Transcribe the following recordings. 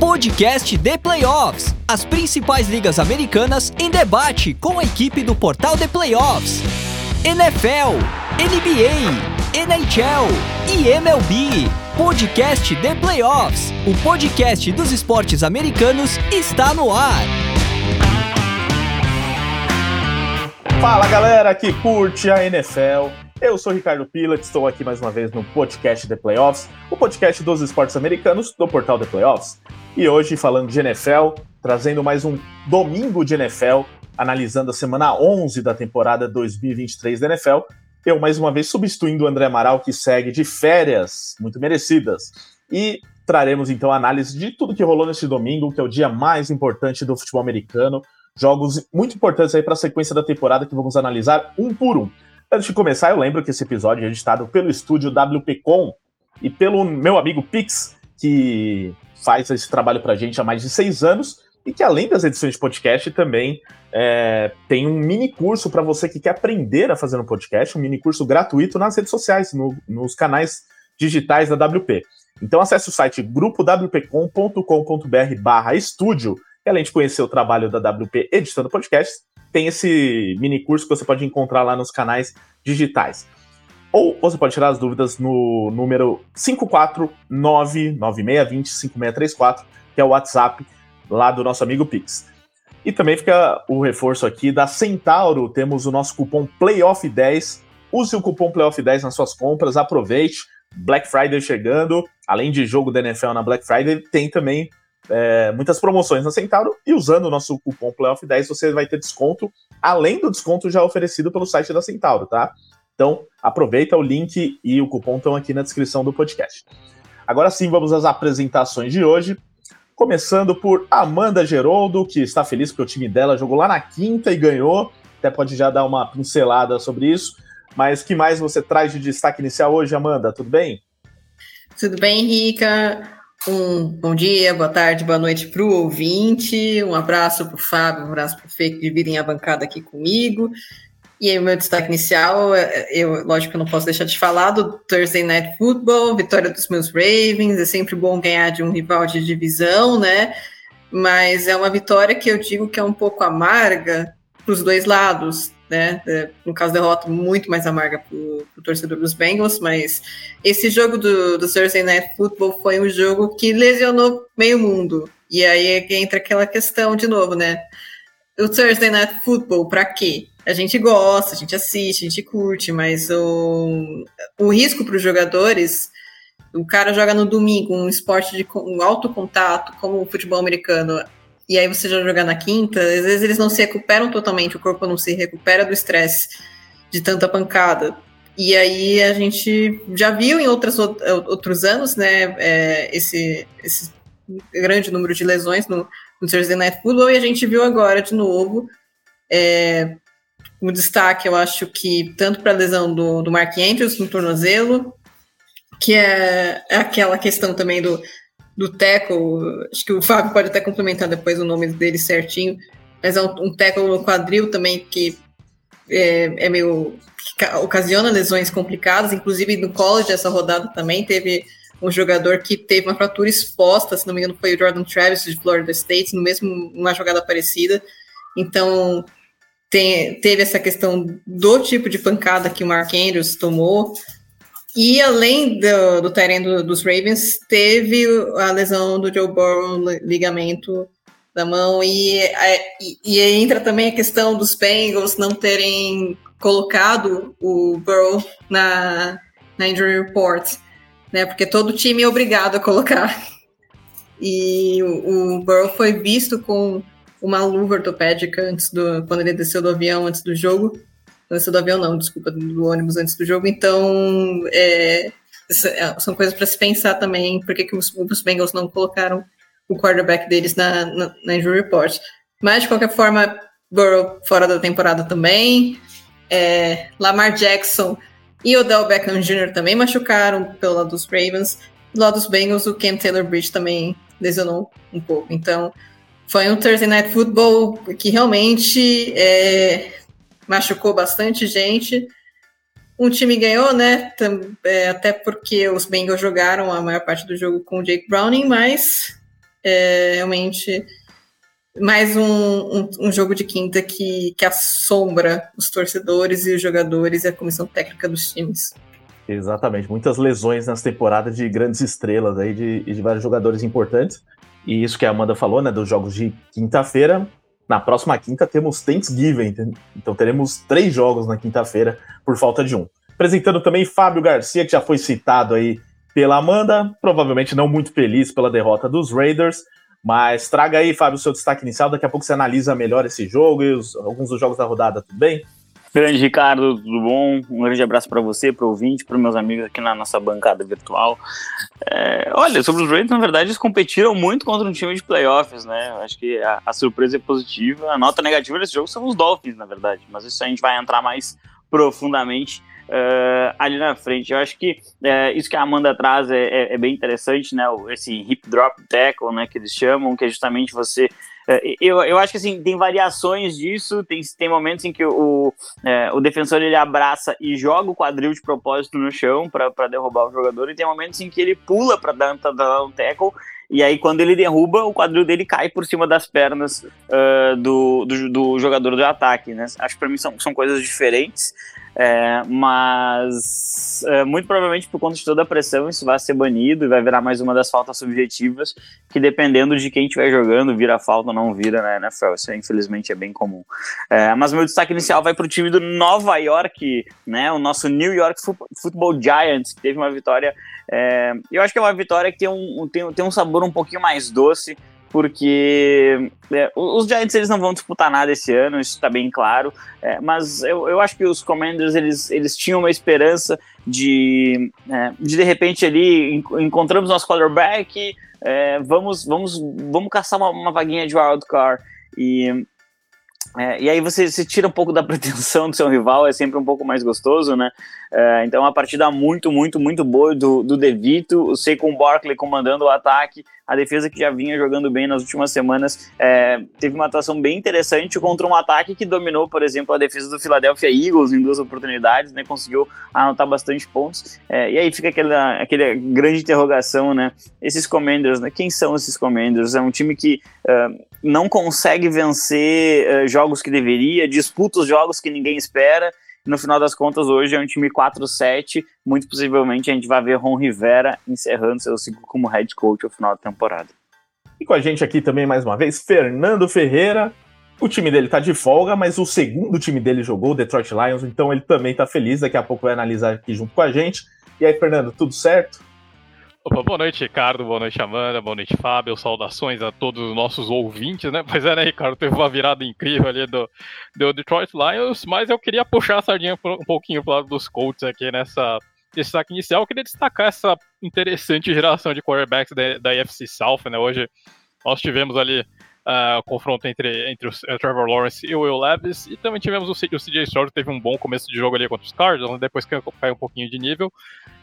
podcast de playoffs. As principais ligas americanas em debate com a equipe do portal de playoffs. NFL, NBA, NHL e MLB. Podcast de playoffs. O podcast dos esportes americanos está no ar. Fala galera que curte a NFL. Eu sou Ricardo Pilat, estou aqui mais uma vez no podcast The Playoffs, o podcast dos esportes americanos do portal The Playoffs. E hoje falando de NFL, trazendo mais um domingo de NFL, analisando a semana 11 da temporada 2023 da NFL. Eu mais uma vez substituindo o André Amaral, que segue de férias muito merecidas. E traremos então a análise de tudo que rolou nesse domingo, que é o dia mais importante do futebol americano. Jogos muito importantes aí para a sequência da temporada que vamos analisar um por um. Antes de começar, eu lembro que esse episódio é editado pelo estúdio WPcom e pelo meu amigo Pix, que faz esse trabalho pra gente há mais de seis anos e que, além das edições de podcast, também é, tem um mini curso para você que quer aprender a fazer um podcast, um mini curso gratuito nas redes sociais, no, nos canais digitais da WP. Então acesse o site grupowpcom.com.br barra estúdio, e além de conhecer o trabalho da WP editando podcasts, tem esse mini curso que você pode encontrar lá nos canais digitais. Ou você pode tirar as dúvidas no número 549-9620-5634, que é o WhatsApp lá do nosso amigo Pix. E também fica o reforço aqui da Centauro, temos o nosso cupom PLAYOFF10. Use o cupom PLAYOFF10 nas suas compras, aproveite. Black Friday chegando, além de jogo da NFL na Black Friday, tem também é, muitas promoções na Centauro e usando o nosso cupom Playoff10 você vai ter desconto, além do desconto já oferecido pelo site da Centauro, tá? Então aproveita o link e o cupom estão aqui na descrição do podcast. Agora sim, vamos às apresentações de hoje. Começando por Amanda Geroldo, que está feliz porque o time dela jogou lá na quinta e ganhou. Até pode já dar uma pincelada sobre isso. Mas que mais você traz de destaque inicial hoje, Amanda? Tudo bem? Tudo bem, Rica. Um bom dia, boa tarde, boa noite para o ouvinte. Um abraço para o Fábio, um abraço para o Fê que dividem a bancada aqui comigo. E aí, o meu destaque inicial, é, eu, lógico que eu não posso deixar de falar do Thursday Night Football, vitória dos meus Ravens. É sempre bom ganhar de um rival de divisão, né? Mas é uma vitória que eu digo que é um pouco amarga para os dois lados né? É, no caso, derrota muito mais amarga para o torcedor dos Bengals, mas esse jogo do, do Thursday Night Football foi um jogo que lesionou meio mundo. E aí é entra aquela questão de novo, né? O Thursday Night Football, para quê? A gente gosta, a gente assiste, a gente curte, mas o, o risco para os jogadores o cara joga no domingo um esporte de um alto contato, como o futebol americano, e aí você já jogar na quinta, às vezes eles não se recuperam totalmente, o corpo não se recupera do estresse de tanta pancada. E aí a gente já viu em outras, outros anos, né, é, esse, esse grande número de lesões no, no Thursday Night Football, e a gente viu agora de novo. É, um destaque, eu acho que tanto para a lesão do, do Mark Andrews no tornozelo, que é, é aquela questão também do do Teco, acho que o Fábio pode até complementar depois o nome dele certinho, mas é um, um no quadril também que é, é meio. Que ocasiona lesões complicadas, inclusive no college essa rodada também teve um jogador que teve uma fratura exposta, se não me engano foi o Jordan Travis de Florida State, no mesmo uma jogada parecida. Então tem, teve essa questão do tipo de pancada que o Mark Andrews tomou, e além do, do terreno dos Ravens, teve a lesão do Joe Burrow, ligamento da mão, e, e, e, entra também a questão dos Bengals não terem colocado o Burrow na, na injury report, né? Porque todo time é obrigado a colocar. E o, o Burrow foi visto com uma luva ortopédica antes do quando ele desceu do avião antes do jogo Desceu do avião, não, desculpa, do ônibus antes do jogo. Então, é, é são coisas para se pensar também, por que os, os Bengals não colocaram o quarterback deles na, na, na injury report. Mas, de qualquer forma, Burrow fora da temporada também. É, Lamar Jackson e Odell Beckham Jr. também machucaram pelo lado dos Ravens. Do lado dos Bengals, o Cam Taylor Bridge também lesionou um pouco. Então, foi um Thursday Night Football que realmente é, machucou bastante gente. Um time ganhou, né? É, até porque os Bengals jogaram a maior parte do jogo com o Jake Browning, mas é realmente mais um, um, um, jogo de quinta que, que assombra os torcedores e os jogadores e a comissão técnica dos times. Exatamente, muitas lesões nessa temporada de grandes estrelas aí, de, de vários jogadores importantes. E isso que a Amanda falou, né, dos jogos de quinta-feira. Na próxima quinta temos Thanksgiving, então teremos três jogos na quinta-feira por falta de um. Apresentando também Fábio Garcia, que já foi citado aí pela Amanda, provavelmente não muito feliz pela derrota dos Raiders, mas traga aí, Fábio, o seu destaque inicial. Daqui a pouco você analisa melhor esse jogo e os, alguns dos jogos da rodada, tudo bem? Grande Ricardo, tudo bom? Um grande abraço para você, para o ouvinte, para meus amigos aqui na nossa bancada virtual. É, olha, sobre os Raiders, na verdade, eles competiram muito contra um time de playoffs, né? Acho que a, a, surpresa é positiva. A nota negativa desse jogo são os Dolphins, na verdade, mas isso a gente vai entrar mais profundamente uh, ali na frente. Eu acho que uh, isso que a Amanda traz é, é, é, bem interessante, né? Esse hip drop tackle, né? Que eles chamam, que é justamente você. Uh, eu, eu acho que assim, tem variações disso, tem, tem momentos em que o, o defensor ele abraça e joga o quadril de propósito no chão para derrubar o jogador, e tem momentos em que ele pula para dar, dar um tackle e aí, quando ele derruba, o quadril dele cai por cima das pernas uh, do, do, do, jogador do ataque, né? Acho que para mim são, são coisas diferentes. É, mas é, muito provavelmente por conta de toda a pressão isso vai ser banido e vai virar mais uma das faltas subjetivas que dependendo de quem estiver jogando vira falta ou não vira na NFL, isso infelizmente é bem comum. É, mas meu destaque inicial vai para o time do Nova York, né, o nosso New York Football Giants que teve uma vitória, é, eu acho que é uma vitória que tem um, tem, tem um sabor um pouquinho mais doce porque é, os Giants eles não vão disputar nada esse ano, isso está bem claro, é, mas eu, eu acho que os Commanders eles, eles tinham uma esperança de, é, de de repente ali encontramos nosso quarterback, é, vamos, vamos, vamos caçar uma, uma vaguinha de wildcard. E é, e aí você, você, tira um pouco da pretensão do seu rival, é sempre um pouco mais gostoso, né? É, então, uma partida muito, muito, muito boa do, do Devito, o Saquon Barkley comandando o ataque, a defesa que já vinha jogando bem nas últimas semanas é, teve uma atuação bem interessante contra um ataque que dominou, por exemplo, a defesa do Philadelphia Eagles em duas oportunidades, né? Conseguiu anotar bastante pontos. É, e aí fica aquela, aquela grande interrogação, né? Esses Commanders, né? Quem são esses Commanders? É um time que uh, não consegue vencer uh, jogos que deveria, disputa os jogos que ninguém espera no final das contas, hoje é um time 4-7. Muito possivelmente a gente vai ver Ron Rivera encerrando seu ciclo como head coach ao final da temporada. E com a gente aqui também, mais uma vez, Fernando Ferreira. O time dele tá de folga, mas o segundo time dele jogou, o Detroit Lions, então ele também tá feliz. Daqui a pouco vai analisar aqui junto com a gente. E aí, Fernando, tudo certo? Opa, boa noite, Ricardo. Boa noite, Amanda. Boa noite, Fábio. Saudações a todos os nossos ouvintes, né? Pois é, né, Ricardo? Teve uma virada incrível ali do, do Detroit Lions, mas eu queria puxar a sardinha um pouquinho pro lado dos Colts aqui nessa destaque inicial. Eu queria destacar essa interessante geração de quarterbacks da, da AFC South, né? Hoje nós tivemos ali uh, o confronto entre, entre o uh, Trevor Lawrence e o Will Levis, e também tivemos o, o CJ Stroud, teve um bom começo de jogo ali contra os Cardinals, depois caiu, caiu um pouquinho de nível.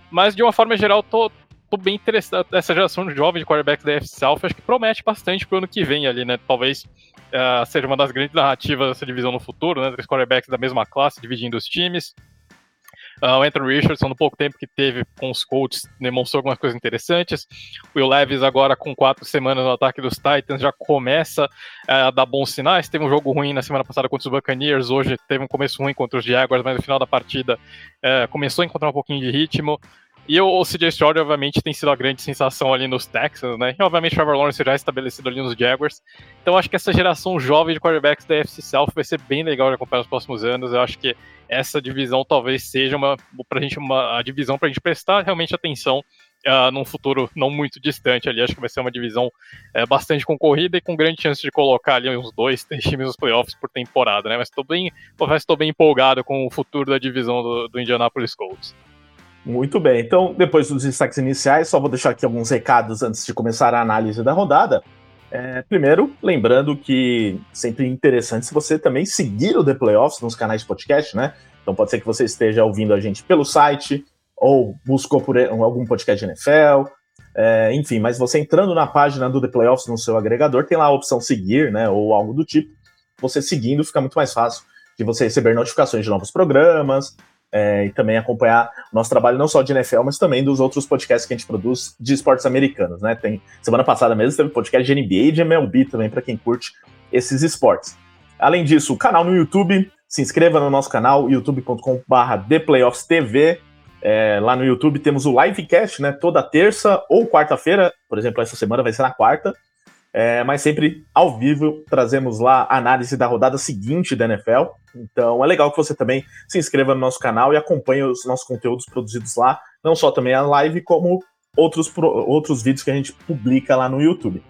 Mas de uma forma geral, tô, tô bem interessado nessa geração de jovens de quarterbacks da FC South, acho que promete bastante pro ano que vem ali, né? Talvez uh, seja uma das grandes narrativas dessa divisão no futuro, né? Três quarterbacks da mesma classe, dividindo os times. Uh, o Anthony Richardson, no pouco tempo que teve com os Colts, demonstrou algumas coisas interessantes. O Will Levis, agora com quatro semanas no ataque dos Titans, já começa uh, a dar bons sinais. Teve um jogo ruim na semana passada contra os Buccaneers, hoje teve um começo ruim contra os Jaguars, mas no final da partida uh, começou a encontrar um pouquinho de ritmo. E o, CJ Stroud, obviamente, tem sido a grande sensação ali nos Texans, né? E, obviamente, o Trevor Lawrence já é estabelecido ali nos Jaguars. Então, acho que essa geração jovem de quarterbacks da FC South vai ser bem legal de acompanhar nos próximos anos. Eu acho que essa divisão talvez seja uma, pra gente, uma a divisão pra gente prestar realmente atenção uh, num futuro não muito distante ali. Acho que vai ser uma divisão uh, bastante concorrida e com grande chance de colocar ali uns dois, três times nos playoffs por temporada, né? Mas estou bem, estou bem empolgado com o futuro da divisão do, do Indianapolis Colts. Muito bem, então depois dos destaques iniciais, só vou deixar aqui alguns recados antes de começar a análise da rodada. É, primeiro, lembrando que sempre interessante se você também seguir o The Playoffs nos canais de podcast, né? Então pode ser que você esteja ouvindo a gente pelo site ou buscou por algum podcast de NFL, é, enfim, mas você entrando na página do The Playoffs no seu agregador, tem lá a opção seguir, né? Ou algo do tipo. Você seguindo fica muito mais fácil de você receber notificações de novos programas, é, e também acompanhar nosso trabalho não só de NFL, mas também dos outros podcasts que a gente produz de esportes americanos, né? Tem semana passada mesmo teve podcast de NBA e de MLB também para quem curte esses esportes. Além disso, o canal no YouTube, se inscreva no nosso canal youtube.com/theplayoffstv. É, lá no YouTube temos o livecast, né? Toda terça ou quarta-feira, por exemplo, essa semana vai ser na quarta. É, mas sempre ao vivo trazemos lá a análise da rodada seguinte da NFL. Então é legal que você também se inscreva no nosso canal e acompanhe os nossos conteúdos produzidos lá, não só também a live, como outros, outros vídeos que a gente publica lá no YouTube.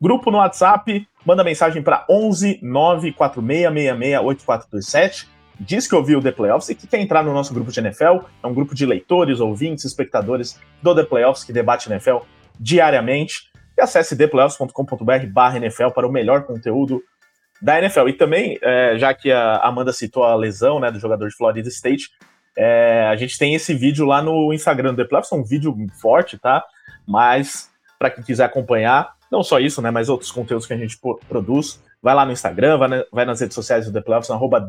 Grupo no WhatsApp, manda mensagem para 11 94666 8427 diz que ouviu o The Playoffs e que quer entrar no nosso grupo de NFL. É um grupo de leitores, ouvintes, espectadores do The Playoffs que debate NFL diariamente e acesse theplayoffs.com.br NFL para o melhor conteúdo da NFL. E também, é, já que a Amanda citou a lesão né, do jogador de Florida State, é, a gente tem esse vídeo lá no Instagram do The Playoffs, é um vídeo forte, tá? Mas, para quem quiser acompanhar, não só isso, né, mas outros conteúdos que a gente produz, vai lá no Instagram, vai, na, vai nas redes sociais do The Playoffs, arroba.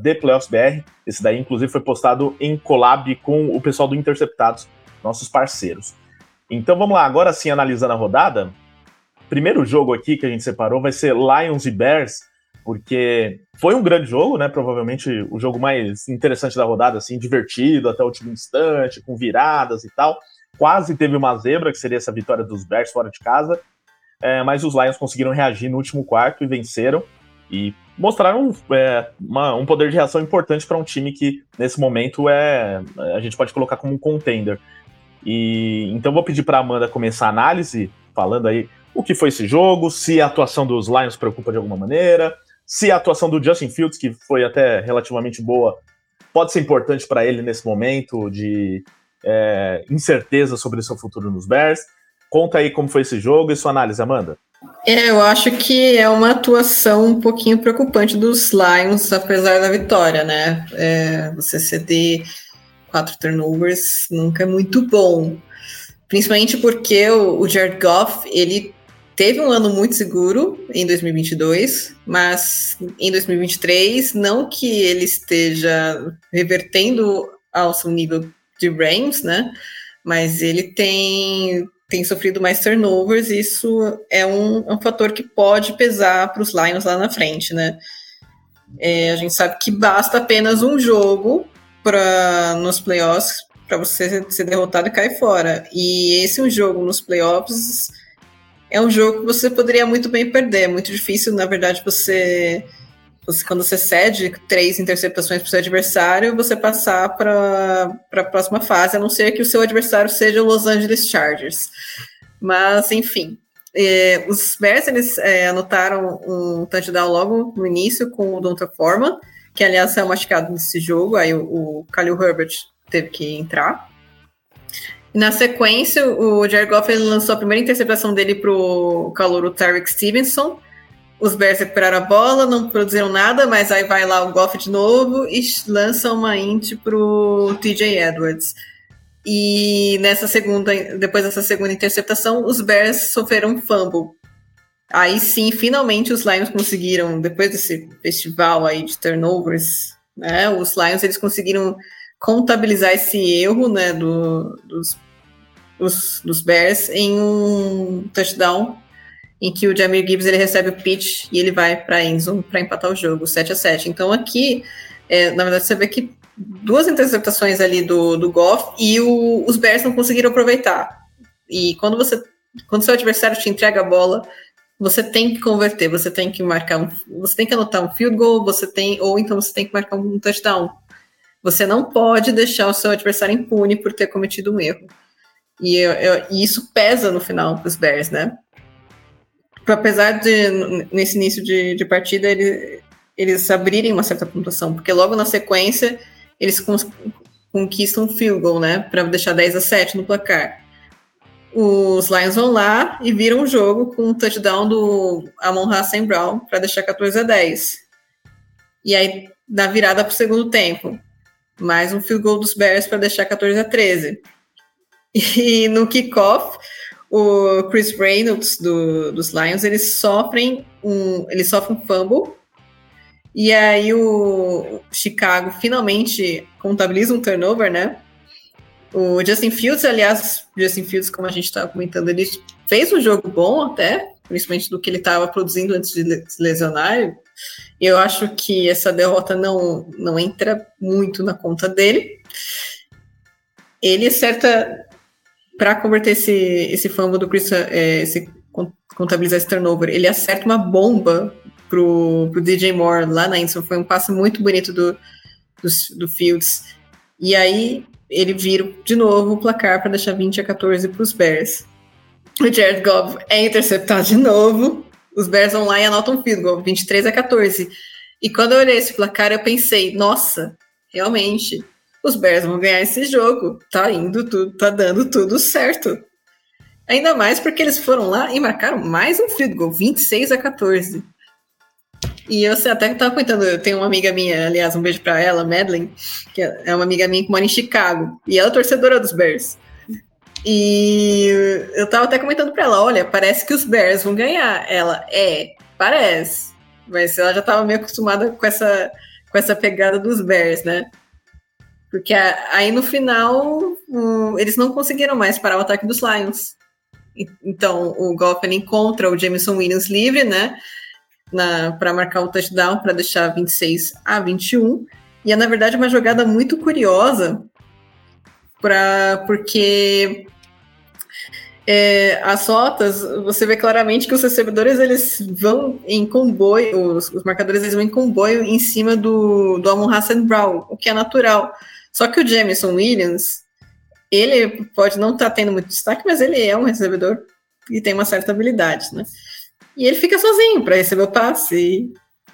Esse daí, inclusive, foi postado em collab com o pessoal do Interceptados, nossos parceiros. Então vamos lá, agora sim, analisando a rodada, primeiro jogo aqui que a gente separou vai ser Lions e Bears, porque foi um grande jogo, né? Provavelmente o jogo mais interessante da rodada, assim, divertido até o último instante, com viradas e tal. Quase teve uma zebra, que seria essa vitória dos Bears fora de casa, é, mas os Lions conseguiram reagir no último quarto e venceram e mostraram é, uma, um poder de reação importante para um time que nesse momento é a gente pode colocar como um contender. E então vou pedir para Amanda começar a análise falando aí o que foi esse jogo, se a atuação dos Lions preocupa de alguma maneira, se a atuação do Justin Fields, que foi até relativamente boa, pode ser importante para ele nesse momento de é, incerteza sobre seu futuro nos Bears. Conta aí como foi esse jogo e sua análise, Amanda. É, eu acho que é uma atuação um pouquinho preocupante dos Lions, apesar da vitória, né? É, você ceder quatro turnovers nunca é muito bom. Principalmente porque o, o Jared Goff, ele teve um ano muito seguro em 2022, mas em 2023, não que ele esteja revertendo ao seu nível de Rams, né? Mas ele tem, tem sofrido mais turnovers, e isso é um, é um fator que pode pesar para os Lions lá na frente, né? É, a gente sabe que basta apenas um jogo para nos playoffs para você ser derrotado e cair fora. E esse um jogo nos playoffs é um jogo que você poderia muito bem perder. É muito difícil, na verdade, você, você quando você cede três interceptações para o seu adversário, você passar para a próxima fase, a não ser que o seu adversário seja o Los Angeles Chargers. Mas, enfim. É, os Bears eles é, anotaram um touchdown logo no início com o Donta Forman, que aliás é machucado nesse jogo, aí o, o Khalil Herbert teve que entrar. Na sequência, o Jared Goff lançou a primeira interceptação dele para o calouro Tarek Stevenson. Os Bears recuperaram a bola, não produziram nada, mas aí vai lá o Goff de novo e lança uma int para o TJ Edwards. E nessa segunda, depois dessa segunda interceptação, os Bears sofreram um fumble. Aí sim, finalmente os Lions conseguiram, depois desse festival aí de turnovers, né, os Lions eles conseguiram contabilizar esse erro né, do, dos, dos, dos, Bears em um touchdown em que o Jamir Gibbs ele recebe o pitch e ele vai para a endzone para empatar o jogo, 7 a 7 Então aqui, é, na verdade, você vê que duas interceptações ali do, do Goff e o, os Bears não conseguiram aproveitar. E quando você quando seu adversário te entrega a bola, você tem que converter, você tem que marcar um, você tem que anotar um field goal, você tem ou então você tem que marcar um touchdown. Você não pode deixar o seu adversário impune por ter cometido um erro. E, eu, eu, e isso pesa no final para os Bears, né? Apesar de, nesse início de, de partida, ele, eles abrirem uma certa pontuação, porque logo na sequência eles conquistam um field goal, né? Para deixar 10 a 7 no placar. Os Lions vão lá e viram o jogo com um touchdown do Amon Hassan Brown para deixar 14 a 10. E aí, na virada para o segundo tempo, mais um field goal dos Bears para deixar 14 a 13. E no kickoff, o Chris Reynolds do, dos Lions, eles sofrem um, ele sofre um fumble E aí o Chicago finalmente contabiliza um turnover, né? O Justin Fields, aliás, Justin Fields, como a gente estava comentando, ele fez um jogo bom até, principalmente do que ele estava produzindo antes de lesionar. Eu acho que essa derrota não, não entra muito na conta dele. Ele acerta para converter esse, esse fumble do Chris, é, esse, contabilizar esse turnover, ele acerta uma bomba pro, pro DJ Moore lá na Enson. Foi um passe muito bonito do, do, do Fields. E aí ele vira de novo o placar para deixar 20 a 14 para os Bears. O Jared Goff é interceptado de novo. Os Bears vão lá e anotam um field goal, 23 a 14. E quando eu olhei esse placar, eu pensei, nossa, realmente, os Bears vão ganhar esse jogo. Tá indo tudo, tá dando tudo certo. Ainda mais porque eles foram lá e marcaram mais um field goal, 26 a 14. E eu até estava comentando, eu tenho uma amiga minha, aliás, um beijo para ela, Madeline, que é uma amiga minha que mora em Chicago, e ela é torcedora dos Bears. E eu estava até comentando para ela, olha, parece que os Bears vão ganhar. Ela, é, parece. Mas ela já estava meio acostumada com essa, com essa pegada dos Bears, né? Porque aí no final eles não conseguiram mais parar o ataque dos Lions. Então o Goff encontra o Jameson Williams livre, né? para marcar o touchdown para deixar 26 a 21. E é, na verdade, uma jogada muito curiosa, pra, porque é, as rotas, você vê claramente que os recebedores eles vão em comboio, os, os marcadores eles vão em comboio em cima do, do Amon Hassan Brown, o que é natural. Só que o Jameson Williams, ele pode não estar tá tendo muito destaque, mas ele é um recebedor e tem uma certa habilidade, né? E ele fica sozinho para receber o passe.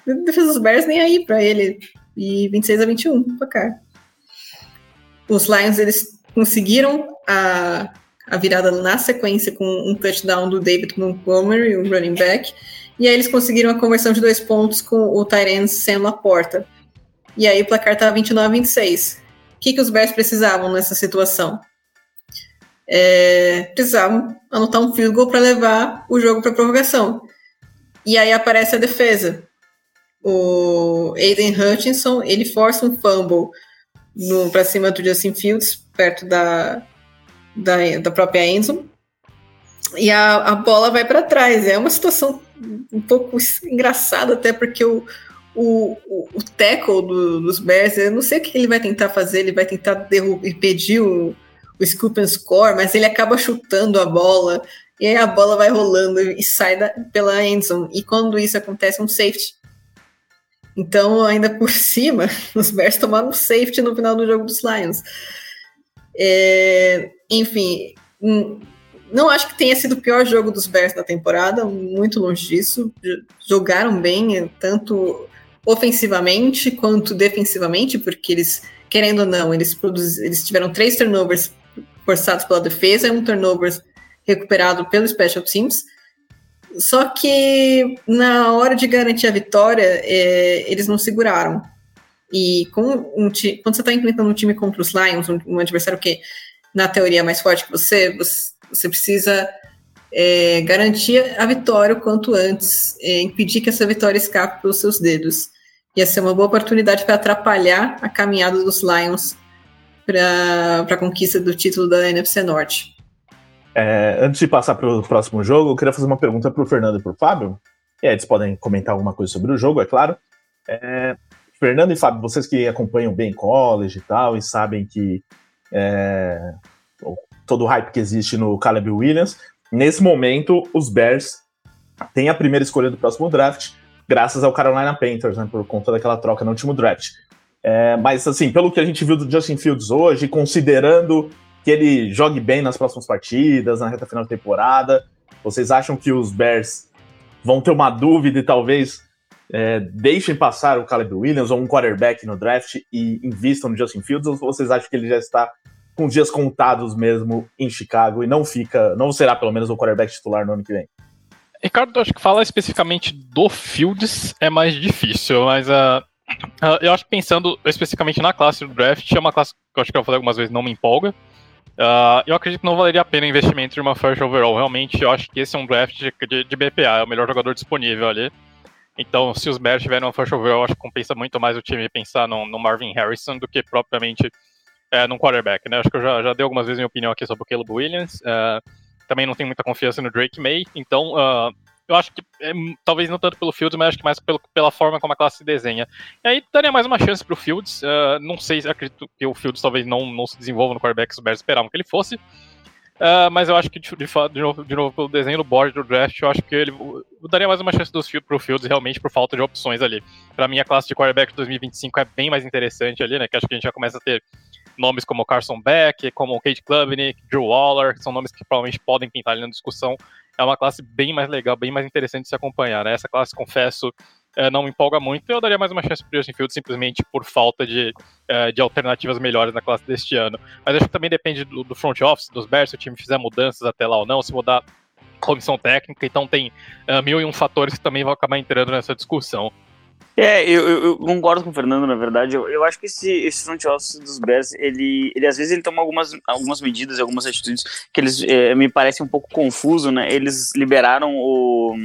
E defesa dos Bears nem aí para ele. E 26 a 21 para cá. Os Lions eles conseguiram a, a virada na sequência com um touchdown do David Montgomery, o running back. E aí eles conseguiram a conversão de dois pontos com o Tyrant Sam Laporta. E aí o placar estava 29 a 26. O que, que os Bears precisavam nessa situação? É, precisavam anotar um field goal para levar o jogo para prorrogação. E aí aparece a defesa. O Aiden Hutchinson, ele força um fumble para cima do Justin Fields, perto da, da, da própria Enzo. E a, a bola vai para trás. É uma situação um pouco engraçada, até porque o, o, o, o tackle do, dos Bears, eu não sei o que ele vai tentar fazer, ele vai tentar impedir o, o scoop and score, mas ele acaba chutando a bola e aí a bola vai rolando e sai da, pela endzone. E quando isso acontece, um safety. Então, ainda por cima, os Bears tomaram um safety no final do jogo dos Lions. É, enfim, não acho que tenha sido o pior jogo dos Bears da temporada, muito longe disso. Jogaram bem, tanto ofensivamente quanto defensivamente, porque eles, querendo ou não, eles, eles tiveram três turnovers forçados pela defesa e um turnover recuperado pelo Special Teams. Só que na hora de garantir a vitória, é, eles não seguraram. E com um quando você está enfrentando um time contra os Lions, um, um, adversário que, na teoria, é mais forte que você, você, você precisa é, garantir a vitória o quanto antes, é, impedir que essa vitória escape pelos seus dedos. Ia ser uma boa oportunidade para atrapalhar a caminhada dos Lions para a conquista do título da NFC Norte. É, antes de passar para o próximo jogo, eu queria fazer uma pergunta para o Fernando e para o Fábio. E aí eles podem comentar alguma coisa sobre o jogo, é claro. É, Fernando e Fábio, vocês que acompanham bem college e tal, e sabem que é, todo o hype que existe no Caleb Williams, nesse momento os Bears têm a primeira escolha do próximo draft, graças ao Carolina Panthers, né, por conta daquela troca no último draft. É, mas, assim, pelo que a gente viu do Justin Fields hoje, considerando que ele jogue bem nas próximas partidas, na reta final da temporada? Vocês acham que os Bears vão ter uma dúvida e talvez é, deixem passar o Caleb Williams ou um quarterback no draft e invistam no Justin Fields? Ou vocês acham que ele já está com dias contados mesmo em Chicago e não fica, não será pelo menos o quarterback titular no ano que vem? Ricardo, acho que falar especificamente do Fields é mais difícil, mas uh, uh, eu acho que pensando especificamente na classe do draft, é uma classe que eu acho que eu falei algumas vezes não me empolga. Uh, eu acredito que não valeria a pena investimento de uma first overall. Realmente, eu acho que esse é um draft de, de, de, BPA, é o melhor jogador disponível ali. Então, se os Bears tiverem uma first overall, acho que compensa muito mais o time pensar no, no Marvin Harrison do que propriamente é, num quarterback, né? Acho que eu já, já dei algumas vezes minha opinião aqui sobre o Caleb Williams. Uh, também não tenho muita confiança no Drake May, então uh, eu acho que é, talvez não tanto pelo Fields, mas acho que mais pelo, pela forma como a classe se desenha. E aí daria mais uma chance pro Fields. Uh, não sei, acredito que o Fields talvez não, não se desenvolva no quarterback que os Bears esperavam que ele fosse. Uh, mas eu acho que, de, de, de, novo, de novo, pelo desenho do board do draft, eu acho que ele eu daria mais uma chance dos, pro Fields realmente por falta de opções ali. Para mim, a classe de quarterback de 2025 é bem mais interessante ali, né? Que acho que a gente já começa a ter nomes como Carson Beck, como Kate Klubnik, Drew Waller, que são nomes que provavelmente podem pintar ali na discussão. É uma classe bem mais legal, bem mais interessante de se acompanhar, né? Essa classe, confesso, é, não me empolga muito. Eu daria mais uma chance pro Justin Fields simplesmente por falta de, é, de alternativas melhores na classe deste ano. Mas acho que também depende do, do front office, dos Bears, se o time fizer mudanças até lá ou não, se mudar comissão técnica, então tem uh, mil e um fatores que também vão acabar entrando nessa discussão. É, eu, eu, concordo com o Fernando, na verdade. Eu, eu acho que esse, esse front office dos Bears, ele, ele às vezes ele toma algumas, algumas medidas, algumas atitudes que eles é, me parecem um pouco confuso, né? Eles liberaram o,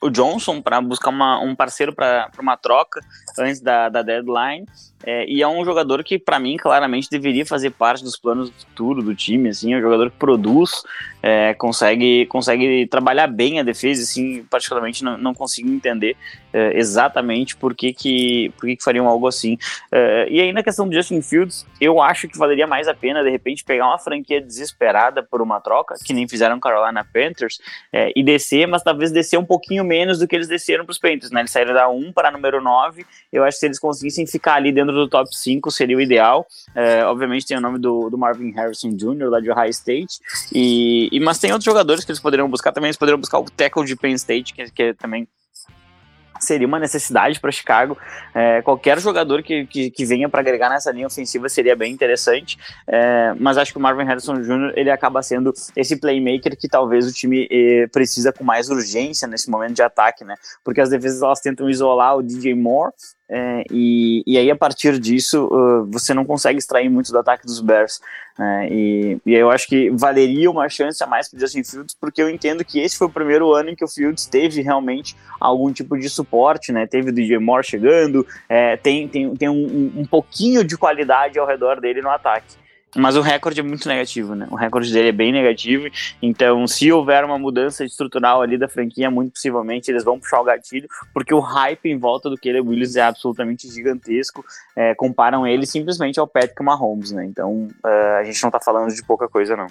o Johnson para buscar uma, um parceiro para uma troca antes da, da deadline. É, e é um jogador que, para mim, claramente deveria fazer parte dos planos do futuro do time. Assim, é um jogador que produz, é, consegue, consegue trabalhar bem a defesa. Assim, particularmente, não, não consigo entender é, exatamente por que, que, por que, que fariam algo assim. É, e aí, na questão do Justin Fields, eu acho que valeria mais a pena, de repente, pegar uma franquia desesperada por uma troca, que nem fizeram Carolina Panthers, é, e descer, mas talvez descer um pouquinho menos do que eles desceram para os Panthers. Né? Eles saíram da 1 para número 9. Eu acho que se eles conseguissem ficar ali dentro do top 5 seria o ideal. É, obviamente tem o nome do, do, Marvin Harrison Jr., lá de Ohio State. E, e, mas tem outros jogadores que eles poderiam buscar também. Eles poderiam buscar o tackle de Penn State, que, que também seria uma necessidade para Chicago. É, qualquer jogador que, que, que venha para agregar nessa linha ofensiva seria bem interessante, é, mas acho que o Marvin Harrison Jr. ele acaba sendo esse playmaker que talvez o time eh, precisa com mais urgência nesse momento de ataque, né? Porque as defesas elas tentam isolar o DJ Moore é, e, e aí, a partir disso, uh, você não consegue extrair muito do ataque dos Bears. Né? E, e eu acho que valeria uma chance a mais para Justin Fields, porque eu entendo que esse foi o primeiro ano em que o Fields teve realmente algum tipo de suporte, né? Teve o DJ Moore chegando, é, tem, tem, tem um, um pouquinho de qualidade ao redor dele no ataque. Mas o recorde é muito negativo, né? O recorde dele é bem negativo. Então, se houver uma mudança estrutural ali da franquia, muito possivelmente eles vão puxar o gatilho, porque o hype em volta do Caleb Williams é absolutamente gigantesco. É, comparam ele simplesmente ao Patrick Mahomes, né? Então, uh, a gente não tá falando de pouca coisa, não.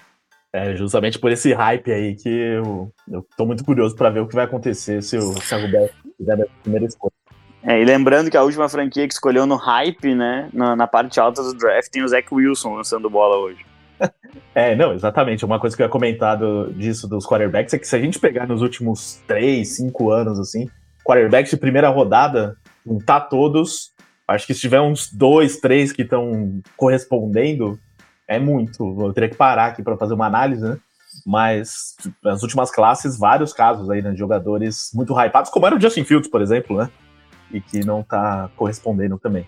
É justamente por esse hype aí que eu, eu tô muito curioso para ver o que vai acontecer se o Thiago Beck fizer a primeira escolha. É, e lembrando que a última franquia que escolheu no hype, né, na, na parte alta do draft, tem o Zach Wilson lançando bola hoje. É, não, exatamente. Uma coisa que eu ia comentar do, disso dos quarterbacks é que se a gente pegar nos últimos 3, 5 anos, assim, quarterbacks de primeira rodada, juntar todos, acho que se tiver uns dois, três que estão correspondendo, é muito. Eu teria que parar aqui para fazer uma análise, né? Mas nas últimas classes, vários casos aí, né, de jogadores muito hypados, como era o Justin Fields, por exemplo, né? E que não está correspondendo também.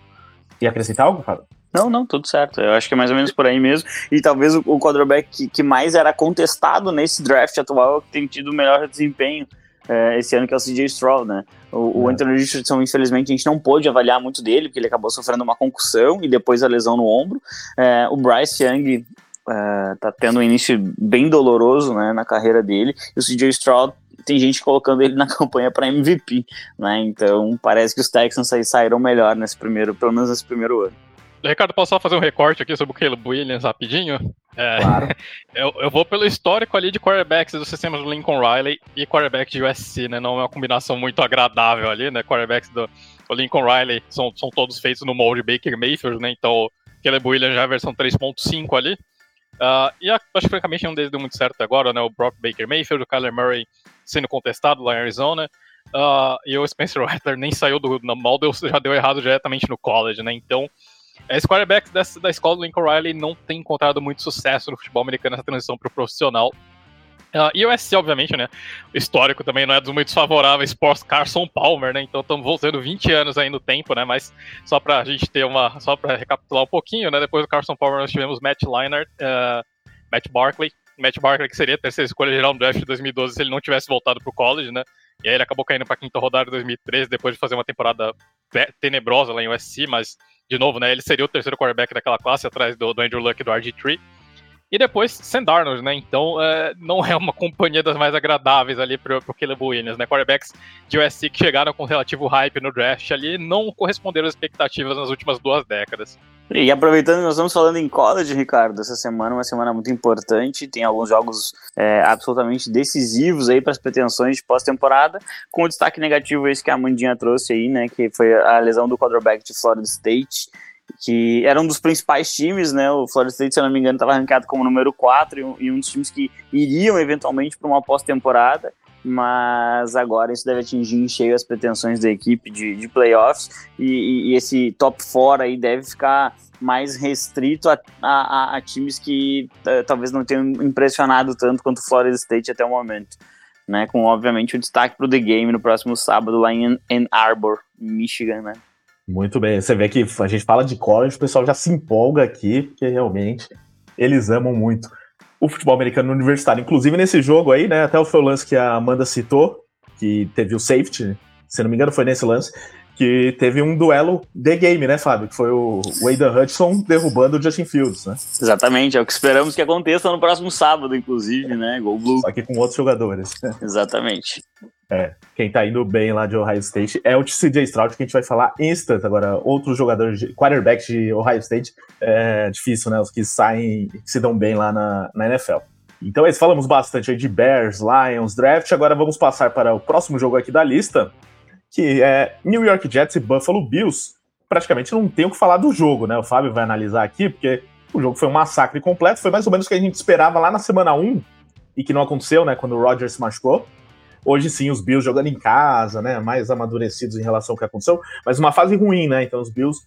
E acrescentar algo, Fábio? Não, não, tudo certo. Eu acho que é mais ou menos por aí mesmo. E talvez o, o quarterback que, que, mais era contestado nesse draft atual que tem tido o melhor desempenho é, esse ano, que é o CJ Stroud, né? O, é. o Anthony Richardson, infelizmente, a gente não pôde avaliar muito dele, porque ele acabou sofrendo uma concussão e depois a lesão no ombro. É, o Bryce Young é, tá tendo um início bem doloroso né, na carreira dele. E o CJ Stroud tem gente colocando ele na campanha para MVP, né? Então parece que os Texans aí saíram melhor nesse primeiro, pelo menos nesse primeiro ano. Ricardo, posso só fazer um recorte aqui sobre o Caleb Williams rapidinho? É, claro. Eu, eu, vou pelo histórico ali de quarterbacks do sistema do Lincoln Riley e quarterback de USC, né? Não é uma combinação muito agradável ali, né? Quarterbacks do Lincoln Riley são, são todos feitos no molde Baker Mayfield, né? Então, Caleb Williams já é a versão 3.5 ali. Uh, e acho que francamente nenhum deles deu muito certo agora, né? O Brock Baker Mayfield, o Kyler Murray sendo contestado lá em Arizona. Uh, e o Spencer Rattler nem saiu do deu, já deu errado diretamente no college, né? Então, os quarterbacks dessa, da escola do Lincoln Riley não tem encontrado muito sucesso no futebol americano nessa transição para o profissional. Uh, e o SC, obviamente, né? O histórico também não é dos muito favoráveis pós Carson Palmer, né? Então estamos voltando 20 anos aí no tempo, né? Mas só para a gente ter uma. Só para recapitular um pouquinho, né? Depois do Carson Palmer nós tivemos Matt Leinart, uh, Matt Barkley. Matt Barkley, que seria a terceira escolha geral no draft de 2012 se ele não tivesse voltado para o college, né? E aí ele acabou caindo para quinta rodada de 2013, depois de fazer uma temporada tenebrosa lá em USC, mas, de novo, né, ele seria o terceiro quarterback daquela classe, atrás do, do Andrew Luck e do RG3. E depois Sam Darnold, né? Então é, não é uma companhia das mais agradáveis ali pro, pro Caleb Williams, né? Quarterbacks de USC que chegaram com relativo hype no draft ali não corresponderam às expectativas nas últimas duas décadas. E aproveitando nós estamos falando em college, Ricardo, essa semana uma semana muito importante, tem alguns jogos é, absolutamente decisivos aí para as pretensões de pós-temporada, com o destaque negativo esse que a Mandinha trouxe aí, né, que foi a lesão do quarterback de Florida State, que era um dos principais times, né? O Florida State, se eu não me engano, estava arrancado como número 4 e um, dos times que iriam eventualmente para uma pós-temporada, mas agora isso deve atingir em cheio as pretensões da equipe de, de playoffs e, e, esse top 4 aí deve ficar mais restrito a, a, a times que uh, talvez não tenham impressionado tanto quanto o Florida State até o momento. Né, com obviamente o destaque para o The Game no próximo sábado lá em Ann Arbor, Michigan, né? Muito bem. Você vê que a gente fala de college, o pessoal já se empolga aqui, porque realmente eles amam muito o futebol americano universitário. Inclusive nesse jogo aí, né? Até foi o lance que a Amanda citou, que teve o safety, se não me engano, foi nesse lance, que teve um duelo de game, né, Fábio? Que foi o Wade Hudson derrubando o Justin Fields, né? Exatamente, é o que esperamos que aconteça no próximo sábado, inclusive, né? Gol Blue. Só que com outros jogadores. Exatamente. É, quem tá indo bem lá de Ohio State é o CJ Stroud, que a gente vai falar instant. Agora, outros jogadores, de, quarterbacks de Ohio State, é difícil, né? Os que saem, que se dão bem lá na, na NFL. Então, é falamos bastante aí de Bears, Lions, Draft. Agora vamos passar para o próximo jogo aqui da lista, que é New York Jets e Buffalo Bills. Praticamente não tem o que falar do jogo, né? O Fábio vai analisar aqui, porque o jogo foi um massacre completo. Foi mais ou menos o que a gente esperava lá na semana 1 e que não aconteceu, né? Quando o Rodgers se machucou. Hoje sim, os Bills jogando em casa, né? Mais amadurecidos em relação ao que aconteceu, mas uma fase ruim, né? Então os Bills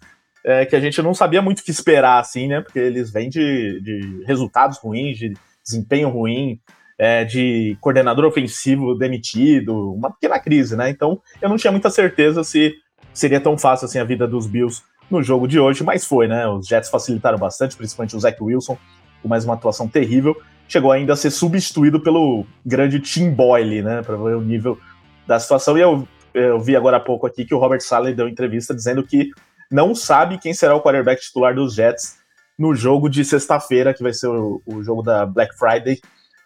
é, que a gente não sabia muito o que esperar, assim, né? Porque eles vêm de, de resultados ruins, de desempenho ruim, é, de coordenador ofensivo demitido, uma pequena crise, né? Então eu não tinha muita certeza se seria tão fácil assim a vida dos Bills no jogo de hoje, mas foi, né? Os Jets facilitaram bastante, principalmente o Zach Wilson, com mais uma atuação terrível chegou ainda a ser substituído pelo grande Tim Boyle, né, para ver o nível da situação. E eu, eu vi agora há pouco aqui que o Robert Saleh deu entrevista dizendo que não sabe quem será o quarterback titular dos Jets no jogo de sexta-feira, que vai ser o, o, jogo da Black Friday,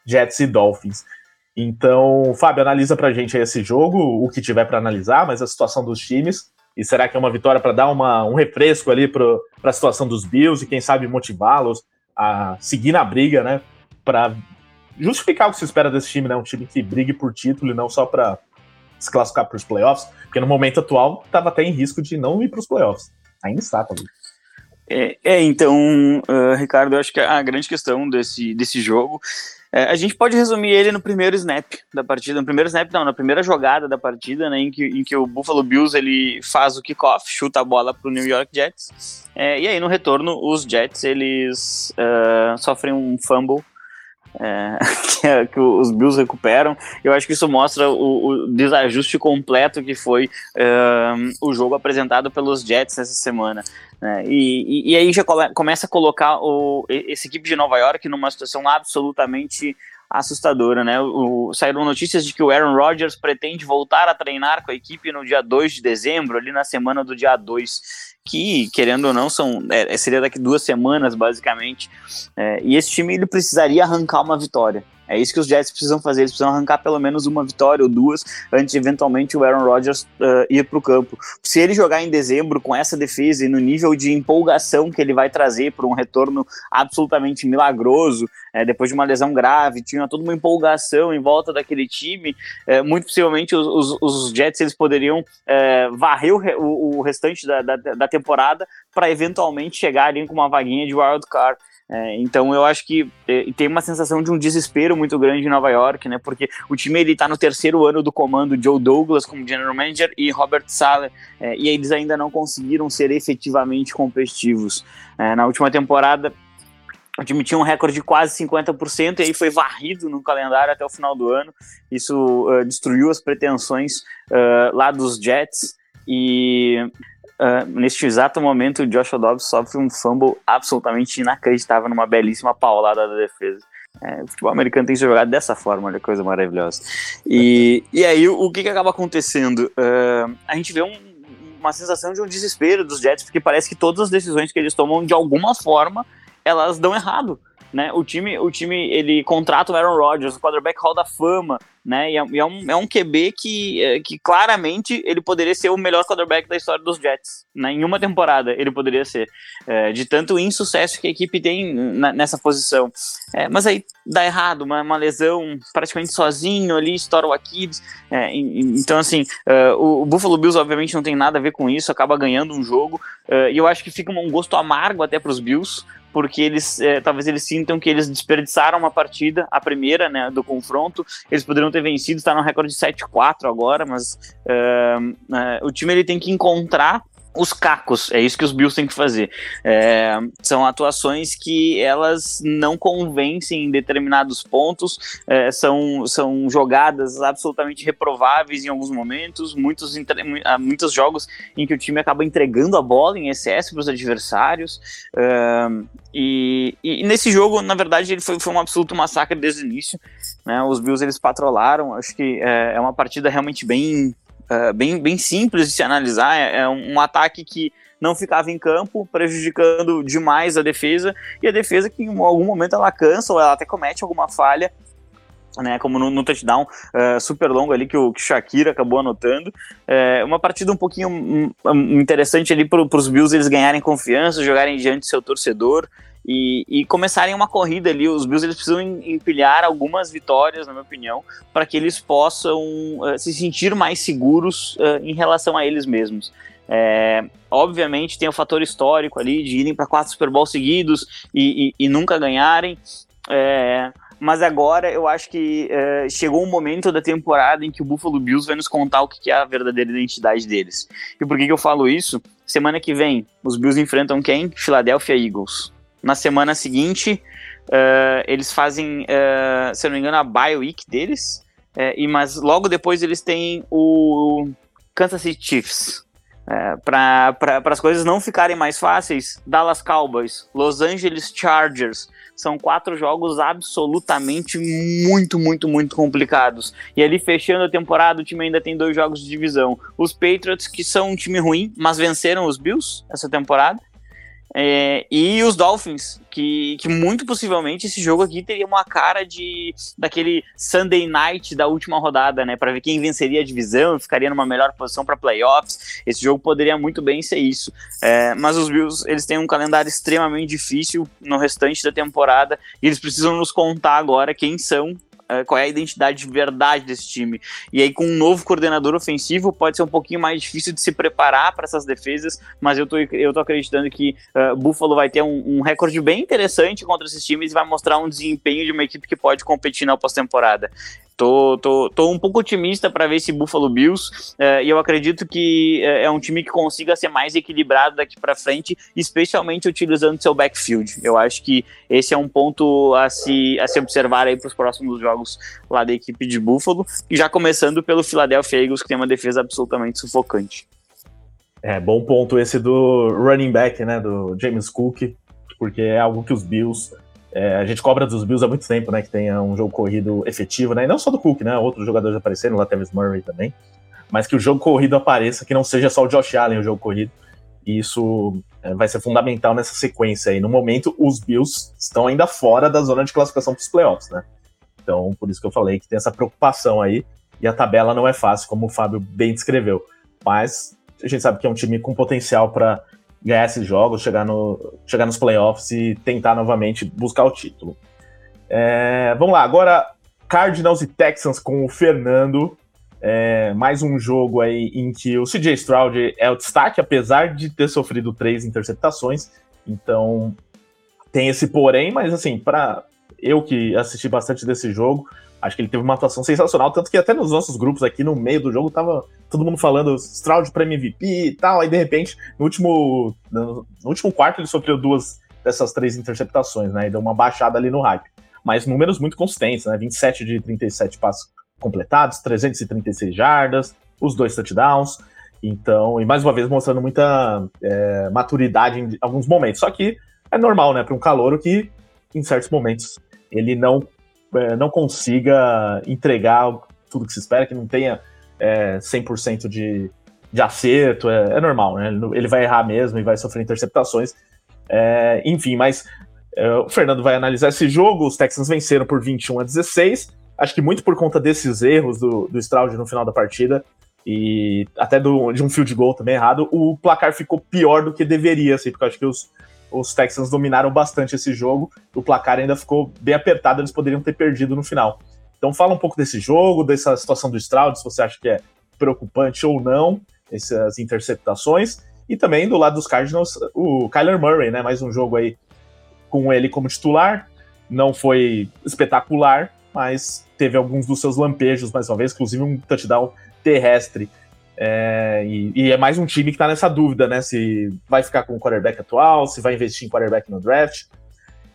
Jets e Dolphins. Então, Fábio, analisa pra gente esse jogo, o que tiver para analisar, mas a situação dos times. E será que é uma vitória para dar uma, um refresco ali para a situação dos Bills e quem sabe motivá-los a seguir na briga, né? Para justificar o que se espera desse time, né? Um time que brigue por título e não só para se classificar para os playoffs, porque no momento atual estava até em risco de não ir para os playoffs. Ainda está, talvez. É, é, então, uh, Ricardo, eu acho que a grande questão desse, desse jogo, é, a gente pode resumir ele no primeiro snap da partida, no primeiro snap não, na primeira jogada da partida, né, em que, em que o Buffalo Bills ele faz o kickoff, chuta a bola para o New York Jets, é, e aí no retorno os Jets eles uh, sofrem um fumble é, que, é, que, os Bills recuperam. Eu acho que isso mostra o, o desajuste completo que foi o jogo apresentado pelos Jets essa semana. Né? E, e, e, aí já come, começa a colocar o, esse equipe de Nova York numa situação absolutamente assustadora, né? O, saíram notícias de que o Aaron Rodgers pretende voltar a treinar com a equipe no dia 2 de dezembro, ali na semana do dia 2 que, querendo ou não, são, é, seria daqui duas semanas, basicamente. É, e esse time ele precisaria arrancar uma vitória. É isso que os Jets precisam fazer, eles precisam arrancar pelo menos uma vitória ou duas antes de eventualmente o Aaron Rodgers uh, ir para o campo. Se ele jogar em dezembro com essa defesa e no nível de empolgação que ele vai trazer para um retorno absolutamente milagroso, é, depois de uma lesão grave, tinha toda uma empolgação em volta daquele time, é, muito possivelmente os, os, os, Jets eles poderiam é, varrer o, o, restante da, da, da temporada para eventualmente chegar ali com uma vaguinha de wild card. É, então eu acho que é, tem uma sensação de um desespero muito grande em Nova York, né? Porque o time ele está no terceiro ano do comando Joe Douglas como general manager e Robert Saleh, é, e eles ainda não conseguiram ser efetivamente competitivos. É, na última temporada o time tinha um recorde de quase 50% e aí foi varrido no calendário até o final do ano. Isso uh, destruiu as pretensões uh, lá dos Jets e Uh, neste exato momento, o Joshua Dobbs sofre um fumble absolutamente inacreditável numa belíssima paulada da defesa. É, o futebol americano tem que ser jogado dessa forma, olha que coisa maravilhosa. E, e aí, o, o que, que acaba acontecendo? Uh, a gente vê um, uma sensação de um desespero dos Jets, porque parece que todas as decisões que eles tomam, de alguma forma, elas dão errado. Né? O time, o time ele contrata o Aaron Rodgers, o quarterback Hall da Fama, né? E é, é, um, é um QB que, é, que claramente ele poderia ser o melhor quarterback da história dos Jets. Né? Em uma temporada ele poderia ser. É, de tanto insucesso que a equipe tem na, nessa posição. É, mas aí dá errado, uma, uma, lesão praticamente sozinho ali, estoura o Aquiles. É, então, assim, uh, o, o, Buffalo Bills obviamente não tem nada a ver com isso, acaba ganhando um jogo. Uh, e eu acho que fica um gosto amargo até para os Bills, porque eles é, talvez eles sintam que eles desperdiçaram uma partida, a primeira né, do confronto. Eles poderiam ter vencido, está no recorde de 7-4 agora, mas uh, uh, o time ele tem que encontrar os cacos, é isso que os Bills têm que fazer. É, são atuações que elas não convencem em determinados pontos, é, são, são jogadas absolutamente reprováveis em alguns momentos, muitos, muitos jogos em que o time acaba entregando a bola em excesso para os adversários. É, e, e, nesse jogo, na verdade, ele foi, foi um absoluto massacre desde o início. Né? Os Bills eles patrolaram, acho que é, é uma partida realmente bem uh, bem, bem simples de se analisar. É, é um, ataque que não ficava em campo, prejudicando demais a defesa, e a defesa que em algum momento ela cansa ou ela até comete alguma falha, né, como no, no touchdown uh, super longo ali que o que Shakira acabou anotando. É uma partida um pouquinho um, um, interessante ali para os Bills eles ganharem confiança, jogarem diante do seu torcedor e, e, começarem uma corrida ali. Os Bills eles precisam empilhar algumas vitórias, na minha opinião, para que eles possam uh, se sentir mais seguros uh, em relação a eles mesmos. É, obviamente tem o fator histórico ali de irem para quatro Super Bowls seguidos e, e, e nunca ganharem. É, mas agora eu acho que é, chegou um momento da temporada em que o Buffalo Bills vai nos contar o que é a verdadeira identidade deles. E por que, que eu falo isso? Semana que vem, os Bills enfrentam quem? Philadelphia Eagles. Na semana seguinte, uh, eles fazem, uh, se eu não me engano, a bye week deles. Uh, e, mas logo depois eles têm o Kansas City Chiefs. É, para as coisas não ficarem mais fáceis, Dallas Cowboys, Los Angeles Chargers, são quatro jogos absolutamente muito, muito, muito complicados. E ali fechando a temporada, o time ainda tem dois jogos de divisão. Os Patriots, que são um time ruim, mas venceram os Bills essa temporada. É, e os Dolphins, que, que muito possivelmente esse jogo aqui teria uma cara de daquele Sunday Night da última rodada, né? Para ver quem venceria a divisão e ficaria numa melhor posição para playoffs. Esse jogo poderia muito bem ser isso. É, mas os Bills eles têm um calendário extremamente difícil no restante da temporada e eles precisam nos contar agora quem são qual é a identidade de verdade desse time. E aí, com um novo coordenador ofensivo, pode ser um pouquinho mais difícil de se preparar para essas defesas, mas eu tô, eu tô acreditando que uh, Buffalo vai ter um, um, recorde bem interessante contra esses times e vai mostrar um desempenho de uma equipe que pode competir na pós-temporada. Tô, tô, tô um pouco otimista para ver esse Buffalo Bills uh, e eu acredito que uh, é um time que consiga ser mais equilibrado daqui para frente, especialmente utilizando seu backfield. Eu acho que esse é um ponto a se, a se observar aí para os próximos jogos lá da equipe de Buffalo, e já começando pelo Philadelphia Eagles, que tem uma defesa absolutamente sufocante. É, bom ponto esse do running back, né, do James Cook, porque é algo que os Bills é, a gente cobra dos Bills há muito tempo, né? Que tenha um jogo corrido efetivo, né? E não só do Cook, né? Outros jogadores apareceram, lá Travis Murray também. Mas que o jogo corrido apareça, que não seja só o Josh Allen o jogo corrido. E isso é, vai ser fundamental nessa sequência aí. No momento, os Bills estão ainda fora da zona de classificação para os playoffs, né? Então, por isso que eu falei que tem essa preocupação aí. E a tabela não é fácil, como o Fábio bem descreveu. Mas a gente sabe que é um time com potencial para ganhar esses jogos, chegar, no, chegar nos playoffs e tentar novamente buscar o título. É, vamos lá, agora Cardinals e Texans com o Fernando. É, mais um jogo aí em que o CJ Stroud é o destaque, apesar de ter sofrido três interceptações. Então tem esse porém, mas assim, para eu que assisti bastante desse jogo, acho que ele teve uma atuação sensacional, tanto que até nos nossos grupos aqui no meio do jogo tava todo mundo falando Stroud para MVP e tal, aí de repente, no último, no último quarto ele sofreu duas dessas três interceptações, né, e deu uma baixada ali no hype. Mas números muito consistentes, né, 27 de 37 passos completados, 336 jardas, os dois touchdowns, então, e mais uma vez mostrando muita é, maturidade em alguns momentos, só que é normal, né, para um calouro que em certos momentos ele não, é, não consiga entregar tudo que se espera, que não tenha é, 100% de, de acerto, é, é, normal, né? Ele vai errar mesmo e vai sofrer interceptações. É, enfim, mas é, o Fernando vai analisar esse jogo. Os Texans venceram por 21 a 16. Acho que muito por conta desses erros do, do Stroud no final da partida e até do, de um field goal também errado, o placar ficou pior do que deveria, assim, porque acho que os, os Texans dominaram bastante esse jogo, o placar ainda ficou bem apertado, eles poderiam ter perdido no final. Então fala um pouco desse jogo, dessa situação do Stroud, se você acha que é preocupante ou não, essas interceptações, e também do lado dos Cardinals, o Kyler Murray, né, mais um jogo aí com ele como titular, não foi espetacular, mas teve alguns dos seus lampejos mais uma vez, inclusive um touchdown terrestre. É, e, e, é mais um time que está nessa dúvida, né? Se vai ficar com o quarterback atual, se vai investir em quarterback no draft.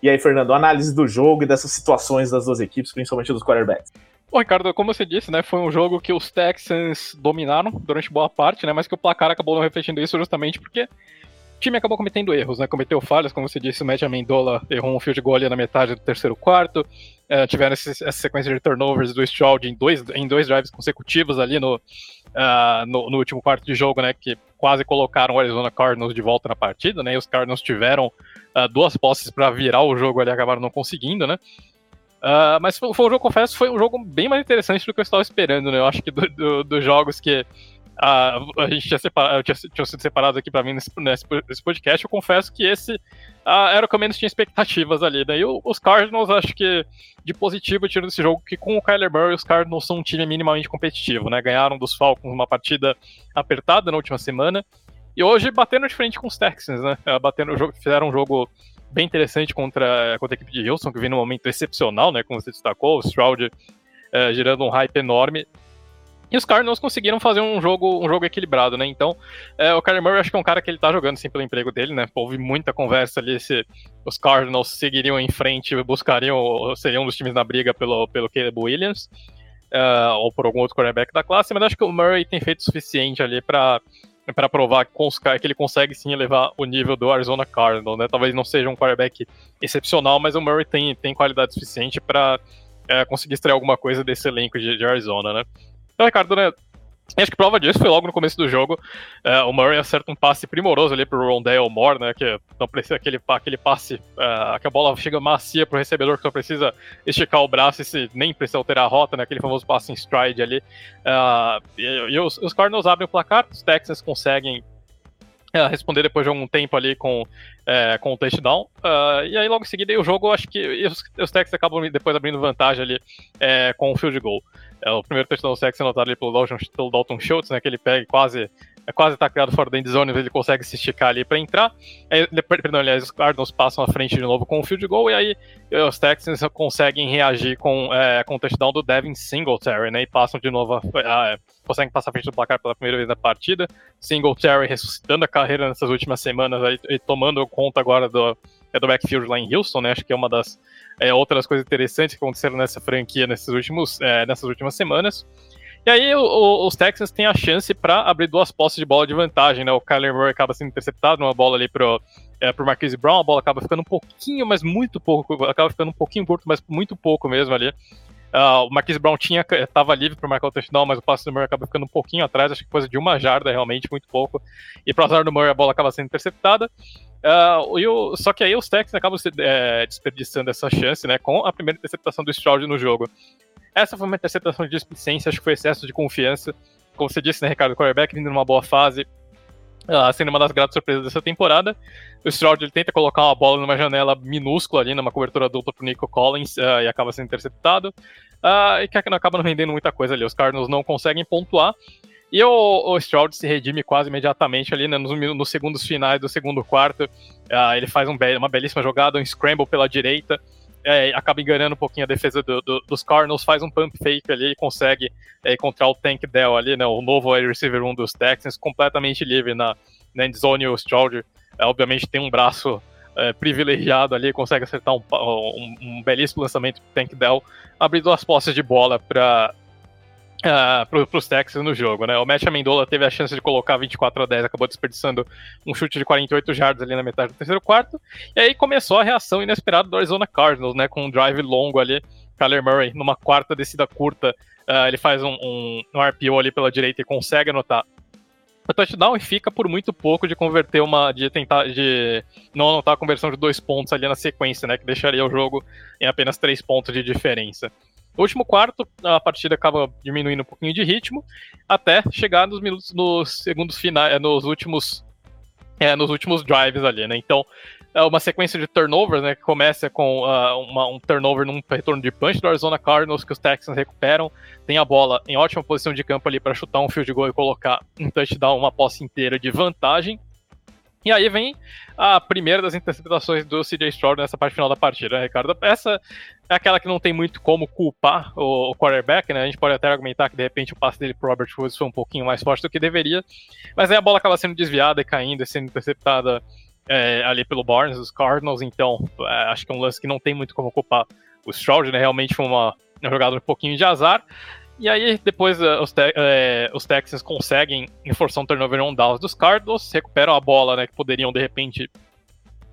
E aí, Fernando, análise do jogo e dessas situações das duas equipes, principalmente dos quarterbacks. Bom, Ricardo, como você disse, né, foi um jogo que os Texans dominaram durante boa parte, né, mas que o placar acabou não refletindo isso justamente porque o time acabou cometendo erros, né, cometeu falhas, como você disse, o Matt Amendola errou um field goal na metade do terceiro quarto, uh, tiveram esse, essa sequência de turnovers do Stroud em dois, em dois drives consecutivos ali no, uh, no, no, último quarto de jogo, né, que quase colocaram o Arizona Cardinals de volta na partida, né, e os Cardinals tiveram uh, duas posses para virar o jogo ali, acabaram não conseguindo, né, Uh, mas foi, foi, um jogo, confesso, foi um jogo bem mais interessante do que eu estava esperando, né? Eu acho que dos do, do jogos que uh, a gente tinha, separado, tinha, tinha sido separados aqui para mim nesse, nesse, podcast, eu confesso que esse uh, era o que eu menos tinha expectativas ali, né? E o, os Cardinals, acho que de positivo, tirando desse jogo, que com o Kyler Murray, os Cardinals são um time minimamente competitivo, né? Ganharam dos Falcons uma partida apertada na última semana. E hoje bateram de frente com os Texans, né? Batendo, fizeram um jogo bem interessante contra, contra a equipe de Houston, que vem num momento excepcional, né, como você destacou, o Stroud é, gerando um hype enorme. E os Cardinals conseguiram fazer um jogo, um jogo equilibrado, né? Então, é, o Kyler Murray acho que é um cara que ele tá jogando sim pelo emprego dele, né? Houve muita conversa ali se os Cardinals seguiriam em frente, buscariam, seriam um dos times na briga pelo, pelo Caleb Williams, uh, ou por algum outro quarterback da classe, mas acho que o Murray tem feito o suficiente ali para para provar que ele consegue sim elevar o nível do Arizona Cardinals, né? Talvez não seja um quarterback excepcional, mas o Murray tem, tem qualidade suficiente para é, conseguir extrair alguma coisa desse elenco de, de Arizona, né? Então, Ricardo, né, Acho que prova disso foi logo no começo do jogo. É, o Murray acerta um passe primoroso ali pro Rondale Moore, né? Que não precisa aquele, aquele passe é, que a bola chega macia pro recebedor que só precisa esticar o braço e se, nem precisa alterar a rota, né? Aquele famoso passe em stride ali. É, e, e os, os Cardinals abrem o placar, os Texans conseguem responder depois de algum tempo ali com, é, com o touchdown. Uh, e aí, logo em seguida, o jogo, acho que os, os Texans acabam depois abrindo vantagem ali é, com o field goal. É, o primeiro touchdown do Sex anotado ali pelo Dalton, pelo Dalton Schultz, né, que ele pega quase é quase tacleado fora da endzone, ele consegue se esticar ali para entrar. Aí, perdão, aliás, os Cardinals passam à frente de novo com o field goal, e aí os Texans conseguem reagir com, é, com o touchdown do Devin Singletary, né, e passam de novo, a, a, conseguem passar à frente do placar pela primeira vez na partida. Singletary ressuscitando a carreira nessas últimas semanas aí, e tomando conta agora do, é do backfield lá em Houston, né, acho que é uma das é, outras coisas interessantes que aconteceram nessa franquia nesses últimos, é, nessas últimas semanas. E aí o, o, os Texans têm a chance para abrir duas posses de bola de vantagem, né? O Kyler Murray acaba sendo interceptado numa bola ali pro, é, pro Marquise Brown, a bola acaba ficando um pouquinho, mas muito pouco, acaba ficando um pouquinho curto, mas muito pouco mesmo ali. Uh, o Marquise Brown tinha, estava livre para marcar o touchdown, mas o passe do Murray acaba ficando um pouquinho atrás, acho que coisa de uma jarda, realmente, muito pouco. E para azar do Murray, a bola acaba sendo interceptada. Uh, e o, só que aí os Texans acabam se, é, desperdiçando essa chance, né, com a primeira interceptação do Stroud no jogo. Essa foi uma interceptação de displicência, acho que foi excesso de confiança. Como você disse, né, Ricardo, o quarterback vindo numa boa fase, uh, sendo uma das gratas surpresas dessa temporada. O Stroud ele tenta colocar uma bola numa janela minúscula ali, numa cobertura dupla pro Nico Collins, uh, e acaba sendo interceptado. e que acaba não rendendo muita coisa ali. Os Cardinals não conseguem pontuar. E o, o Stroud se redime quase imediatamente ali, né, nos, nos segundos finais do segundo quarto. Uh, ele faz um be uma belíssima jogada, um scramble pela direita, é, acaba enganando um pouquinho a defesa do, do, dos Cardinals, faz um pump fake ali e consegue é, encontrar o Tank Dell ali, né, o novo wide receiver 1 dos Texans, completamente livre na, na endzone. O Stroud, é, obviamente, tem um braço é, privilegiado ali, consegue acertar um, um, um belíssimo lançamento do Tank Dell, abrindo as posses de bola para uh, para os Texans no jogo, né? O Matt Amendola teve a chance de colocar 24 a 10, acabou desperdiçando um chute de 48 jardas ali na metade do terceiro quarto. E aí começou a reação inesperada do Arizona Cardinals, né? Com um drive longo ali, Kyler Murray, numa quarta descida curta, uh, ele faz um, um, um RPO ali pela direita e consegue anotar o touchdown e fica por muito pouco de converter uma. de tentar. de não anotar a conversão de dois pontos ali na sequência, né? Que deixaria o jogo em apenas três pontos de diferença. No último quarto, a partida acaba diminuindo um pouquinho de ritmo, até chegar nos minutos, nos segundos finais, é, nos últimos, é, nos últimos drives ali, né? Então, é uma sequência de turnovers, né? Que começa com uh, uma, um turnover num retorno de punch do Arizona Cardinals, que os Texans recuperam, tem a bola em ótima posição de campo ali para chutar um field goal e colocar um touchdown, uma posse inteira de vantagem. E aí vem a primeira das interceptações do CJ Stroud nessa parte final da partida, né, Ricardo? Essa é aquela que não tem muito como culpar o, o quarterback, né? A gente pode até argumentar que de repente o passe dele pro Robert Woods foi um pouquinho mais forte do que deveria, mas aí a bola acaba sendo desviada e caindo e sendo interceptada é, ali pelo Barnes, os Cardinals, então é, acho que é um lance que não tem muito como culpar o Stroud, né? Realmente foi uma, uma jogada um pouquinho de azar. E aí, depois uh, os, te é, os Texans conseguem reforçar um turnover on downs dos Cardinals, recuperam a bola, né, que poderiam, de repente,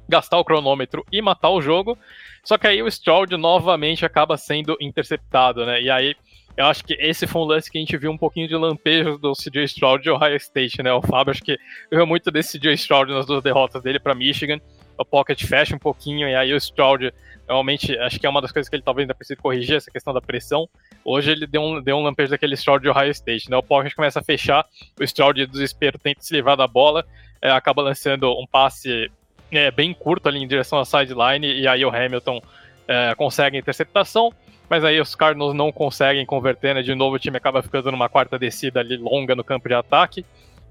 gastar o cronômetro e matar o jogo. Só que aí o Stroud novamente acaba sendo interceptado, né? E aí, eu acho que esse foi um lance que a gente viu um pouquinho de lampejo do CJ Stroud de Ohio State, né? O Fábio acho que viu muito desse CJ Stroud nas duas derrotas dele para Michigan. O pocket fecha um pouquinho e aí o Stroud Realmente, acho que é uma das coisas que ele talvez ainda precise corrigir, essa questão da pressão. Hoje ele deu um, deu um lampejo daquele Stroud de Ohio State, né? O pocket começa a fechar, o Stroud de desespero tenta se livrar da bola, é, acaba lançando um passe é, bem curto ali em direção à sideline, e aí o Hamilton é, consegue a interceptação, mas aí os Cardinals não conseguem converter, né? De novo o time acaba ficando numa quarta descida ali longa no campo de ataque,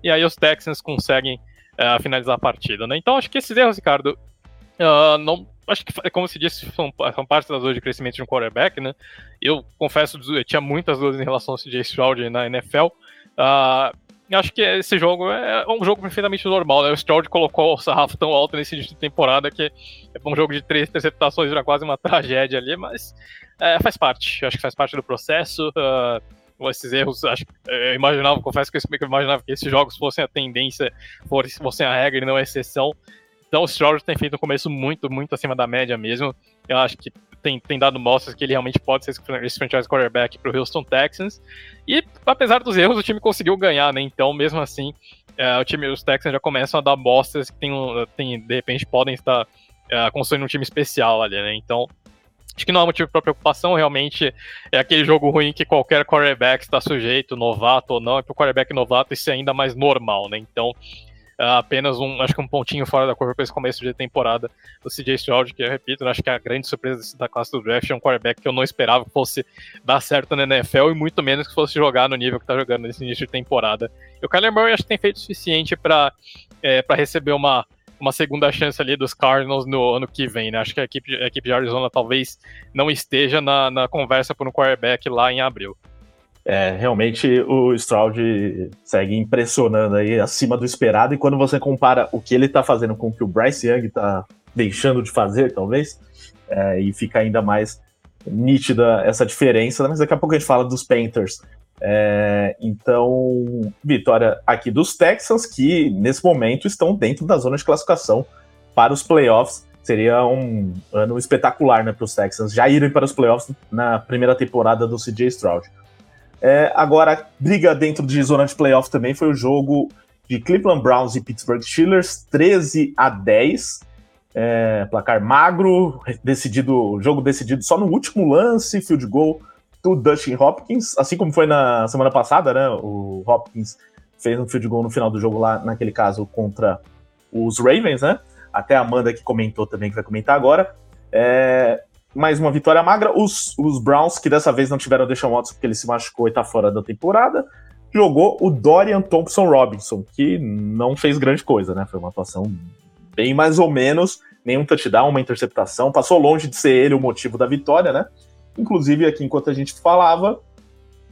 e aí os Texans conseguem é, finalizar a partida, né? Então acho que esses erros, Ricardo, uh, não acho que, como se disse, são, são parte das dores de crescimento de um quarterback, né? Eu confesso, eu tinha muitas dores em relação ao CJ Stroud na NFL. Uh, ah, acho que esse jogo é um jogo perfeitamente normal, né? O Stroud colocou o sarrafo tão alto nesse início de temporada que é um jogo de três interceptações era quase uma tragédia ali, mas é, faz parte. Acho que faz parte do processo. Uh, esses erros, acho, eu imaginava, confesso que eu imaginava que esses jogos fossem a tendência, fossem a regra e não a exceção. Então o Stroud tem feito um começo muito, muito acima da média mesmo. Eu acho que tem, tem dado mostras que ele realmente pode ser esse franchise quarterback para o Houston Texans. E apesar dos erros, o time conseguiu ganhar, né? Então, mesmo assim, é, o time, os Texans já começam a dar mostras que tem, tem de repente podem estar é, construindo um time especial ali, né? Então, acho que não há motivo para preocupação, realmente é aquele jogo ruim que qualquer quarterback está sujeito, novato ou não, e para o quarterback novato isso é ainda mais normal, né? Então, apenas um, acho que um pontinho fora da curva para esse começo de temporada do CJ Stroud, que eu repito, acho que a grande surpresa da classe do draft é um quarterback que eu não esperava que fosse dar certo na NFL e muito menos que fosse jogar no nível que está jogando nesse início de temporada. E o Kyler Murray acho que tem feito o suficiente para é, receber uma, uma segunda chance ali dos Cardinals no ano que vem, né? Acho que a equipe, a equipe de Arizona talvez não esteja na, na conversa por um quarterback lá em abril. É, realmente o Stroud segue impressionando aí acima do esperado, e quando você compara o que ele tá fazendo com o que o Bryce Young tá deixando de fazer, talvez, é, e fica ainda mais nítida essa diferença, mas daqui a pouco a gente fala dos Panthers. É, então, vitória aqui dos Texans, que nesse momento estão dentro da zona de classificação para os playoffs. Seria um ano espetacular né, para os Texans já irem para os playoffs na primeira temporada do CJ Stroud. É, agora, briga dentro de zona de playoff também foi o jogo de Cleveland Browns e Pittsburgh Steelers, 13 a 10. É, placar magro, decidido, jogo decidido só no último lance, field goal do Dustin Hopkins, assim como foi na semana passada, né? O Hopkins fez um field goal no final do jogo lá, naquele caso, contra os Ravens, né? Até a Amanda que comentou também, que vai comentar agora. É, mais uma vitória magra. Os, os Browns, que dessa vez não tiveram Deshaun Watson porque ele se machucou e tá fora da temporada, jogou o Dorian Thompson Robinson, que não fez grande coisa, né? Foi uma atuação bem mais ou menos, nenhum touchdown, uma interceptação, passou longe de ser ele o motivo da vitória, né? Inclusive, aqui enquanto a gente falava,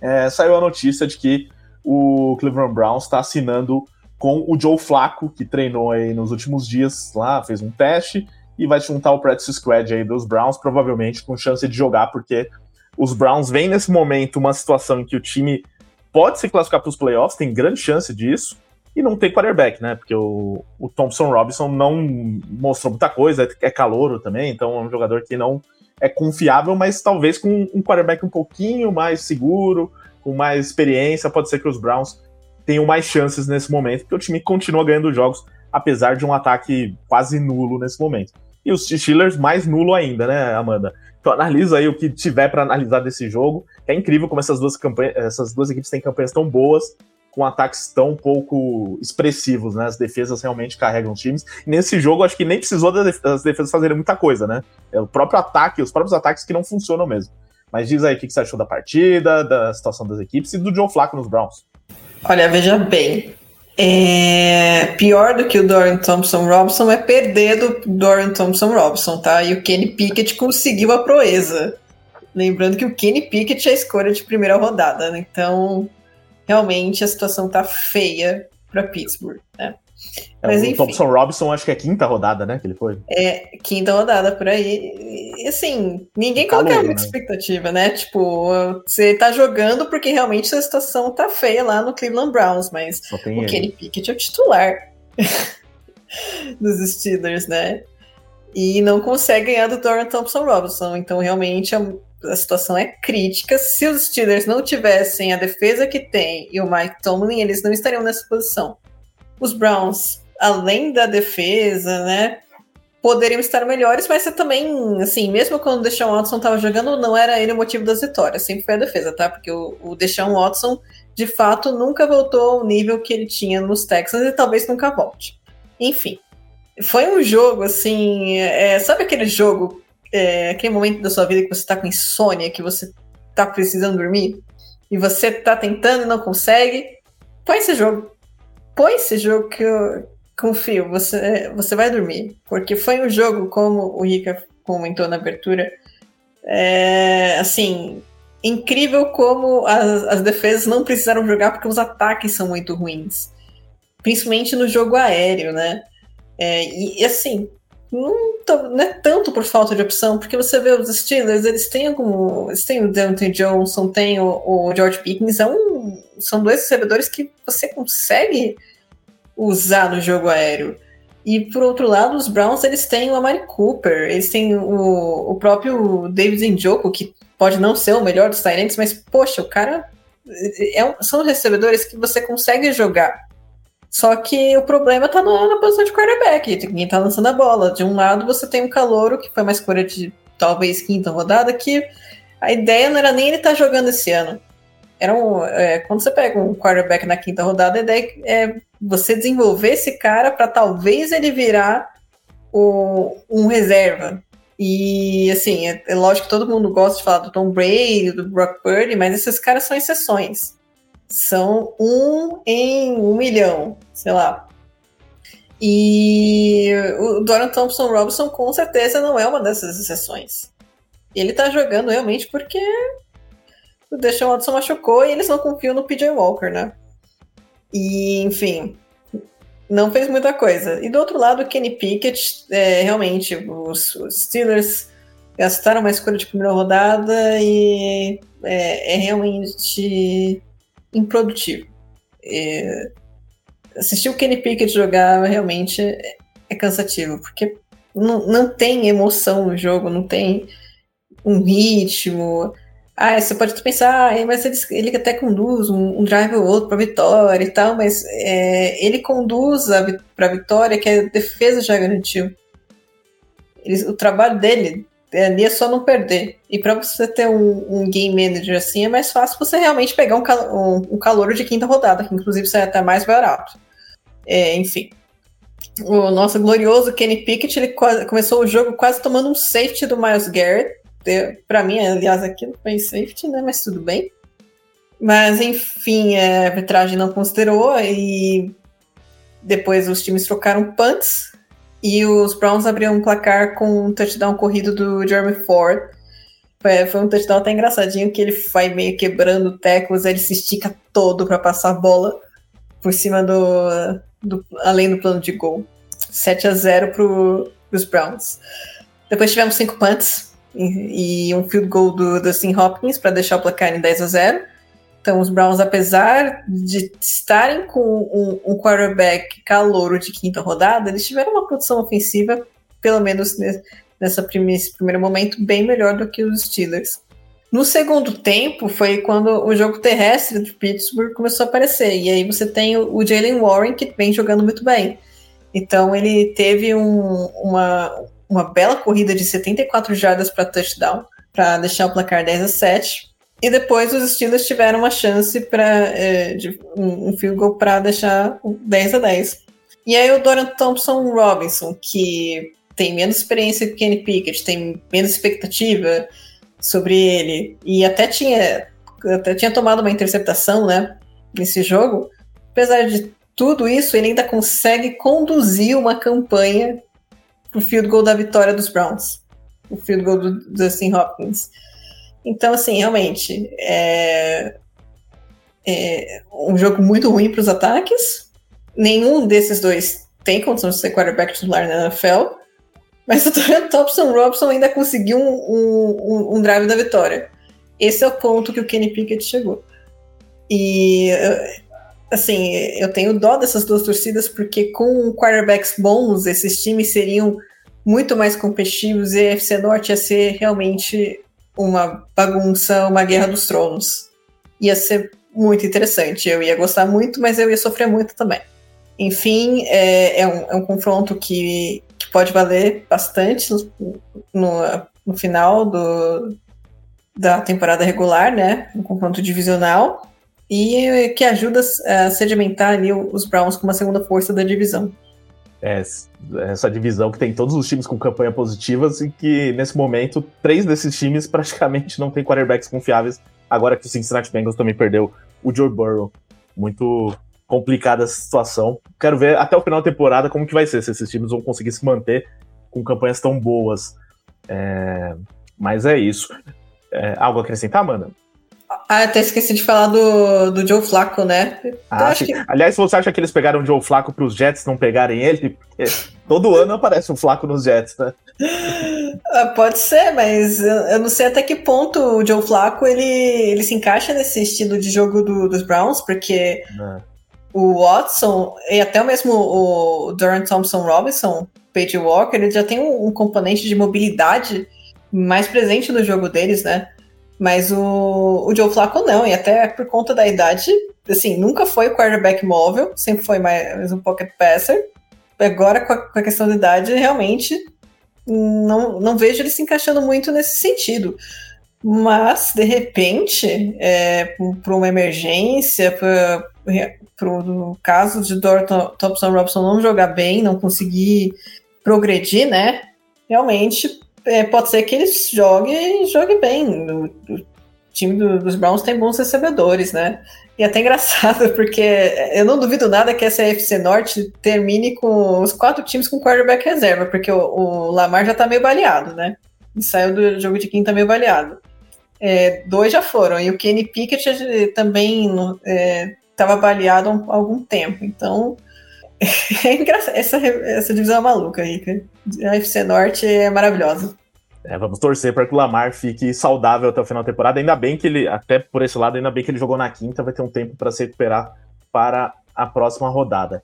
é, saiu a notícia de que o Cleveland Browns está assinando com o Joe Flacco, que treinou aí nos últimos dias lá, fez um teste, e vai juntar o practice squad aí dos Browns, provavelmente com chance de jogar, porque os Browns vêm nesse momento uma situação em que o time pode se classificar para os playoffs, tem grande chance disso, e não tem quarterback, né? Porque o, o Thompson Robinson não mostrou muita coisa, é calouro também, então é um jogador que não é confiável, mas talvez com um quarterback um pouquinho mais seguro, com mais experiência, pode ser que os Browns tenham mais chances nesse momento, porque o time continua ganhando jogos, apesar de um ataque quase nulo nesse momento. E os Steelers mais nulo ainda, né, Amanda? Então analisa aí o que tiver para analisar desse jogo. É incrível como essas duas, campanhas, essas duas equipes têm campanhas tão boas, com ataques tão pouco expressivos, né? As defesas realmente carregam os times. E nesse jogo, acho que nem precisou das defesas fazerem muita coisa, né? É o próprio ataque, os próprios ataques que não funcionam mesmo. Mas diz aí o que você achou da partida, da situação das equipes e do Joe Flacco nos Browns. Olha, veja bem. É... Pior do que o Dorian Thompson Robson é perder do Dorian Thompson Robson, tá? E o Kenny Pickett conseguiu a proeza. Lembrando que o Kenny Pickett é a escolha de primeira rodada, né? Então, realmente a situação tá feia para Pittsburgh, né? É, Mas, o enfim, Thompson Robinson, acho que é quinta rodada, né? Que ele foi. É, quinta rodada por aí. E assim, ninguém tá colocava muita né? expectativa, né? Tipo, você tá jogando porque realmente a situação tá feia lá no Cleveland Browns, mas o ele. Kenny Pickett é o titular dos Steelers, né? E não consegue ganhar do Dorian Thompson Robinson. Então, realmente, a, a situação é crítica. Se os Steelers não tivessem a defesa que tem e o Mike Tomlin, eles não estariam nessa posição os Browns, além da defesa, né, poderiam estar melhores, mas você também, assim, mesmo quando o Deshaun Watson estava jogando, não era ele o motivo das vitórias, sempre foi a defesa, tá? Porque o, o Deshaun Watson, de fato, nunca voltou ao nível que ele tinha nos Texans e talvez nunca volte. Enfim, foi um jogo, assim, é, sabe aquele jogo, é, aquele momento da sua vida que você está com insônia, que você está precisando dormir, e você está tentando e não consegue? Foi esse jogo põe esse jogo que eu confio, você, você vai dormir. Porque foi um jogo, como o Rica comentou na abertura, é, assim, incrível como as, as defesas não precisaram jogar porque os ataques são muito ruins. Principalmente no jogo aéreo, né? É, e, e, assim, não, não, é tanto por falta de opção, porque você vê os Steelers, eles têm algum. Eles têm o Deontay Johnson, tem o, o George Pickens, é um, são dois recebedores que você consegue usar no jogo aéreo. E por outro lado, os Browns eles têm o Amari Cooper, eles têm o, o próprio David Njoku, que pode não ser o melhor dos Tyrants, mas poxa, o cara é um, são recebedores que você consegue jogar. Só que o problema tá na, posição de quarterback, quem tá lançando a bola. De um lado você tem um calouro, que foi uma escolha de talvez quinta rodada, que a ideia não era nem ele estar tá jogando esse ano. Era um, é, quando você pega um quarterback na quinta rodada, a ideia é você desenvolver esse cara para talvez ele virar o, um reserva. E assim, é, é, lógico que todo mundo gosta de falar do Tom Brady, do Brock Purdy, mas esses caras são exceções. São um em um milhão, sei lá. E o Dorian Thompson Robinson com certeza não é uma dessas exceções. Ele tá jogando realmente porque o Deshaun Watson machucou e eles não confiam no PJ Walker, né? E, enfim, não fez muita coisa. E do outro lado, o Kenny Pickett, é, realmente, os, os, Steelers gastaram uma escolha de primeira rodada e é, é realmente improdutivo. É, assistir o Kenny Pickett jogar realmente é, é cansativo, porque não, não tem emoção no jogo, não tem um ritmo. Ah, você pode pensar, ah, mas ele, ele até conduz um, um drive ou outro para vitória e tal, mas é, ele conduz para vitória que a defesa já garantiu. Ele, o trabalho dele ali é só não perder. E para você ter um, um, game manager assim, é mais fácil você realmente pegar um, um, um calor de quinta rodada, que inclusive sai até mais barato. É, enfim. O nosso glorioso Kenny Pickett, ele quase, começou o jogo quase tomando um safety do Miles Garrett para mim, aliás, aqui não foi safety, né? Mas tudo bem. Mas, enfim, a arbitragem não considerou e depois os times trocaram punts e os Browns abriram um placar com um touchdown corrido do Jeremy Ford. Foi um touchdown até engraçadinho que ele vai meio quebrando tecos, ele se estica todo para passar a bola por cima do, do além do plano de gol. 7 a 0 para os Browns. Depois tivemos cinco punts e, um field goal do Dustin Hopkins para deixar o placar em 10 a 0. Então, os Browns, apesar de estarem com um, um quarterback calouro de quinta rodada, eles tiveram uma produção ofensiva, pelo menos nesse primeiro momento, bem melhor do que os Steelers. No segundo tempo foi quando o jogo terrestre de Pittsburgh começou a aparecer. E aí você tem o, o Jalen Warren, que vem jogando muito bem. Então ele teve um, uma, uma bela corrida de 74 jardas para touchdown, para deixar o placar 10 a 7. E depois os Steelers tiveram uma chance para é, um, um field goal para deixar 10 a 10. E aí o Dorian Thompson Robinson, que tem menos experiência que o Kenny Pickett, tem menos expectativa sobre ele, e até tinha, até tinha tomado uma interceptação, né, nesse jogo, apesar de tudo isso, ele ainda consegue conduzir uma campanha pro field goal da vitória dos Browns. O field goal do Dustin Hopkins. Então, assim, realmente, é, é um jogo muito ruim para os ataques. Nenhum desses dois tem condição de ser quarterback titular na NFL. Mas o Thompson Robson ainda conseguiu um, um, um, drive da vitória. Esse é o ponto que o Kenny Pickett chegou. E, assim, eu tenho dó dessas duas torcidas, porque com quarterbacks bons, esses times seriam muito mais competitivos e a FC Norte ia ser realmente uma bagunça, uma guerra dos tronos. Ia ser muito interessante. Eu ia gostar muito, mas eu ia sofrer muito também. Enfim, é, é, um, é um, confronto que, que, pode valer bastante no, no, no final do, da temporada regular, né? Um confronto divisional. E que ajuda a sedimentar ali os Browns como a segunda força da divisão é, essa divisão que tem todos os times com campanha positivas e que, nesse momento, três desses times praticamente não tem quarterbacks confiáveis. Agora que o Cincinnati Bengals também perdeu o Joe Burrow. Muito complicada essa situação. Quero ver até o final da temporada como que vai ser, se esses times vão conseguir se manter com campanhas tão boas. É... Mas é isso. É, algo a acrescentar, Amanda? Ah, até esqueci de falar do, do Joe Flaco, né? Ah, que... Aliás, você acha que eles pegaram o Joe Flaco para os Jets não pegarem ele? Porque todo ano aparece um Flaco nos Jets, né? Ah, pode ser, mas eu não sei até que ponto o Joe Flaco ele, ele se encaixa nesse estilo de jogo do, dos Browns, porque é. o Watson e até mesmo o Durant Thompson Robinson, Page Walker, ele já tem um, um componente de mobilidade mais presente no jogo deles, né? Mas o, o Joe Flacco não, e até por conta da idade, assim, nunca foi o quarterback móvel, sempre foi mais um pocket passer. Agora, com a, com a questão da idade, realmente não, não vejo ele se encaixando muito nesse sentido. Mas, de repente, é, para uma emergência, para o caso de Dorton Thompson Robson não jogar bem, não conseguir progredir, né? Realmente é, pode ser que ele jogue e jogue bem. O, o time do, dos Browns tem bons recebedores, né? E até engraçado, porque eu não duvido nada que essa FC Norte termine com os quatro times com quarterback reserva, porque o, o Lamar já tá meio baleado, né? E saiu do jogo de quinta meio baleado. É, dois já foram, e o Kenny Pickett também estava é, baleado há algum tempo. Então, é engraçado. Essa, essa divisão é maluca, Rica. A FC Norte é maravilhosa. É, vamos torcer para que o Lamar fique saudável até o final da temporada. Ainda bem que ele, até por esse lado, ainda bem que ele jogou na quinta, vai ter um tempo para se recuperar para a próxima rodada.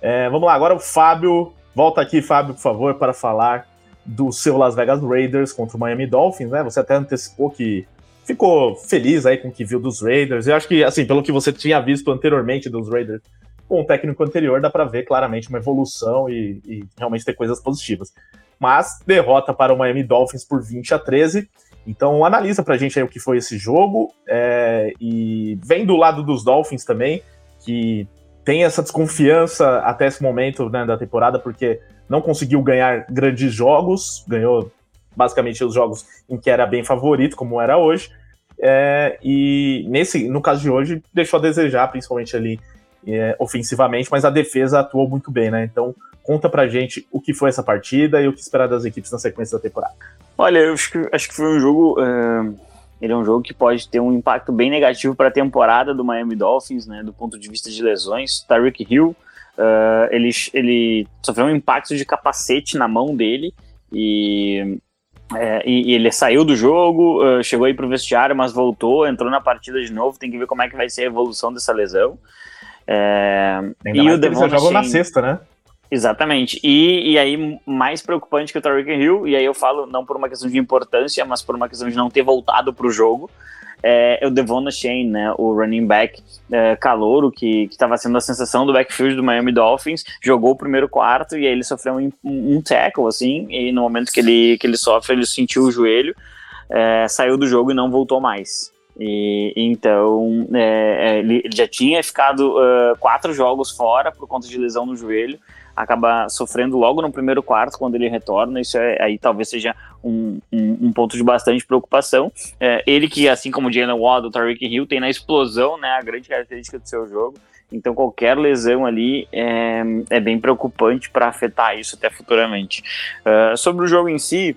É, vamos lá, agora o Fábio. Volta aqui, Fábio, por favor, para falar do seu Las Vegas Raiders contra o Miami Dolphins, né? Você até antecipou que ficou feliz aí com o que viu dos Raiders. Eu acho que, assim, pelo que você tinha visto anteriormente dos Raiders com o técnico anterior, dá para ver claramente uma evolução e, e realmente ter coisas positivas mas derrota para o Miami Dolphins por 20 a 13. Então analisa pra gente aí o que foi esse jogo é, e vem do lado dos Dolphins também, que tem essa desconfiança até esse momento né, da temporada, porque não conseguiu ganhar grandes jogos, ganhou basicamente os jogos em que era bem favorito, como era hoje, é, e nesse, no caso de hoje, deixou a desejar, principalmente ali é, ofensivamente, mas a defesa atuou muito bem, né? Então Conta pra gente o que foi essa partida e o que esperar das equipes na sequência da temporada. Olha, eu acho que, acho que foi um jogo. Uh, ele é um jogo que pode ter um impacto bem negativo para a temporada do Miami Dolphins, né? Do ponto de vista de lesões. Tyreek Hill, uh, ele, ele sofreu um impacto de capacete na mão dele e É, e, e, ele saiu do jogo, uh, chegou aí pro vestiário, mas voltou, entrou na partida de novo. Tem que ver como é que vai ser a evolução dessa lesão. É, Ainda e o Devon jogou na sexta, né? Exatamente. E, e aí, mais preocupante que o Tariq Hill, e aí eu falo não por uma questão de importância, mas por uma questão de não ter voltado para o jogo, é, é, o Devon Shane, né, o running back é, calouro, que estava sendo a sensação do backfield do Miami Dolphins, jogou o primeiro quarto e aí ele sofreu um, um, tackle, assim, e no momento que ele, que ele sofre, ele sentiu o joelho, é, saiu do jogo e não voltou mais. E, então, é, é ele, já tinha ficado uh, quatro jogos fora por conta de lesão no joelho, acaba sofrendo logo no primeiro quarto quando ele retorna. Isso é, aí talvez seja um, um, um ponto de bastante preocupação. É, ele que, assim como Jalen Waddle, Tariq Hill, tem na explosão né, a grande característica do seu jogo. Então qualquer lesão ali é, é bem preocupante para afetar isso até futuramente. Uh, sobre o jogo em si,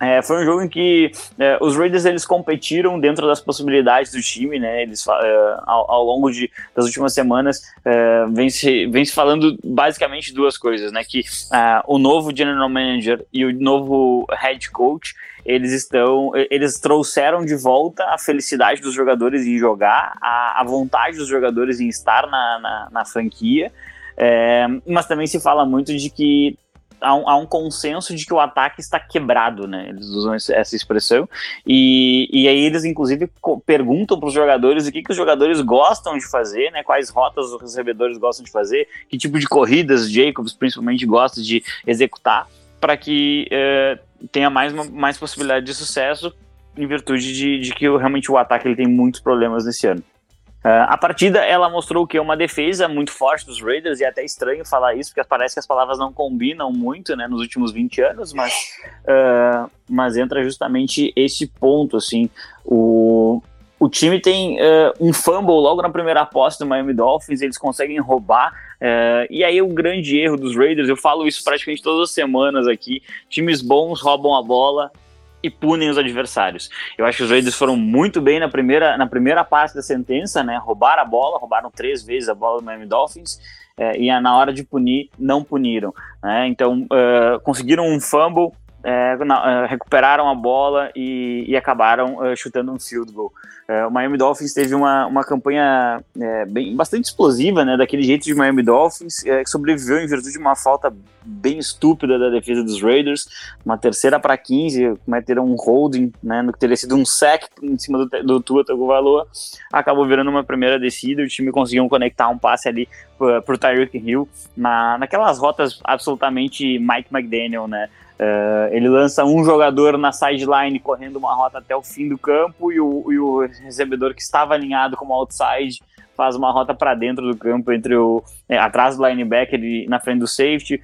é, foi um jogo em que é, os Raiders eles competiram dentro das possibilidades do time, né? Eles é, ao, ao, longo de, das últimas semanas é, vem, se, vem se falando basicamente duas coisas, né? Que é, o novo general manager e o novo head coach eles estão eles trouxeram de volta a felicidade dos jogadores em jogar, a, a vontade dos jogadores em estar na, na, na franquia. É, mas também se fala muito de que há um, há um, consenso de que o ataque está quebrado, né? Eles usam essa expressão. E, e aí eles, inclusive, perguntam para os jogadores o que, que os jogadores gostam de fazer, né? Quais rotas os recebedores gostam de fazer, que tipo de corridas Jacobs principalmente gosta de executar, para que é, tenha mais, mais possibilidade de sucesso em virtude de, de que realmente o ataque ele tem muitos problemas nesse ano. Uh, a partida ela mostrou que é uma defesa muito forte dos Raiders, e é até estranho falar isso, porque parece que as palavras não combinam muito né, nos últimos 20 anos, mas, uh, mas entra justamente esse ponto. Assim, o, o time tem uh, um fumble logo na primeira posse do Miami Dolphins, eles conseguem roubar. e aí o grande erro dos Raiders, eu falo isso praticamente todas as semanas aqui: times bons roubam a bola, e punem os adversários. Eu acho que os Raiders foram muito bem na primeira, na primeira parte da sentença, né? Roubaram a bola, roubaram três vezes a bola do Miami Dolphins. É, e na hora de punir, não puniram. Né? Então, uh, conseguiram um fumble, é, uh, recuperaram a bola e, e acabaram uh, chutando um field goal. Uh, o Miami Dolphins teve uma, uma campanha é, bem, bastante explosiva, né, daquele jeito de Miami Dolphins, é, que sobreviveu em virtude de uma falta bem estúpida da defesa dos Raiders, uma terceira para 15, cometeram um holding, né, no que teria sido um sack em cima do, do Tua Tagovailoa, acabou virando uma primeira descida, o time conseguiu conectar um passe ali para o Tyreek Hill, na, naquelas rotas absolutamente Mike McDaniel, né, Uh, ele lança um jogador na sideline correndo uma rota até o fim do campo e o, e o recebedor que estava alinhado como outside faz uma rota para dentro do campo entre o é, atrás do linebacker e na frente do safety.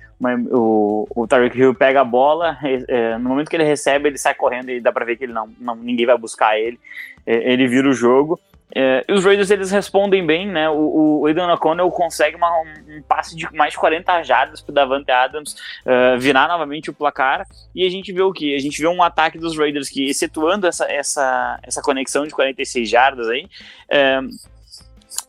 o, o Tarek Hill pega a bola, é, no momento que ele recebe, ele sai correndo e dá para ver que ele não, não ninguém vai buscar ele. Ele vira o jogo é, os Raiders eles respondem bem, né? O, o Aidan O'Connell consegue uma, um, passe de mais de 40 jardas para Davante Adams uh, virar novamente o placar e a gente vê o que? A gente vê um ataque dos Raiders que, excetuando essa, essa, essa conexão de 46 jardas aí, uh,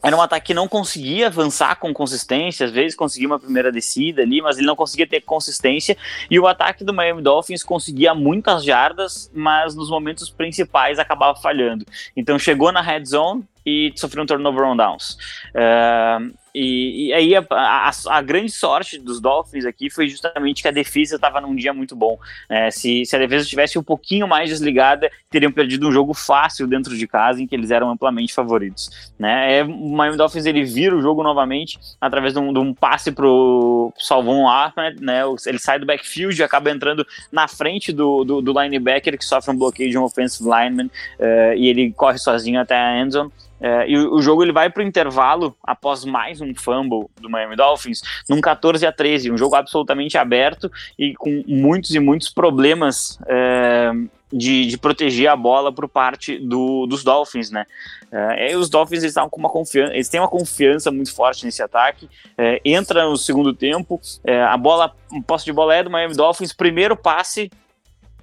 era um ataque que não conseguia avançar com consistência, às vezes conseguia uma primeira descida ali, mas ele não conseguia ter consistência, e o ataque do Miami Dolphins conseguia muitas jardas, mas nos momentos principais acabava falhando. Então chegou na red zone, e sofreu um turnover on downs. Uh, e, e, aí a, a, a, grande sorte dos Dolphins aqui foi justamente que a defesa estava num dia muito bom. É, se, se, a defesa estivesse um pouquinho mais desligada, teriam perdido um jogo fácil dentro de casa em que eles eram amplamente favoritos. Né? É, o Miami Dolphins ele vira o jogo novamente através de um, de um passe pro Salvon Ahmed, né? Ele sai do backfield e acaba entrando na frente do, do, do linebacker que sofre um bloqueio de um offensive lineman uh, e ele corre sozinho até a endzone. É, e o, jogo ele vai para o intervalo após mais um fumble do Miami Dolphins, num 14 a 13, um jogo absolutamente aberto e com muitos e muitos problemas é, de, de, proteger a bola por parte do, dos Dolphins, né? É, os Dolphins eles, com uma confiança, eles têm uma confiança muito forte nesse ataque. É, entra no segundo tempo, é, a bola, posse de bola é do Miami Dolphins, primeiro passe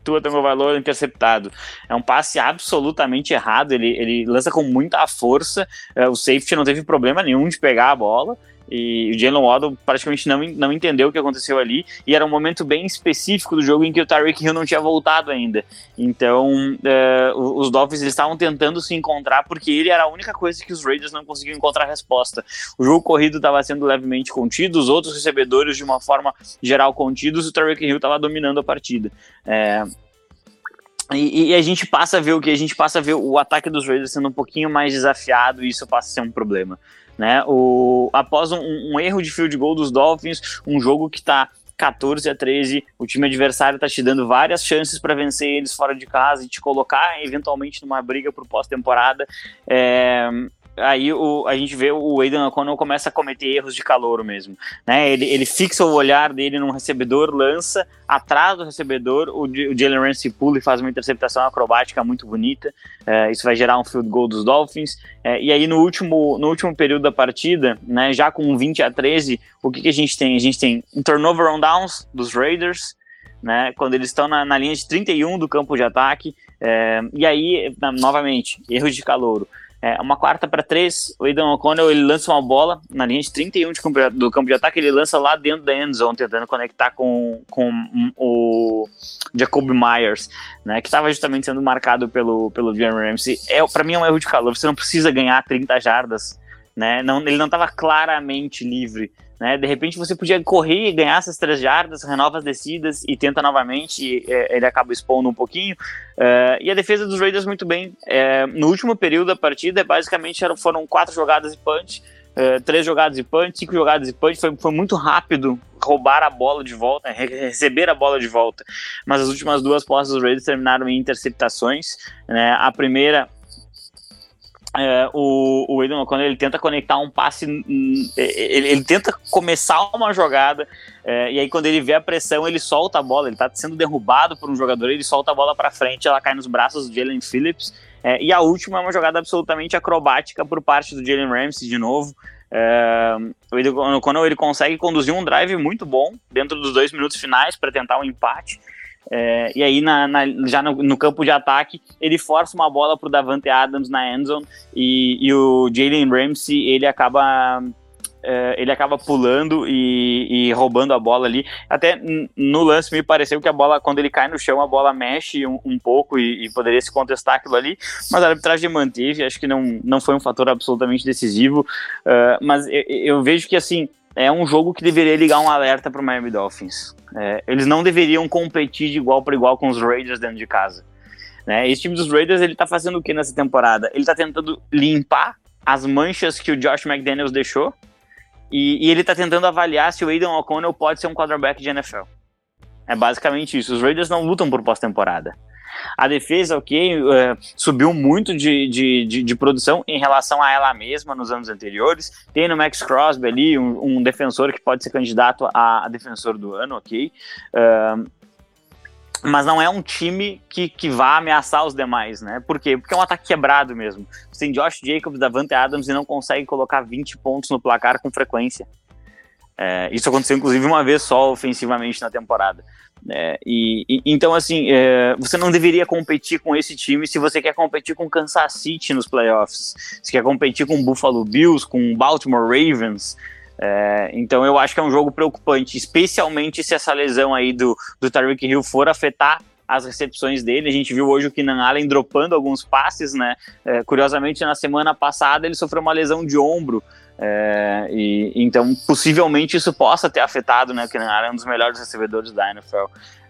Tua valor interceptado. É um passe absolutamente errado, ele, ele lança com muita força, é, o safety não teve problema nenhum de pegar a bola, e o Jalen Waddle praticamente não, não entendeu o que aconteceu ali, e era um momento bem específico do jogo em que o Tyreek Hill não tinha voltado ainda. Então, uh, os Dolphins estavam tentando se encontrar, porque ele era a única coisa que os Raiders não conseguiam encontrar resposta. O jogo corrido estava sendo levemente contido, os outros recebedores de uma forma geral contidos, e o Tyreek Hill estava dominando a partida. É, e, e, a gente passa a ver o que? A gente passa a ver o ataque dos Raiders sendo um pouquinho mais desafiado e isso passa a ser um problema. Né? O, após um, um erro de field goal dos Dolphins, um jogo que está 14 a 13, o time adversário está te dando várias chances para vencer eles fora de casa e te colocar eventualmente numa briga por pós-temporada. É, aí o, a gente vê o Aidan O'Connell começa a cometer erros de calor mesmo. Né? Ele, ele fixa o olhar dele num recebedor, lança atrás do recebedor, o, o Jalen Ramsey pula e faz uma interceptação acrobática muito bonita. É, isso vai gerar um field goal dos Dolphins. É, e aí no último, no último período da partida, né, já com 20 a 13, o que, que a gente tem? A gente tem um turnover on downs dos Raiders, né, quando eles estão na, na linha de 31 do campo de ataque. É, e aí, novamente, erros de calouro. É, uma quarta para três, o Aidan O'Connell ele lança uma bola na linha de 31 de campo, do campo de ataque, ele lança lá dentro da end zone, tentando conectar com, com o Jacob Myers, né, que estava justamente sendo marcado pelo, pelo Jeremy Ramsey. É, para mim é um erro de calor, você não precisa ganhar 30 jardas, né, não, ele não estava claramente livre né? De repente você podia correr e ganhar essas três jardas, renova as descidas e tenta novamente, e, é, ele acaba expondo um pouquinho. Uh, e a defesa dos Raiders muito bem. É, no último período da partida, basicamente eram, foram quatro jogadas de punch, uh, três jogadas de punch, cinco jogadas de punch. Foi, foi muito rápido roubar a bola de volta, receber a bola de volta. Mas as últimas duas postas dos Raiders terminaram em interceptações. Né? A primeira é, o, o Aidan quando ele tenta conectar um passe, ele, ele tenta começar uma jogada, é, e aí quando ele vê a pressão, ele solta a bola, ele tá sendo derrubado por um jogador, ele solta a bola para frente, ela cai nos braços do Jalen Phillips, é, e a última é uma jogada absolutamente acrobática por parte do Jalen Ramsey de novo, é, quando ele consegue conduzir um drive muito bom dentro dos dois minutos finais para tentar um empate, é, e aí, na, na, já no, no, campo de ataque, ele força uma bola para o Davante Adams na endzone e, e o Jalen Ramsey ele acaba é, ele acaba pulando e, e, roubando a bola ali. Até no lance me pareceu que a bola, quando ele cai no chão, a bola mexe um, um pouco e, e, poderia se contestar aquilo ali, mas a arbitragem manteve, acho que não, não foi um fator absolutamente decisivo. Uh, mas eu, eu vejo que assim é um jogo que deveria ligar um alerta para o Miami Dolphins. É, eles não deveriam competir de igual para igual com os Raiders dentro de casa. Né? Esse time dos Raiders ele tá fazendo o que nessa temporada? Ele está tentando limpar as manchas que o Josh McDaniels deixou e, e ele está tentando avaliar se o Aidan O'Connell pode ser um quarterback de NFL. É basicamente isso. Os Raiders não lutam por pós-temporada. A defesa, ok, uh, subiu muito de, de, de, de, produção em relação a ela mesma nos anos anteriores. Tem no Max Crosby ali um, um defensor que pode ser candidato a, a defensor do ano, ok. Uh, mas não é um time que, que vá ameaçar os demais, né? Por quê? Porque é um ataque quebrado mesmo. Você tem Josh Jacobs, Davante Adams e não consegue colocar 20 pontos no placar com frequência. É, isso aconteceu, inclusive, uma vez só ofensivamente na temporada. É, e, e, então, assim, é, você não deveria competir com esse time se você quer competir com Kansas City nos playoffs, se quer competir com Buffalo Bills, com Baltimore Ravens. É, então, eu acho que é um jogo preocupante, especialmente se essa lesão aí do, do Tyreek Hill for afetar as recepções dele. A gente viu hoje o Keenan Allen dropando alguns passes, né? É, curiosamente, na semana passada ele sofreu uma lesão de ombro. É, e, então, possivelmente isso possa ter afetado, né? Keenan Allen é um dos melhores recebedores da NFL.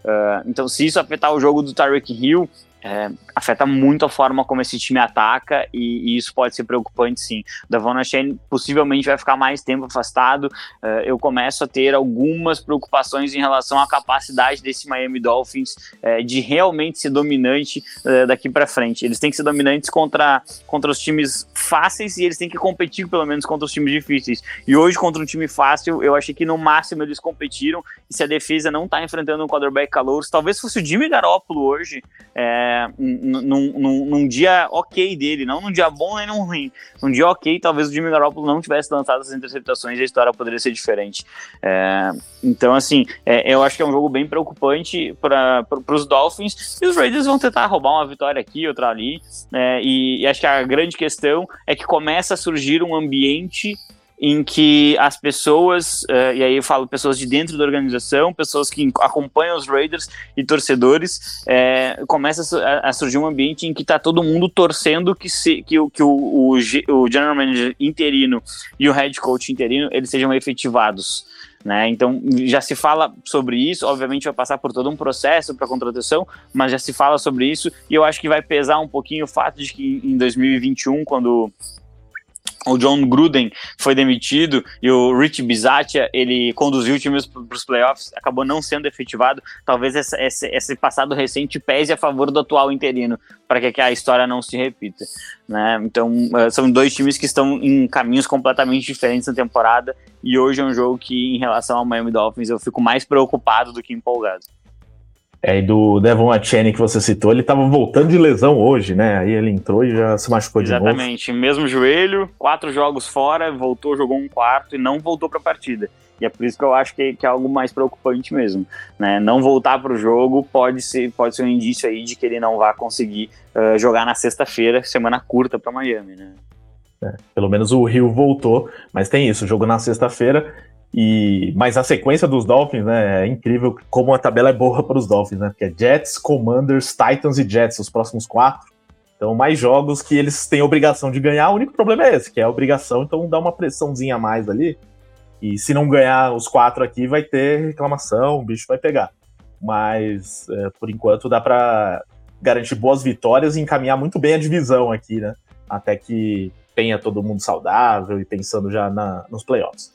Uh, então, se isso afetar o jogo do Tyreek Hill, é, afeta muito a forma como esse time ataca e, e isso pode ser preocupante sim. Davon Shane possivelmente vai ficar mais tempo afastado. Uh, eu começo a ter algumas preocupações em relação à capacidade desse Miami Dolphins uh, de realmente ser dominante uh, daqui para frente. Eles têm que ser dominantes contra, contra os times fáceis e eles têm que competir pelo menos contra os times difíceis. E hoje contra um time fácil, eu achei que no máximo eles competiram e se a defesa não está enfrentando um quarterback calor, talvez fosse o Jimmy Garoppolo hoje. É, num, dia ok dele, não num dia bom nem num ruim. Num dia ok, talvez o Jimmy Garoppolo não tivesse lançado as interceptações e a história poderia ser diferente. É, então, assim, é, eu acho que é um jogo bem preocupante para os Dolphins e os Raiders vão tentar roubar uma vitória aqui, outra ali. É, e, e acho que a grande questão é que começa a surgir um ambiente em que as pessoas, uh, e aí eu falo pessoas de dentro da organização, pessoas que acompanham os Raiders e torcedores, é, começa a, a, surgir um ambiente em que está todo mundo torcendo que, se, que, o, que o, o, o general manager interino e o head coach interino eles sejam efetivados. Né? Então já se fala sobre isso, obviamente vai passar por todo um processo para contratação, mas já se fala sobre isso e eu acho que vai pesar um pouquinho o fato de que em 2021, quando o John Gruden foi demitido e o Rich Bisaccia, ele conduziu o time para os playoffs, acabou não sendo efetivado. Talvez esse, esse, esse, passado recente pese a favor do atual interino, para que, que, a história não se repita. Né? Então, eh, são dois times que estão em caminhos completamente diferentes na temporada, e hoje é um jogo que, em relação ao Miami Dolphins, eu fico mais preocupado do que empolgado. É, e do Devon Achene que você citou, ele estava voltando de lesão hoje, né? Aí ele entrou e já se machucou de Exatamente. novo. Exatamente, mesmo joelho, quatro jogos fora, voltou, jogou um quarto e não voltou para a partida. E é por isso que eu acho que, que é algo mais preocupante mesmo. Né? Não voltar para o jogo pode ser, pode ser um indício aí de que ele não vai conseguir uh, jogar na sexta-feira, semana curta para Miami. Né? É, pelo menos o Rio voltou, mas tem isso, jogo na sexta-feira. E, mas a sequência dos Dolphins, né, é incrível como a tabela é boa para os Dolphins, né? Porque é Jets, Commanders, Titans e Jets, os próximos quatro. Então, mais jogos que eles têm obrigação de ganhar. O único problema é esse, que é a obrigação, então dá uma pressãozinha a mais ali. E se não ganhar os quatro aqui, vai ter reclamação, o bicho vai pegar. Mas, é, por enquanto, dá para garantir boas vitórias e encaminhar muito bem a divisão aqui, né? Até que tenha todo mundo saudável e pensando já na, nos playoffs.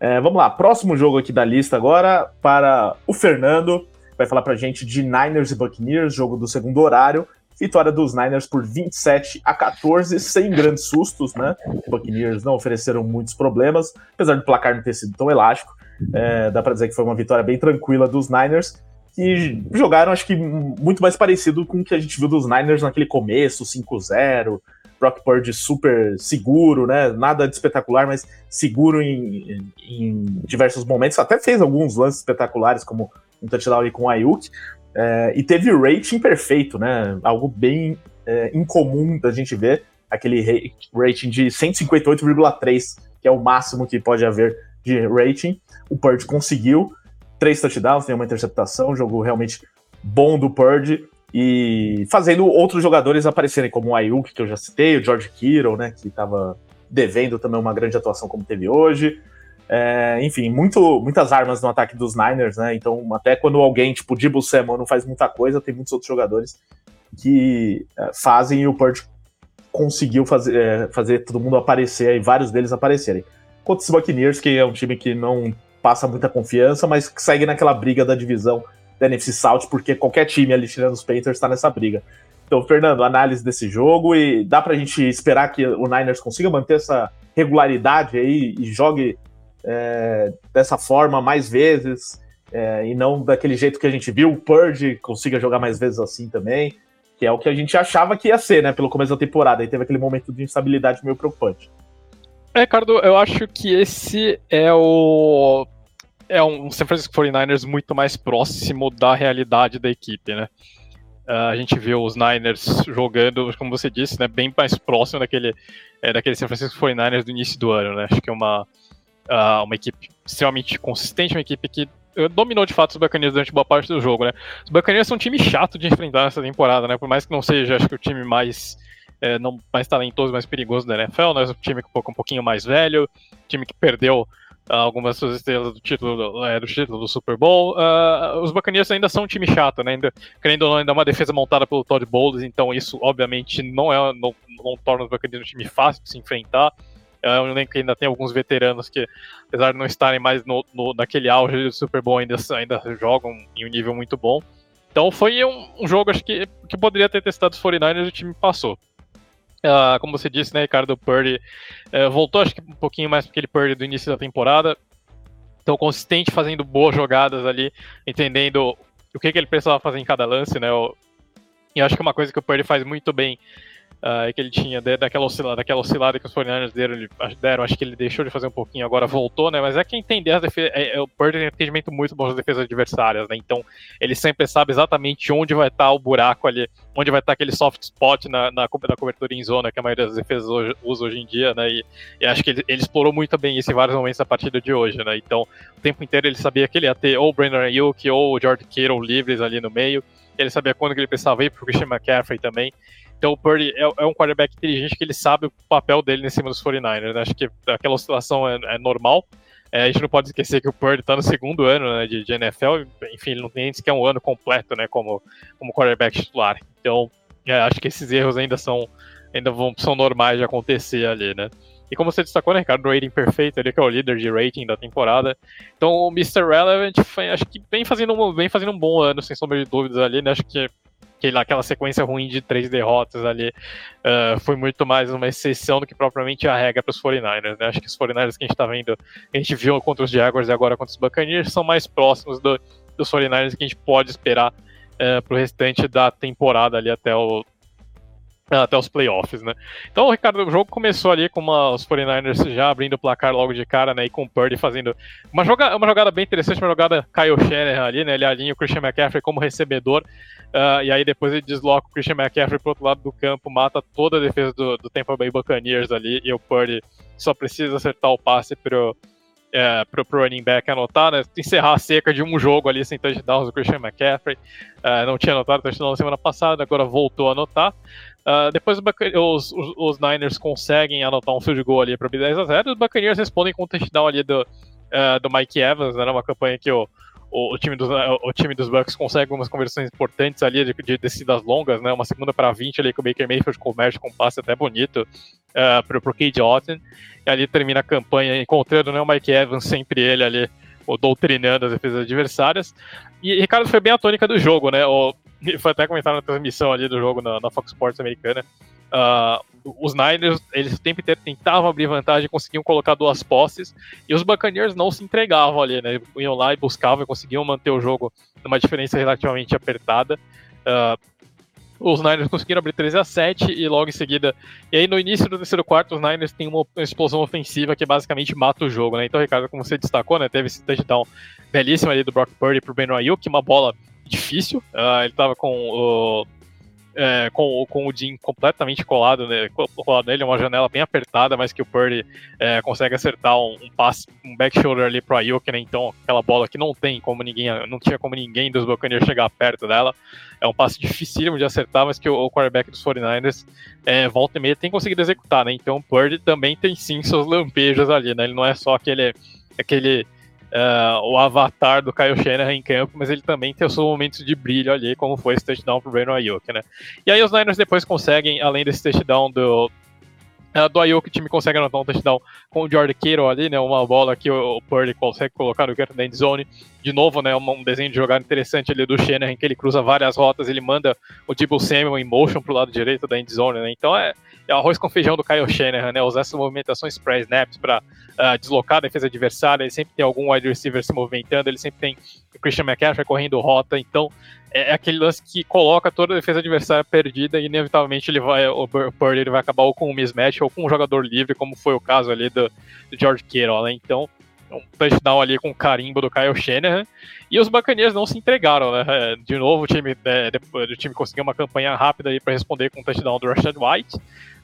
É, vamos lá, próximo jogo aqui da lista agora para o Fernando. Vai falar para a gente de Niners e Buccaneers, jogo do segundo horário. Vitória dos Niners por 27 a 14, sem grandes sustos, né? Os Buccaneers não ofereceram muitos problemas, apesar do placar não ter sido tão elástico. É, dá para dizer que foi uma vitória bem tranquila dos Niners, que jogaram, acho que, muito mais parecido com o que a gente viu dos Niners naquele começo, 5-0, Brock Purdy super seguro, né? Nada de espetacular, mas seguro em, em, diversos momentos. Até fez alguns lances espetaculares, como um touchdown com o Ayuk. É, e teve rating perfeito, né? Algo bem é, incomum da gente ver. Aquele rating de 158,3, que é o máximo que pode haver de rating. O Purdy conseguiu três touchdowns, tem uma interceptação, jogo realmente bom do Purdy e fazendo outros jogadores aparecerem, como o Ayuk, que eu já citei, o George Kittle, né, que estava devendo também uma grande atuação como teve hoje. É, enfim, muito, muitas armas no ataque dos Niners, né? Então, até quando alguém, tipo, Debo Samuel não faz muita coisa, tem muitos outros jogadores que é, fazem e o Purge conseguiu fazer, é, fazer todo mundo aparecer e vários deles aparecerem. Contra os Buccaneers, que é um time que não passa muita confiança, mas que segue naquela briga da divisão da NFC South, porque qualquer time ali tirando os Panthers está nessa briga. Então, Fernando, análise desse jogo e dá para a gente esperar que o Niners consiga manter essa regularidade aí e jogue é, dessa forma mais vezes é, e não daquele jeito que a gente viu, o Purge consiga jogar mais vezes assim também, que é o que a gente achava que ia ser, né, pelo começo da temporada, e teve aquele momento de instabilidade meio preocupante. É, Ricardo, eu acho que esse é o é um San Francisco 49ers muito mais próximo da realidade da equipe, né? Uh, a gente vê os Niners jogando, como você disse, né, bem mais próximo daquele, é, daquele San Francisco 49ers do início do ano, né? Acho que é uma, uh, uma equipe extremamente consistente, uma equipe que uh, dominou de fato os Buccaneers durante boa parte do jogo, né? Os Buccaneers são um time chato de enfrentar nessa temporada, né? Por mais que não seja, acho que o time mais é, não, mais talentoso, mais perigoso da NFL, né? Um time um pouquinho mais velho, time que perdeu algumas suas estrelas do título, é, do título do Super Bowl. Uh, os Buccaneers ainda são um time chato, né? Ainda, querendo ou não, ainda é uma defesa montada pelo Todd Bowles, então isso obviamente não, é, não, não torna os Buccaneers um time fácil de se enfrentar. É um elenco que ainda tem alguns veteranos que, apesar de não estarem mais no, no, naquele auge do Super Bowl, ainda, ainda jogam em um nível muito bom. Então foi um, um jogo, acho que, que poderia ter testado os 49ers e o time passou. Uh, como você disse, né, Ricardo Purdy uh, voltou, acho que um pouquinho mais aquele Purdy do início da temporada. Então, consistente, fazendo boas jogadas ali, entendendo o que, que ele precisava fazer em cada lance, né? Eu, e acho que uma coisa que o Purdy faz muito bem uh, que ele tinha daquela, oscilada, daquela oscilada que os 49ers deram, ele, deram, acho que ele deixou de fazer um pouquinho, agora voltou, né? Mas é que entender as defesas. É, é, o Purdy tem entendimento muito bom das defesas adversárias, né? Então ele sempre sabe exatamente onde vai estar o buraco ali, onde vai estar aquele soft spot na, na, na cobertura em zona que a maioria das defesas hoje, usa hoje em dia, né? E, e acho que ele, ele, explorou muito bem isso em vários momentos da partida de hoje, né? Então o tempo inteiro ele sabia que ele ia ter ou o Brandon Ayuk ou o George Kittle livres ali no meio. Ele sabia quando que ele precisava ir pro Christian McCaffrey também. Então o Purdy é, é, um quarterback inteligente que ele sabe o papel dele em cima dos 49ers. Né? Acho que aquela oscilação é, é normal. É, a gente não pode esquecer que o Purdy está no segundo ano né, de, de, NFL, enfim, ele não tem nem sequer um ano completo né, como, como quarterback titular. Então, é, acho que esses erros ainda são ainda vão, são normais de acontecer ali, né? E como você destacou, né, Ricardo, o rating perfeito, ele que é o líder de rating da temporada. Então o Mr. Relevant foi, acho que vem fazendo, vem fazendo um bom ano, sem sombra de dúvidas ali, né? Acho que aquela, aquela sequência ruim de três derrotas ali uh, foi muito mais uma exceção do que propriamente a regra para os 49ers. Né? Acho que os 49ers que a gente está vendo, a gente viu contra os Jaguars e agora contra os Buccaneers, são mais próximos do, dos 49ers que a gente pode esperar uh, para o restante da temporada ali até o, até os playoffs, né? Então, Ricardo, o jogo começou ali com uma, os 49ers já abrindo o placar logo de cara, né? E com o Purdy fazendo uma jogada, uma jogada bem interessante, uma jogada Kyle Shanahan ali, né? Ele alinha o Christian McCaffrey como recebedor, uh, e aí depois ele desloca o Christian McCaffrey pro outro lado do campo, mata toda a defesa do, do Tampa Bay Buccaneers ali, e o Purdy só precisa acertar o passe pro, é, pro, pro running back anotar, né? Encerrar a seca de um jogo ali sem touchdowns do Christian McCaffrey. Uh, não tinha anotado touchdown na semana passada, agora voltou a anotar. Uh, depois os, os, os, Niners conseguem anotar um field goal ali para 10 a 0 e os Buccaneers respondem com o touchdown ali do, uh, do Mike Evans, né, uma campanha que o, o, o, time dos, o time dos Bucks consegue algumas conversões importantes ali de, de descidas longas, né, uma segunda para 20 ali que o Baker Mayfield converte com um passe até bonito uh, pro, pro Cade Otten, e ali termina a campanha encontrando né, o Mike Evans, sempre ele ali o, doutrinando as defesas adversárias. E Ricardo foi bem a tônica do jogo, né? O, foi até comentar na transmissão ali do jogo na, na Fox Sports americana. Uh, os Niners, eles o tempo inteiro tentavam abrir vantagem, conseguiam colocar duas posses, e os Buccaneers não se entregavam ali, né? Iam lá e buscavam e conseguiam manter o jogo numa diferença relativamente apertada. Uh, os Niners conseguiram abrir 13 a 7 e logo em seguida. E aí no início do terceiro quarto, os Niners têm uma explosão ofensiva que basicamente mata o jogo, né? Então, Ricardo, como você destacou, né? Teve esse touchdown belíssimo ali do Brock Purdy pro Ben Ayuk, uma bola difícil. Uh, ele tava com o. É, com, com o Dean completamente colado, né, colado nele, uma janela bem apertada, mas que o Purdy é, consegue acertar um, um passe, um back shoulder ali pro Ayuk, né, então aquela bola que não tem como ninguém, não tinha como ninguém dos Buccaneers chegar perto dela, é um passe dificílimo de acertar, mas que o, o quarterback dos 49ers é, volta e meia tem conseguido executar, né, então o Purdy também tem sim seus lampejos ali, né, ele não é só aquele, aquele uh, o avatar do Kyle Shanahan em campo, mas ele também tem os seus momentos de brilho ali, como foi esse touchdown pro Brandon Ayuk, né? E aí os Niners depois conseguem, além desse touchdown do, uh, do Ayuk, o time consegue anotar um touchdown com o Jordan Kittle ali, né? Uma bola que o, o Purdy consegue colocar no canto da end zone. De novo, né? Um, desenho de jogada interessante ali do Shanahan, que ele cruza várias rotas, ele manda o Debo Samuel em motion pro lado direito da end zone, né? Então é, é arroz com feijão do Kyle Shanahan, né? Usar essas movimentações pré-snaps para uh, deslocar a defesa adversária, ele sempre tem algum wide receiver se movimentando, ele sempre tem o Christian McCaffrey correndo rota, então é, é aquele lance que coloca toda a defesa adversária perdida e inevitavelmente ele vai, o Purdy vai acabar ou com um mismatch ou com um jogador livre, como foi o caso ali do, do George Kittle, né? Então um touchdown ali com carimbo do Kyle Shanahan. E os Buccaneers não se entregaram, né? É, de novo, o time, é, depois, o time conseguiu uma campanha rápida para responder com um touchdown do Rashad White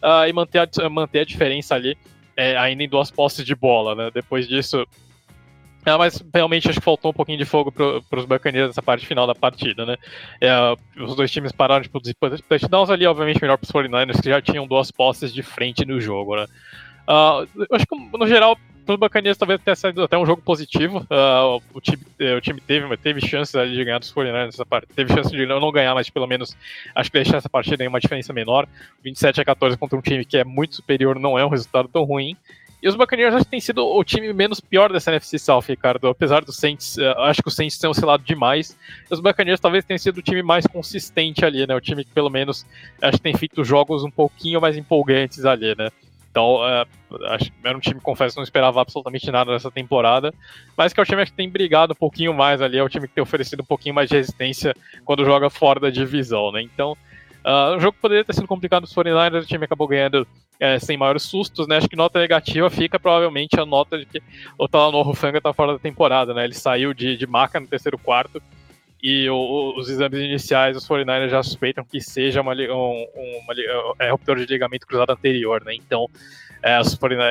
uh, e manter a, manter a diferença ali é, ainda em duas posses de bola, né? Depois disso. É, mas realmente acho que faltou um pouquinho de fogo para os Buccaneers nessa parte final da partida, né? É, os dois times pararam de produzir touchdowns ali, obviamente melhor para os 49ers, que já tinham duas posses de frente no jogo, né? Uh, acho que, no geral, para os Buccaneers talvez tenha sido até um jogo positivo. Uh, o, time, o time teve, teve chances ali de ganhar dos 49ers nessa partida. Teve chance de não ganhar, mas pelo menos acho que deixar essa partida em uma diferença menor. 27 a 14 contra um time que é muito superior não é um resultado tão ruim. E os Buccaneers acho que tem sido o time menos pior dessa NFC South, Ricardo. Apesar dos Saints, uh, acho que os Saints têm oscilado demais. Os Buccaneers talvez tenham sido o time mais consistente ali, né? O time que pelo menos acho que tem feito jogos um pouquinho mais empolgantes ali, né? Então, uh, era um time, confesso, não esperava absolutamente nada dessa temporada, mas que é o time que tem brigado um pouquinho mais ali, é o time que tem oferecido um pouquinho mais de resistência quando joga fora da divisão, né? Então, Uh, o jogo poderia ter sido complicado nos 49ers, o time acabou ganhando é, sem maiores sustos, né? Acho que nota negativa fica provavelmente a nota de que o Talanoa Rufanga tá fora da temporada, né? Ele saiu de, de maca no terceiro quarto e o, os exames iniciais os 49ers já suspeitam que seja uma, um, uma, é, ruptura de ligamento cruzado anterior, né? Então é,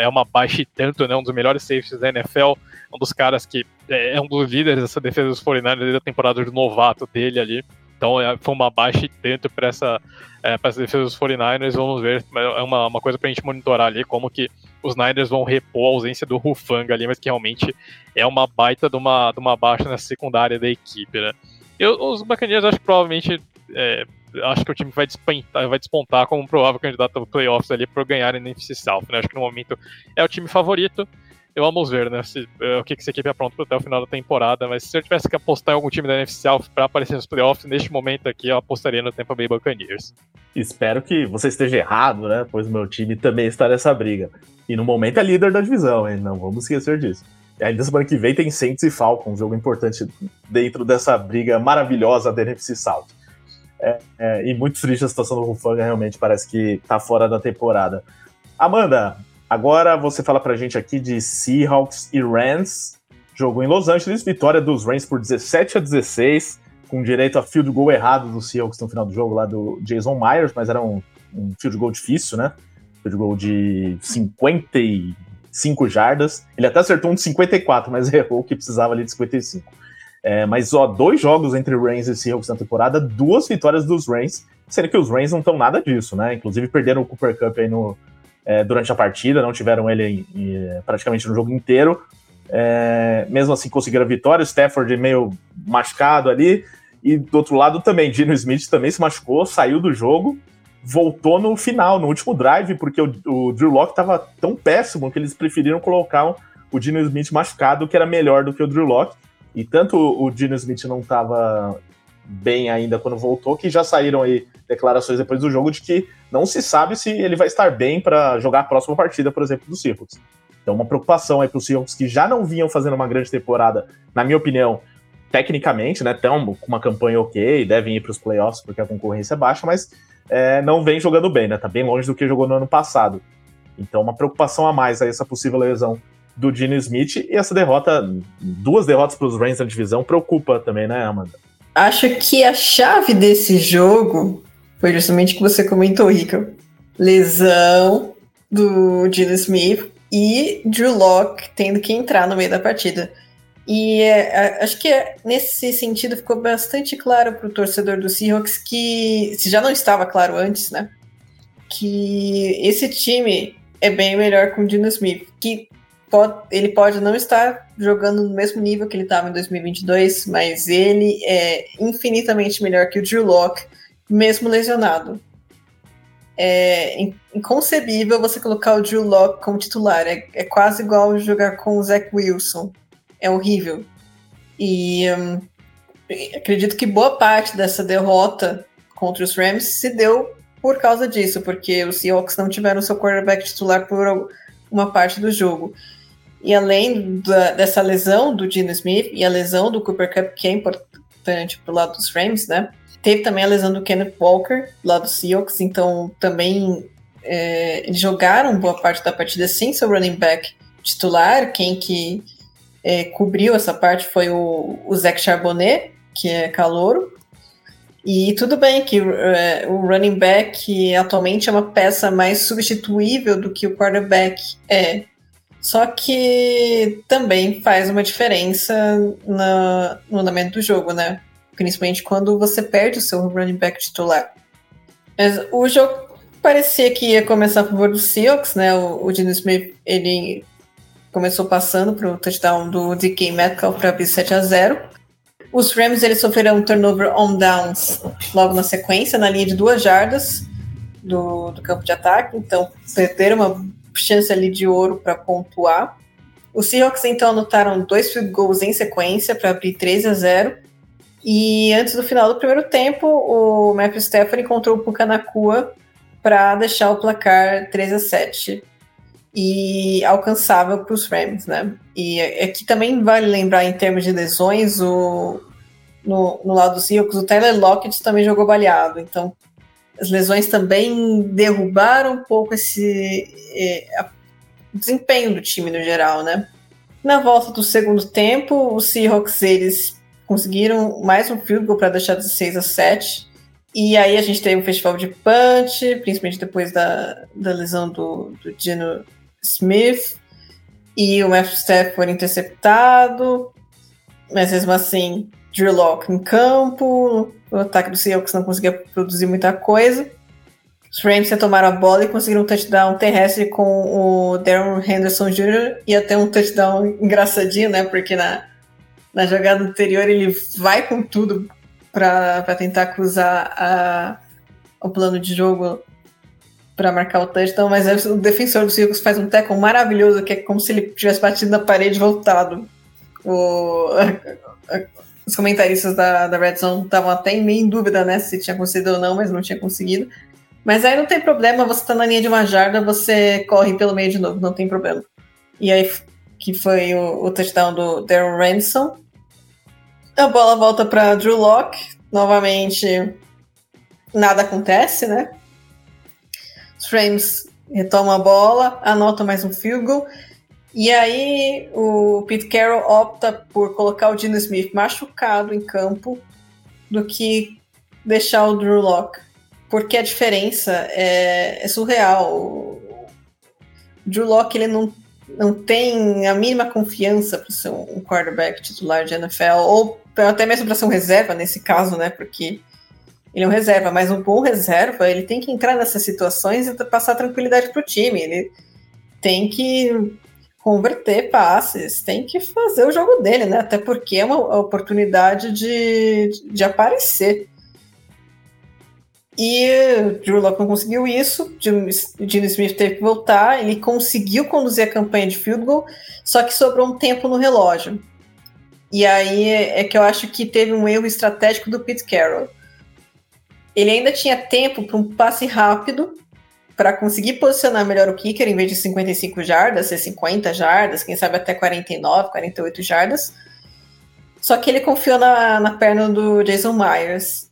é uma baixa e tanto, né? Um dos melhores safeties da NFL, um dos caras que é, é um dos líderes dessa defesa dos 49ers desde a temporada de novato dele ali. Então é, foi uma baixa e tanto para essa, é, essa defesa dos 49ers. Vamos ver, é uma, uma coisa para a gente monitorar ali, como que os Niners vão repor a ausência do Rufanga ali, mas que realmente é uma baita de uma, de uma baixa na secundária da equipe, né? Eu, os Buccaneers acho que provavelmente é, acho que o time vai despontar, vai despontar como um provável candidato ao playoffs ali por ganhar na NFC South, né? Acho que no momento é o time favorito vamos ver, né? Se, uh, o que, que essa equipe apronta até o final da temporada. Mas se eu tivesse que apostar em algum time da NFC South para aparecer nos playoffs, neste momento aqui eu apostaria no Tampa Bay Buccaneers. Espero que você esteja errado, né? Pois meu time também está nessa briga. E no momento é líder da divisão, hein? Não vamos esquecer disso. E ainda semana que vem tem Saints e Falcons, um jogo importante dentro dessa briga maravilhosa da NFC South. É, é, e muito triste a situação do Rufanga, realmente parece que tá fora da temporada. Amanda, Agora você fala pra gente aqui de Seahawks e Rams. Jogo em Los Angeles, vitória dos Rams por 17 a 16, com direito a field goal errado do Seahawks no final do jogo lá do Jason Myers, mas era um, um field goal difícil, né? Field goal de 55 jardas. Ele até acertou um de 54, mas errou o que precisava ali de 55. É, mas, ó, dois jogos entre Rams e Seahawks na temporada, duas vitórias dos Rams, sendo que os Rams não estão nada disso, né? Inclusive perderam o Cooper Cup aí no, é, durante a partida, não tiveram ele em, em, praticamente no jogo inteiro. É, mesmo assim, conseguiram a vitória. Stafford meio machucado ali. E do outro lado também, Dino Smith também se machucou, saiu do jogo, voltou no final, no último drive, porque o, o Drew Locke estava tão péssimo que eles preferiram colocar o Dino Smith machucado, que era melhor do que o Drew Locke. E tanto o Dino Smith não estava bem ainda quando voltou, que já saíram aí declarações depois do jogo de que não se sabe se ele vai estar bem para jogar a próxima partida, por exemplo, do Seahawks. Então, uma preocupação aí para os Seahawks que já não vinham fazendo uma grande temporada, na minha opinião, tecnicamente, né? Estão com uma campanha ok, devem ir para os playoffs porque a concorrência é baixa, mas é, não vem jogando bem, né? Tá bem longe do que jogou no ano passado. Então, uma preocupação a mais aí essa possível lesão do Gene Smith e essa derrota, duas derrotas para os Rams na divisão, preocupa também, né, Amanda? Acho que a chave desse jogo foi justamente o que você comentou, Rica. Lesão do Gino Smith e Drew Locke tendo que entrar no meio da partida. E é, acho que é, nesse sentido ficou bastante claro para o torcedor do Seahawks que, se já não estava claro antes, né? Que esse time é bem melhor com o Dino Smith, que pode, ele pode não estar jogando no mesmo nível que ele estava em 2022, mas ele é infinitamente melhor que o Drew Locke mesmo lesionado. É inconcebível você colocar o Drew Locke como titular. É, é quase igual jogar com o Zach Wilson. É horrível. E hum, acredito que boa parte dessa derrota contra os Rams se deu por causa disso, porque os Seahawks não tiveram seu quarterback titular por uma parte do jogo. E além da, dessa lesão do Gino Smith e a lesão do Cooper Cup, que é importante pro lado dos Rams, né? Teve também a lesão do Kenneth Walker, lá do Seahawks, então também é, jogaram boa parte da partida sem seu running back titular. Quem que é, cobriu essa parte foi o, o Zach Charbonnet, que é calouro. E tudo bem que é, o running back atualmente é uma peça mais substituível do que o quarterback é. Só que também faz uma diferença na, no andamento do jogo, né? principalmente quando você perde o seu running back titular. Mas o jogo parecia que ia começar a favor do Seahawks, né? O, o Smith ele começou passando para o touchdown do DK Metcalf para abrir 7 a 0. Os Rams eles sofreram um turnover on downs logo na sequência, na linha de duas jardas do, do campo de ataque, então perderam uma chance ali de ouro para pontuar. Os Seahawks então anotaram dois field goals em sequência para abrir 3 a 0 e antes do final do primeiro tempo, o Matthew Stafford encontrou o Pucanacua para deixar o placar 3 a 7 e alcançável para os Rams, né? E aqui também vale lembrar em termos de lesões, o, no, no lado dos Seahawks, o Tyler Lockett também jogou baleado, então as lesões também derrubaram um pouco esse é, desempenho do time no geral, né? Na volta do segundo tempo, os Seahawks eles conseguiram mais um field goal para deixar de 6 a 7. E aí a gente teve um festival de punch, principalmente depois da, da lesão do, do Gino Smith. E o Matthew Stafford interceptado. Mas mesmo assim, Drew Locke em campo. O ataque do Seahawks não conseguia produzir muita coisa. Os Rams tomaram a bola e conseguiram um touchdown terrestre com o Darren Henderson Jr. e até um touchdown engraçadinho, né? Porque na, na jogada anterior ele vai com tudo para tentar cruzar a, o plano de jogo para marcar o touchdown, mas o defensor do Seahawks faz um tackle maravilhoso, que é como se ele tivesse batido na parede e voltado. O, os comentaristas da, da Red Zone estavam até meio em dúvida, né, se tinha conseguido ou não, mas não tinha conseguido. Mas aí não tem problema, você tá na linha de uma jarda, você corre pelo meio de novo, não tem problema. E aí, que foi o, o touchdown do Darren Ransom. A bola volta para Drew Locke. Novamente, nada acontece, né? Os Rams retomam a bola, anotam mais um field goal. E aí o Pete Carroll opta por colocar o Dino Smith machucado em campo do que deixar o Drew Locke porque a diferença é, é surreal. O Drew Locke ele não, não tem a mínima confiança para ser um quarterback titular de NFL, ou até mesmo para ser um reserva nesse caso, né? Porque ele é um reserva, mas um bom reserva, ele tem que entrar nessas situações e passar tranquilidade para o time. Ele tem que converter passes, tem que fazer o jogo dele, né? Até porque é uma oportunidade de, de aparecer. E Drew Locke não conseguiu isso, Gino Smith teve que voltar, ele conseguiu conduzir a campanha de field goal, só que sobrou um tempo no relógio. E aí é que eu acho que teve um erro estratégico do Pete Carroll. Ele ainda tinha tempo para um passe rápido para conseguir posicionar melhor o kicker em vez de 55 jardas, ser 50 jardas, quem sabe até 49, 48 jardas. Só que ele confiou na, na perna do Jason Myers.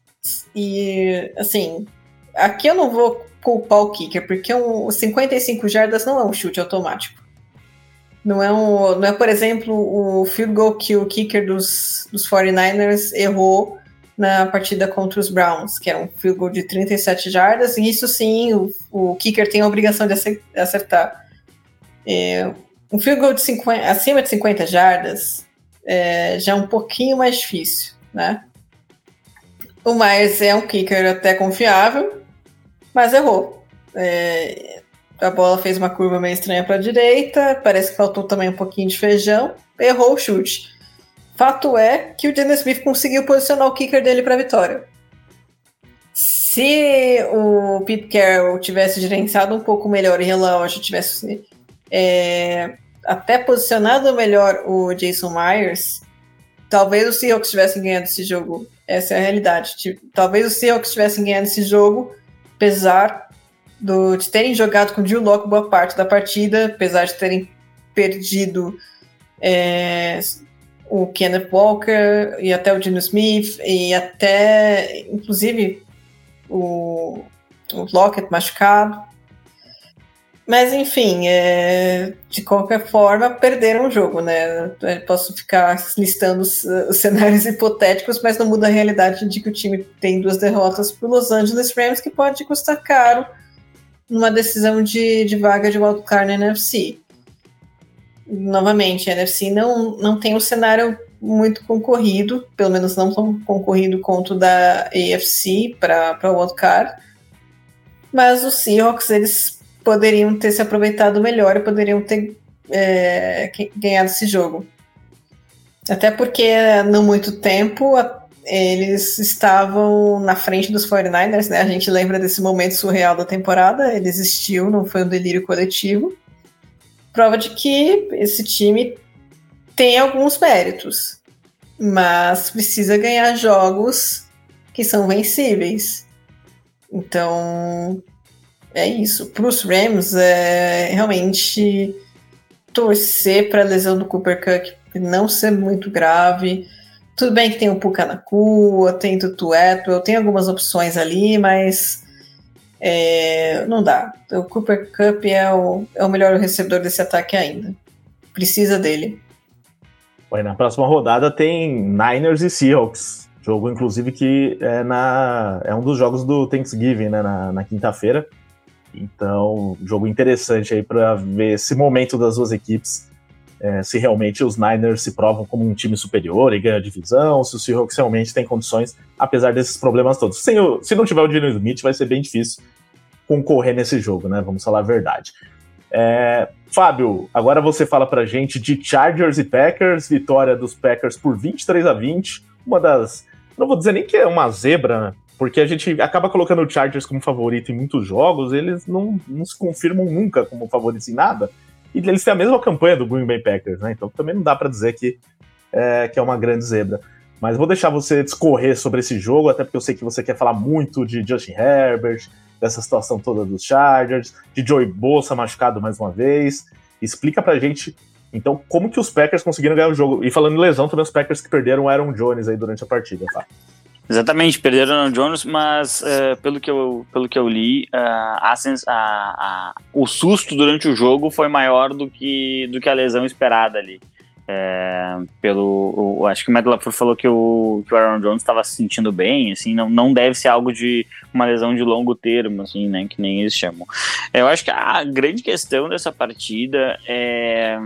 E, assim, aqui eu não vou culpar o kicker, porque um, 55 jardas não é um chute automático. Não é, um, não é, por exemplo, o field goal que o kicker dos, dos 49ers errou na partida contra os Browns, que era um field goal de 37 jardas, e isso sim, o, o kicker tem a obrigação de acertar. É, um field goal de 50, acima de 50 jardas é, já é um pouquinho mais difícil, né? O Myers é um kicker até confiável, mas errou. É, a bola fez uma curva meio estranha para a direita, parece que faltou também um pouquinho de feijão, errou o chute. Fato é que o Dennis Smith conseguiu posicionar o kicker dele para vitória. Se o Pete Carroll tivesse gerenciado um pouco melhor o relógio, tivesse é, até posicionado melhor o Jason Myers, talvez os Seahawks tivessem ganhado esse jogo essa é a realidade. Talvez os Seahawks tivessem ganhado esse jogo, apesar do, de terem jogado com o Drew Locke boa parte da partida, apesar de terem perdido é, o Kenneth Walker e até o Gino Smith e até, inclusive, o, o Lockett machucado. Mas enfim, é, de qualquer forma, perderam o jogo, né? Eu posso ficar listando os, os, cenários hipotéticos, mas não muda a realidade de que o time tem duas derrotas para Los Angeles Rams, que pode custar caro numa decisão de, de vaga de wildcard na NFC. Novamente, a NFC não, não tem um cenário muito concorrido, pelo menos não tão concorrido quanto da AFC para o wildcard. Mas os Seahawks, eles poderiam ter se aproveitado melhor e poderiam ter é, ganhado esse jogo. Até porque, não muito tempo, eles estavam na frente dos 49ers, né? A gente lembra desse momento surreal da temporada, ele existiu, não foi um delírio coletivo. Prova de que esse time tem alguns méritos, mas precisa ganhar jogos que são vencíveis. Então, é isso. Para os Rams, é realmente torcer para a lesão do Cooper Cup não ser muito grave. Tudo bem que tem o Puka na Cua, tem Tutu Atwell, tem algumas opções ali, mas É, não dá. O Cooper Cup é o, é o melhor recebedor desse ataque ainda. Precisa dele. Na próxima rodada tem Niners e Seahawks. Jogo, inclusive, que é, na, é um dos jogos do Thanksgiving, né? Na, na quinta-feira. Então, jogo interessante aí para ver esse momento das duas equipes. É, se realmente os Niners se provam como um time superior e ganha a divisão, se o Seahawks realmente tem condições, apesar desses problemas todos. Sem o, se não tiver o Dino Smith, vai ser bem difícil concorrer nesse jogo, né? Vamos falar a verdade. É, Fábio, agora você fala pra gente de Chargers e Packers, vitória dos Packers por 23 a 20, uma das. Não vou dizer nem que é uma zebra, né? porque a gente acaba colocando o Chargers como favorito em muitos jogos, eles não, não se confirmam nunca como favoritos em nada. E eles têm a mesma campanha do Green Bay Packers, né? Então também não dá para dizer que é, que é uma grande zebra. Mas vou deixar você discorrer sobre esse jogo, até porque eu sei que você quer falar muito de Justin Herbert, dessa situação toda dos Chargers, de Joey Bosa machucado mais uma vez. Explica pra gente, então, como que os Packers conseguiram ganhar o jogo. E falando em lesão, também os Packers que perderam o Aaron Jones aí durante a partida, tá? Exatamente, perderam o Jones, mas uh, pelo, que eu, pelo que eu li, uh, a, a, a, o susto durante o jogo foi maior do que, do que a lesão esperada ali. É, pelo, o, acho que o Matt LaFleur falou que o, que o Aaron Jones estava se sentindo bem, assim, não, não deve ser algo de uma lesão de longo termo, assim, né, que nem eles chamam. Eu acho que a grande questão dessa partida é,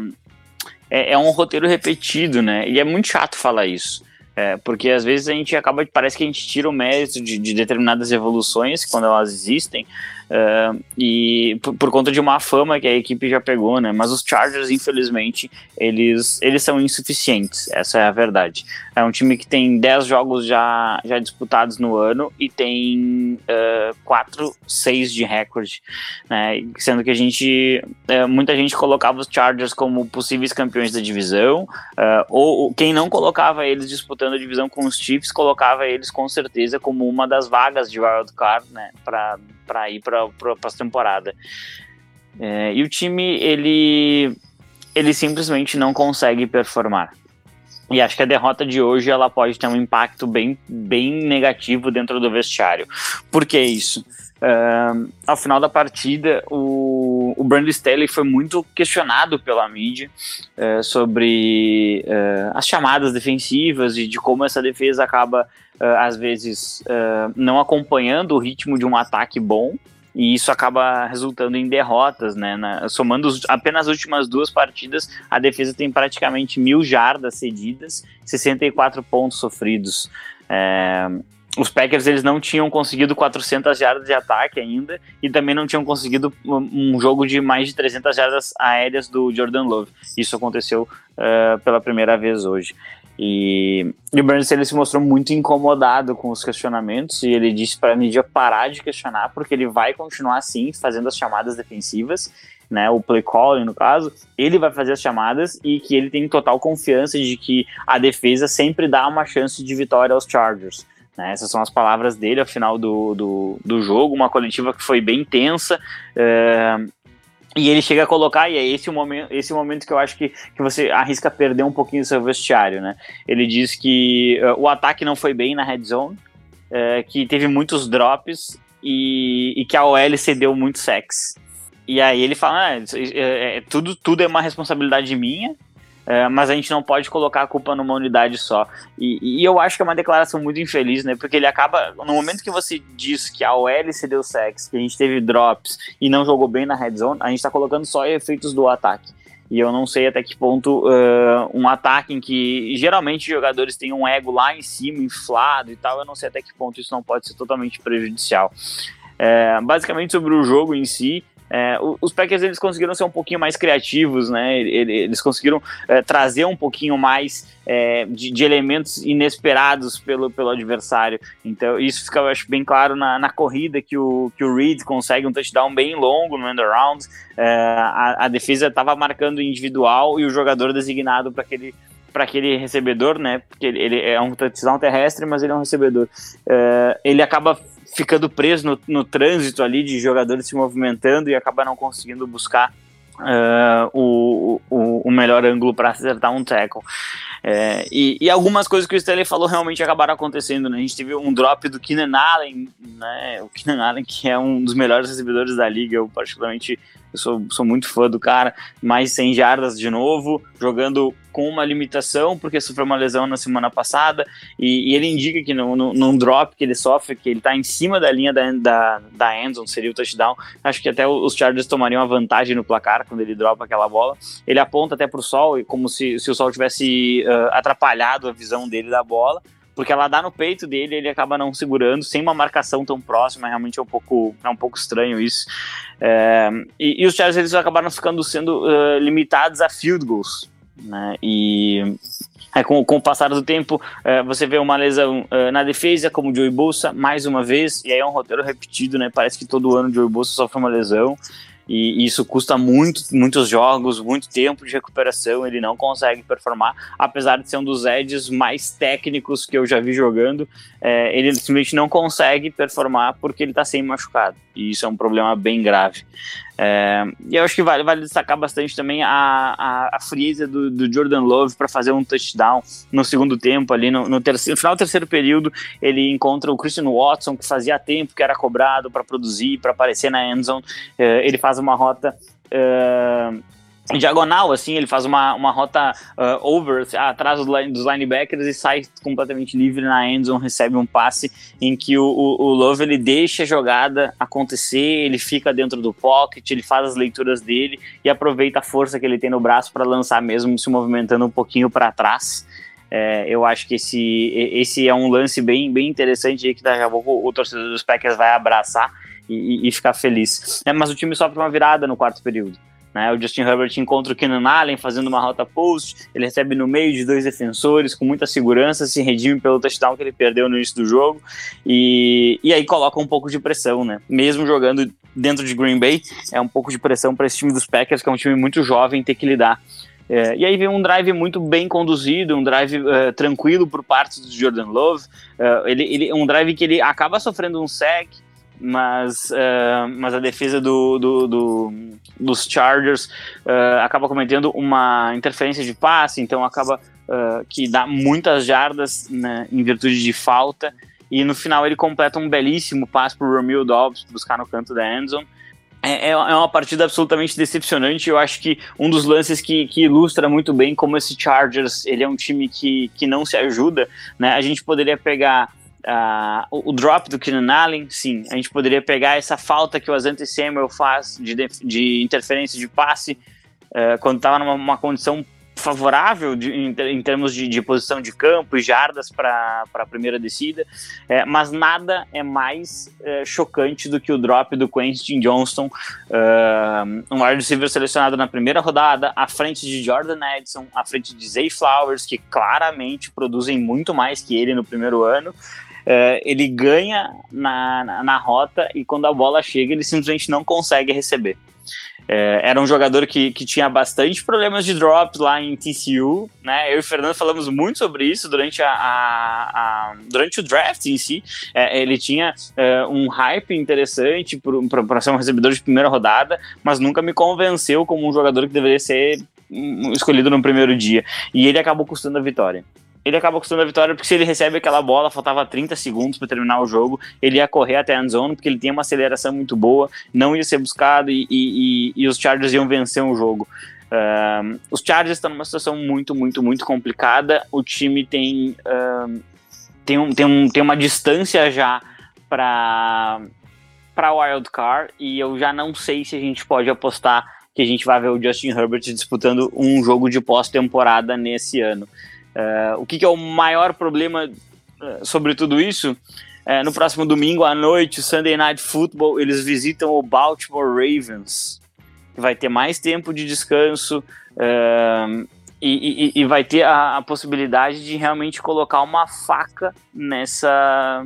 é, é um roteiro repetido, né, e é muito chato falar isso. É, porque às vezes a gente acaba, parece que a gente tira o mérito de, de determinadas evoluções quando elas existem, Uh, e por, por, conta de uma fama que a equipe já pegou, né? Mas os Chargers, infelizmente, eles, eles são insuficientes, essa é a verdade. É um time que tem 10 jogos já, já disputados no ano e tem uh, 4, 6 de recorde, né? Sendo que a gente, uh, muita gente colocava os Chargers como possíveis campeões da divisão, uh, ou quem não colocava eles disputando a divisão com os Chiefs, colocava eles com certeza como uma das vagas de wild card, né? Para ir para para a temporada. É, e o time, ele, ele simplesmente não consegue performar. E acho que a derrota de hoje ela pode ter um impacto bem, bem negativo dentro do vestiário. Por que isso? Uh, ao final da partida, o, o Brandon Staley foi muito questionado pela mídia uh, sobre uh, as chamadas defensivas e de como essa defesa acaba, às vezes, não acompanhando o ritmo de um ataque bom e isso acaba resultando em derrotas, né? Na, somando os, apenas as últimas duas partidas, a defesa tem praticamente mil jardas cedidas, 64 pontos sofridos. É, os Packers eles não tinham conseguido 400 jardas de ataque ainda e também não tinham conseguido um jogo de mais de 300 jardas aéreas do Jordan Love. Isso aconteceu uh, pela primeira vez hoje. E, e o Burns ele se mostrou muito incomodado com os questionamentos e ele disse para a mídia parar de questionar porque ele vai continuar assim fazendo as chamadas defensivas, né, o play calling no caso, ele vai fazer as chamadas e que ele tem total confiança de que a defesa sempre dá uma chance de vitória aos Chargers. Né, essas são as palavras dele ao final do, do, do jogo, uma coletiva que foi bem tensa. É, e ele chega a colocar, e é esse o momento, esse o momento que eu acho que, que você arrisca perder um pouquinho seu vestiário, né? Ele diz que uh, o ataque não foi bem na red zone, uh, que teve muitos drops e, e, que a OL cedeu muito sex. E aí ele fala, ah, é, é, tudo, tudo é uma responsabilidade minha, é, mas a gente não pode colocar a culpa numa unidade só. E, e, eu acho que é uma declaração muito infeliz, né? Porque ele acaba. No momento que você diz que a OL se deu sex, que a gente teve drops e não jogou bem na red zone, a gente tá colocando só efeitos do ataque. E eu não sei até que ponto uh, um ataque em que geralmente jogadores têm um ego lá em cima, inflado e tal, eu não sei até que ponto isso não pode ser totalmente prejudicial. É, basicamente sobre o jogo em si, é, os Packers eles conseguiram ser um pouquinho mais criativos, né? Eles conseguiram é, trazer um pouquinho mais é, de, de, elementos inesperados pelo, pelo adversário. Então, isso fica, eu acho, bem claro na, na corrida que o, que o Reed consegue um touchdown bem longo no end around. É, a, a defesa estava marcando individual e o jogador designado para aquele para aquele recebedor, né? Porque ele, ele, é um touchdown terrestre, mas ele é um recebedor. É, ele acaba ficando preso no, no trânsito ali de jogadores se movimentando e acaba não conseguindo buscar uh, o, o, o, melhor ângulo para acertar um tackle. É, e, e, algumas coisas que o Stanley falou realmente acabaram acontecendo. Né? A gente teve um drop do Keenan Allen, né? o Keenan Allen que é um dos melhores recebedores da liga, eu particularmente eu sou, sou muito fã do cara, mais 100 jardas de novo, jogando com uma limitação, porque sofreu uma lesão na semana passada, e, e ele indica que no, no, num drop que ele sofre, que ele está em cima da linha da, da, da endzone, seria o touchdown, acho que até os Chargers tomariam a vantagem no placar quando ele dropa aquela bola, ele aponta até para o sol, como se, se o sol tivesse uh, atrapalhado a visão dele da bola, porque ela dá no peito dele ele acaba não segurando, sem uma marcação tão próxima, realmente é um pouco, é um pouco estranho isso. É, e, e, os Chargers eles acabaram ficando sendo uh, limitados a field goals, né? E é, com, com o passar do tempo, uh, você vê uma lesão uh, na defesa, como o Joey Bolsa, mais uma vez, e aí é um roteiro repetido, né? Parece que todo ano o Joey Bolsa sofre uma lesão. E isso custa muito, muitos jogos, muito tempo de recuperação. Ele não consegue performar, apesar de ser um dos edges mais técnicos que eu já vi jogando. É, ele simplesmente não consegue performar porque ele está sem machucado. E isso é um problema bem grave. É, e eu acho que vale, vale destacar bastante também a, a, a frieza do, do Jordan Love para fazer um touchdown no segundo tempo, ali no, no, terceiro, no final do terceiro período. Ele encontra o Christian Watson, que fazia tempo que era cobrado para produzir, para aparecer na endzone. É, ele faz uma rota. É, diagonal, assim, ele faz uma, uma rota uh, over atrás dos, line, dos linebackers e sai completamente livre na endzone, recebe um passe em que o, o, o, Love ele deixa a jogada acontecer, ele fica dentro do pocket, ele faz as leituras dele e aproveita a força que ele tem no braço para lançar mesmo se movimentando um pouquinho para trás. É, eu acho que esse, esse é um lance bem, bem interessante que daqui a pouco o torcedor dos Packers vai abraçar e, e, e ficar feliz. É, mas o time sofre uma virada no quarto período. Né? O Justin Herbert encontra o Keenan Allen fazendo uma rota post, ele recebe no meio de dois defensores com muita segurança, se redime pelo touchdown que ele perdeu no início do jogo e, e aí coloca um pouco de pressão, né? Mesmo jogando dentro de Green Bay, é um pouco de pressão para esse time dos Packers, que é um time muito jovem, ter que lidar. É, e aí vem um drive muito bem conduzido, um drive uh, tranquilo por parte do Jordan Love. Uh, ele, ele, um drive que ele acaba sofrendo um sec, mas, uh, mas a defesa do, do, do dos Chargers uh, acaba cometendo uma interferência de passe, então acaba uh, que dá muitas jardas né, em virtude de falta, e no final ele completa um belíssimo passe para o Romeo Dobbs buscar no canto da endzone. É, é, é uma partida absolutamente decepcionante. Eu acho que um dos lances que, que, ilustra muito bem como esse Chargers ele é um time que, que não se ajuda. Né? A gente poderia pegar Uh, o, o, drop do Keenan Allen, sim, a gente poderia pegar essa falta que o Asante Samuel faz de, de interferência de passe uh, quando estava numa condição favorável de, em, em, termos de, de, posição de campo e jardas para a primeira descida, é, mas nada é mais é, chocante do que o drop do Quentin Johnston, uh, um wide receiver selecionado na primeira rodada, à frente de Jordan Edson, à frente de Zay Flowers, que claramente produzem muito mais que ele no primeiro ano, é, ele ganha na, na, na, rota e quando a bola chega ele simplesmente não consegue receber. É, era um jogador que, que tinha bastante problemas de drops lá em TCU, né? Eu e o Fernando falamos muito sobre isso durante, a, a, a durante o draft em si. É, ele tinha um hype interessante para ser um recebedor de primeira rodada, mas nunca me convenceu como um jogador que deveria ser hum, escolhido no primeiro dia. E ele acabou custando a vitória ele acaba custando a vitória porque se ele recebe aquela bola, faltava 30 segundos para terminar o jogo, ele ia correr até a end zone porque ele tem uma aceleração muito boa, não ia ser buscado e, e, e os Chargers iam vencer o jogo. Os Chargers estão numa situação muito, muito, muito complicada. O time tem, tem, um, tem, um, tem uma distância já para para Wild Card e eu já não sei se a gente pode apostar que a gente vai ver o Justin Herbert disputando um jogo de pós-temporada nesse ano. Uh, o que, que, é o maior problema uh, sobre tudo isso? Uh, no próximo domingo à noite, Sunday Night Football, eles visitam o Baltimore Ravens, que vai ter mais tempo de descanso e, e, e, vai ter a, a possibilidade de realmente colocar uma faca nessa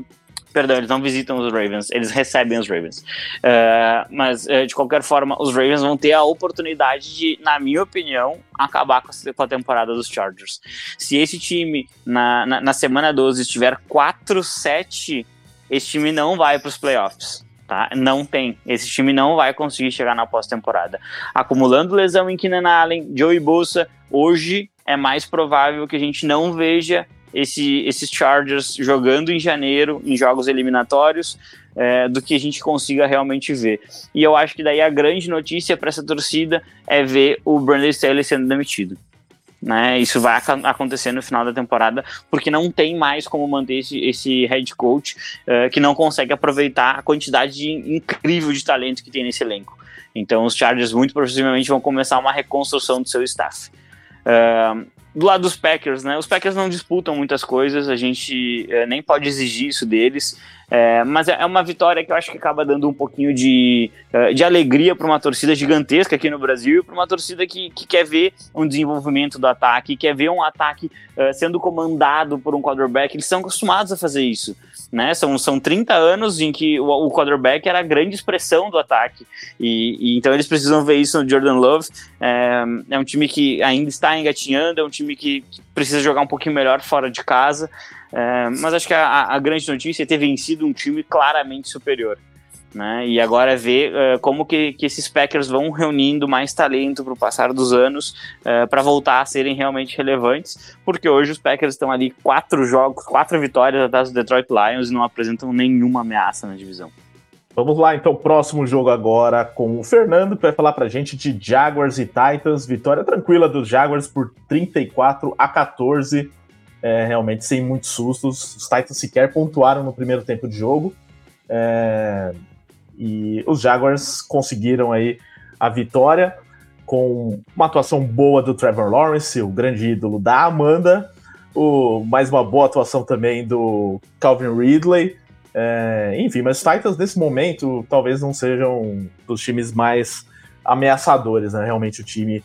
Perdão, eles não visitam os Ravens, eles recebem os Ravens. Uh, mas, uh, de qualquer forma, os Ravens vão ter a oportunidade de, na minha opinião, acabar com a, com a temporada dos Chargers. Se esse time, na, na, na semana 12, estiver 4-7, esse time não vai para os playoffs. Tá? Não tem. Esse time não vai conseguir chegar na pós-temporada. Acumulando lesão em Keenan Allen, Joey Bosa, hoje é mais provável que a gente não veja esse, esses Chargers jogando em janeiro, em jogos eliminatórios, é, do que a gente consiga realmente ver. E eu acho que daí a grande notícia para essa torcida é ver o Brandon Staley sendo demitido. Né, isso vai acontecer no final da temporada, porque não tem mais como manter esse, esse head coach uh, que não consegue aproveitar a quantidade de, incrível de talento que tem nesse elenco. Então, os Chargers muito possivelmente vão começar uma reconstrução do seu staff. Uh, do lado dos Packers, né? Os Packers não disputam muitas coisas, a gente uh, nem pode exigir isso deles. É, mas é, é uma vitória que eu acho que acaba dando um pouquinho de, é, de alegria para uma torcida gigantesca aqui no Brasil e para uma torcida que, que quer ver um desenvolvimento do ataque, quer ver um ataque uh, sendo comandado por um quarterback. Eles são acostumados a fazer isso. Né? São, são 30 anos em que o, o quarterback era a grande expressão do ataque. E, e então eles precisam ver isso no Jordan Love. É, é, um time que ainda está engatinhando, é um time que, que precisa jogar um pouquinho melhor fora de casa. É, mas acho que a, a, grande notícia é ter vencido um time claramente superior. Né? E agora ver uh, como que, que esses Packers vão reunindo mais talento para o passar dos anos uh, para voltar a serem realmente relevantes, porque hoje os Packers estão ali quatro jogos, quatro vitórias atrás do Detroit Lions e não apresentam nenhuma ameaça na divisão. Vamos lá, então, próximo jogo agora com o Fernando, que vai falar pra gente de Jaguars e Titans. Vitória tranquila dos Jaguars por 34 a 14 é, realmente sem muitos sustos. Os Titans sequer pontuaram no primeiro tempo de jogo. É, e os Jaguars conseguiram aí a vitória com uma atuação boa do Trevor Lawrence, o grande ídolo da Amanda, o, mais uma boa atuação também do Calvin Ridley. É, enfim, mas os Titans nesse momento talvez não sejam dos times mais ameaçadores, né? Realmente o time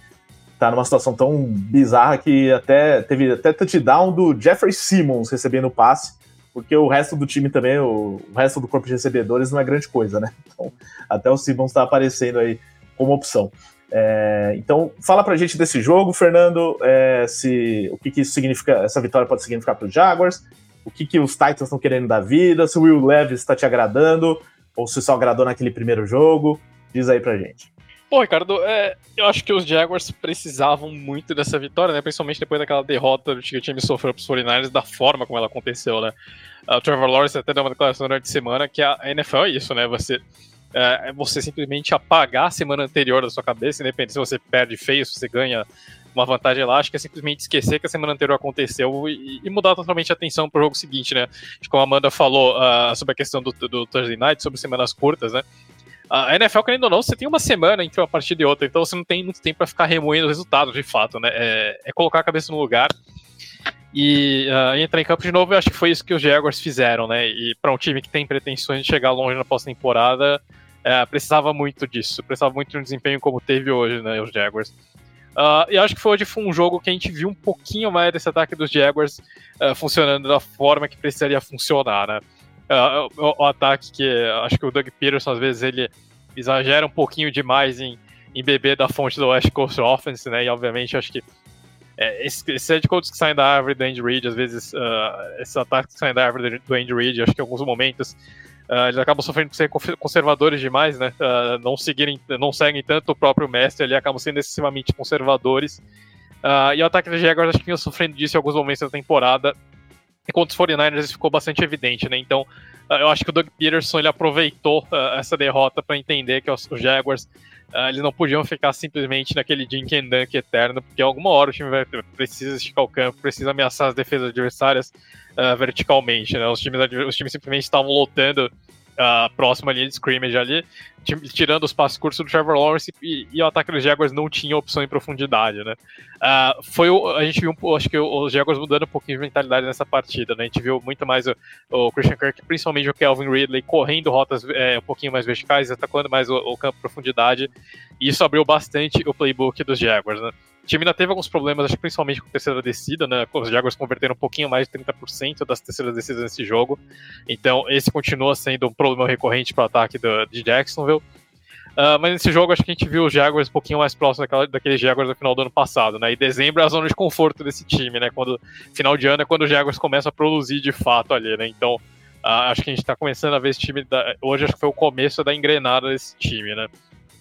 tá numa situação tão bizarra que até teve até touchdown do Jeffrey Simmons recebendo o passe, porque o resto do time também, o, o, resto do corpo de recebedores não é grande coisa, né? Então, até o Simmons tá aparecendo aí como opção. É, então, fala pra gente desse jogo, Fernando, é, se o que, que isso significa, essa vitória pode significar para os Jaguars, o que, que os Titans estão querendo da vida, se o Will Levis está te agradando, ou se só agradou naquele primeiro jogo, diz aí pra gente. Bom, Ricardo, é, eu acho que os Jaguars precisavam muito dessa vitória, né? Principalmente depois daquela derrota que o time sofreu para os 49ers, da forma como ela aconteceu, né? O Trevor Lawrence até deu uma declaração durante a semana que a NFL é isso, né? Você, é, é, você simplesmente apagar a semana anterior da sua cabeça, independente se você perde feio, se você ganha uma vantagem elástica, é simplesmente esquecer que a semana anterior aconteceu e, e mudar totalmente a atenção para o jogo seguinte, né? Como a Amanda falou uh, sobre a questão do, do Thursday Night, sobre semanas curtas, né? A NFL, querendo ou não, você tem uma semana entre uma partida e outra, então você não tem muito tempo para ficar remoendo o resultado, de fato, né? É, é colocar a cabeça no lugar e uh, entrar em campo de novo. Eu acho que foi isso que os Jaguars fizeram, né? E para um time que tem pretensões de chegar longe na pós-temporada, uh, precisava muito disso, precisava muito de um desempenho como teve hoje, né? Os Jaguars. Uh, e acho que foi hoje foi um jogo que a gente viu um pouquinho mais desse ataque dos Jaguars uh, funcionando da forma que precisaria funcionar, né? Uh, o, o, ataque que acho que o Doug Peterson às vezes ele exagera um pouquinho demais em, em beber da fonte do West Coast Offense, né? E obviamente acho que é, esse, esse head coach que saem da árvore do Andy Reid, às vezes uh, esses ataques que saem da árvore do Andy Reid, acho que em alguns momentos uh, eles acabam sofrendo por ser conservadores demais, né? Uh, não seguirem, não seguem tanto o próprio mestre, ali acabam sendo excessivamente conservadores. E o ataque dos Jaguars acho que vinha sofrendo disso em alguns momentos da temporada. E contra os 49ers isso ficou bastante evidente, né? Então, uh, eu acho que o Doug Peterson ele aproveitou uh, essa derrota para entender que os, Jaguars uh, eles não podiam ficar simplesmente naquele dink and dunk eterno, porque alguma hora o time vai, precisa esticar o campo, precisa ameaçar as defesas adversárias verticalmente, né? Os times, os times simplesmente estavam lotando uh, próxima linha de scrimmage ali, tirando os passos curtos do Trevor Lawrence e, e, o ataque dos Jaguars não tinha opção em profundidade, né? Uh, foi o, a gente viu, acho que os Jaguars mudando um pouquinho de mentalidade nessa partida, né? A gente viu muito mais o, o Christian Kirk, principalmente o Kelvin Ridley, correndo rotas é, um pouquinho mais verticais, atacando mais o, o campo de profundidade, e isso abriu bastante o playbook dos Jaguars, né? O time ainda teve alguns problemas, acho que principalmente com a terceira descida, né? Os Jaguars converteram um pouquinho mais de 30% das terceiras descidas nesse jogo. Então, esse continua sendo um problema recorrente para o ataque do, de Jacksonville. Uh, mas nesse jogo, acho que a gente viu os Jaguars um pouquinho mais próximos daqueles Jaguars do final do ano passado, né? E dezembro é a zona de conforto desse time, né? Quando, final de ano é quando os Jaguars começam a produzir de fato ali, né? Então, Uh, acho que a gente está começando a ver esse time. Da... Hoje acho que foi o começo da engrenada desse time, né?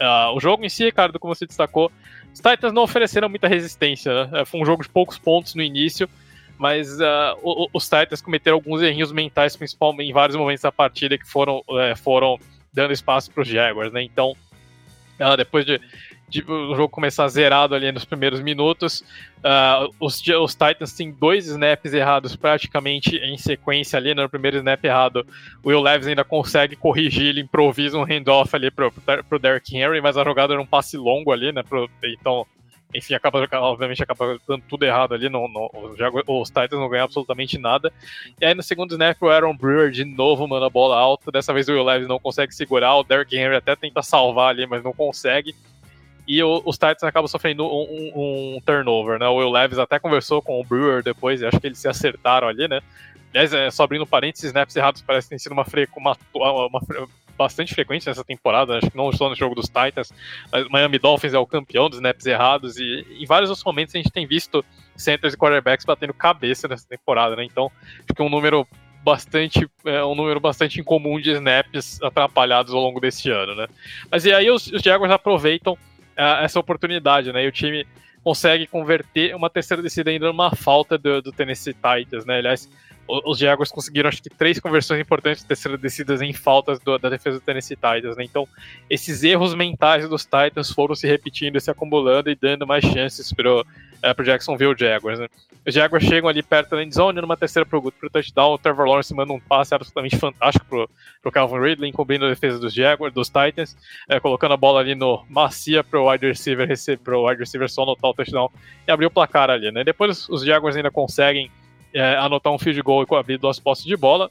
Uh, o jogo em si, Ricardo, como você destacou, os Titans não ofereceram muita resistência. Né? Foi um jogo de poucos pontos no início, mas uh, os Titans cometeram alguns errinhos mentais, principalmente em vários momentos da partida, que foram, uh, foram dando espaço para os Jaguars, né? Então, uh, depois de de, o jogo começar zerado ali nos primeiros minutos. Uh, os, os, Titans têm dois snaps errados praticamente em sequência ali. Né? No primeiro snap errado, o Will Levis ainda consegue corrigir, ele improvisa um handoff ali pro, pro Derrick Henry, mas a jogada era um passe longo ali, né? Pro, então, enfim, acaba, obviamente acaba dando tudo errado ali. No, no, os, os Titans não ganham absolutamente nada. E aí no segundo snap, o Aaron Brewer de novo manda a bola alta. Dessa vez o Will Levis não consegue segurar. O Derrick Henry até tenta salvar ali, mas não consegue e o, os Titans acabam sofrendo um, um, um, turnover, né? O Will Levis até conversou com o Brewer depois, e acho que eles se acertaram ali, né? Aliás, é, só abrindo parênteses, snaps errados parece tem sido uma, fre uma, uma, uma bastante frequente nessa temporada, acho que não só no jogo dos Titans, mas Miami Dolphins é o campeão dos snaps errados, e em vários outros momentos a gente tem visto centers e quarterbacks batendo cabeça nessa temporada, né? Então, acho que é um número bastante é um número bastante incomum de snaps atrapalhados ao longo desse ano, né? Mas e aí os, os Jaguars aproveitam essa oportunidade, né? E o time consegue converter uma terceira descida ainda numa falta do, do Tennessee Titans, né? Aliás, os Jaguars conseguiram acho que três conversões importantes de terceira descidas em faltas do, da defesa do Tennessee Titans, né? Então, esses erros mentais dos Titans foram se repetindo, se acumulando e dando mais chances para é, pro Jacksonville Jaguars, né? Os Jaguars chegam ali perto da endzone, numa terceira pro, pro touchdown, o Trevor Lawrence manda um passe absolutamente fantástico pro, pro Calvin Ridley, encobrindo a defesa dos Jaguars, dos Titans, é, colocando a bola ali no macia pro wide receiver, pro wide receiver só anotar o touchdown e abrir o placar ali, né? Depois os Jaguars ainda conseguem é, anotar um field goal e abrir duas postes de bola.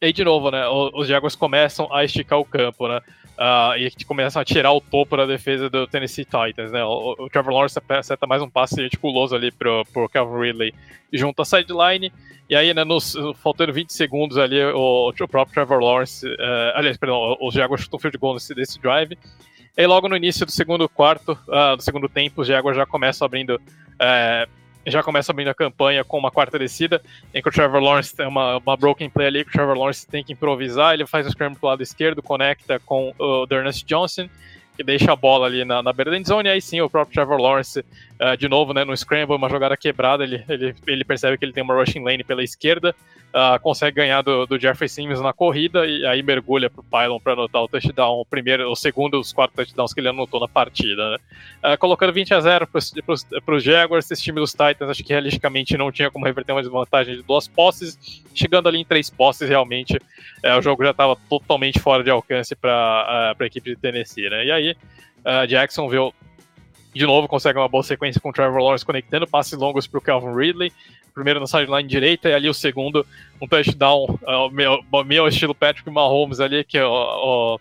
E aí, de novo, né, os Jaguars começam a esticar o campo, né? Uh, e começam a tirar o topo da defesa do Tennessee Titans, né? O, o Trevor Lawrence acerta mais um passe articuloso ali pro, pro Calvin Ridley junto à sideline. E aí, né, nos, faltando 20 segundos ali, o, o próprio Trevor Lawrence, uh, aliás, perdão, os Jaguars chutam o field goal nesse, drive. E logo no início do segundo quarto, uh, do segundo tempo, os Jaguars já começam abrindo uh, já começa abrindo a campanha com uma quarta descida, em que o Trevor Lawrence tem uma, uma broken play ali, que o Trevor Lawrence tem que improvisar, ele faz o scramble pro lado esquerdo, conecta com o Dernest Johnson, que deixa a bola ali na, na beira da endzone, e aí sim o próprio Trevor Lawrence, uh, de novo, né, no scramble, uma jogada quebrada, ele, ele, ele percebe que ele tem uma rushing lane pela esquerda, uh, consegue ganhar do, do, Jeffrey Simmons na corrida, e aí mergulha pro Pylon para anotar o touchdown, o primeiro, o segundo dos quatro touchdowns que ele anotou na partida, né. Uh, colocando 20 a 0 para os Jaguars, esse time dos Titans, acho que realisticamente não tinha como reverter uma desvantagem de duas posses, chegando ali em três posses, realmente, uh, o jogo já estava totalmente fora de alcance para a equipe de Tennessee, né, e aí uh, Jacksonville de novo consegue uma boa sequência com o Trevor Lawrence conectando passes longos para o Calvin Ridley. Primeiro na sideline direita e ali o segundo, um touchdown, uh, meu, estilo Patrick Mahomes ali, que o, o,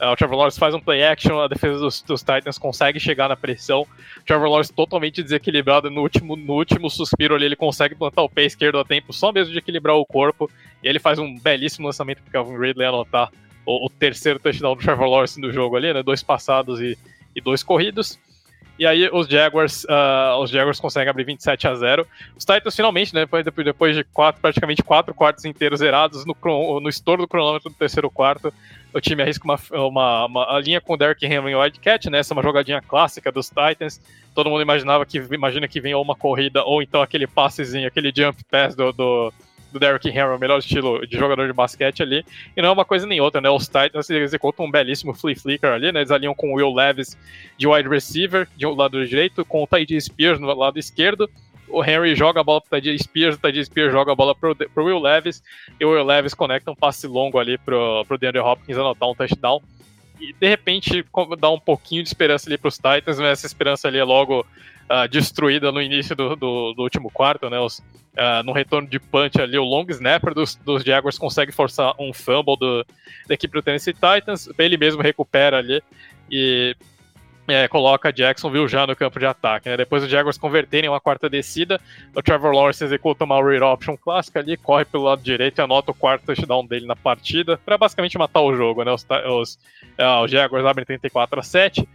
o, Trevor Lawrence faz um play action, a defesa dos, dos, Titans consegue chegar na pressão. O Trevor Lawrence totalmente desequilibrado no último, no último suspiro ali, ele consegue plantar o pé esquerdo a tempo, só mesmo de equilibrar o corpo. E ele faz um belíssimo lançamento para o Calvin Ridley anotar o, o, terceiro touchdown do Trevor Lawrence do jogo ali, né? Dois passados e, e dois corridos. E aí os Jaguars, uh, os Jaguars conseguem abrir 27 a 0. Os Titans finalmente, né, depois, depois de quatro, praticamente quatro quartos inteiros zerados no, no estouro do cronômetro do terceiro quarto, o time arrisca uma, uma, uma linha com o Derrick Henry e Wildcat, né, essa é uma jogadinha clássica dos Titans. Todo mundo imaginava que imagina que ou uma corrida ou então aquele passezinho, aquele jump pass do, do do Derrick Henry, o melhor estilo de jogador de basquete ali. E não é uma coisa nem outra, né? Os Titans executam um belíssimo flea flicker ali, né? Eles alinham com o Will Levis de wide receiver, de um lado direito, com o Tyree Spears no lado esquerdo. O Henry joga a bola pro Tyree Spears, o Tyree Spears joga a bola pro Will Levis, e o Will Levis conecta um passe longo ali pro, pro DeAndre Hopkins anotar um touchdown. E de repente dá um pouquinho de esperança ali pros Titans, mas essa esperança ali é logo uh, destruída no início do, do, do último quarto, né? Os, uh, no retorno de punch ali, o long snapper dos, dos Jaguars consegue forçar um fumble do, da equipe do Tennessee Titans, ele mesmo recupera ali e é, coloca Jacksonville já no campo de ataque. Né? Depois os Jaguars converterem uma quarta descida, o Trevor Lawrence executa uma read option clássica ali, corre pelo lado direito e anota o quarto touchdown dele na partida, para basicamente matar o jogo. Né? Os, os, uh, os Jaguars abrem 34 a 7.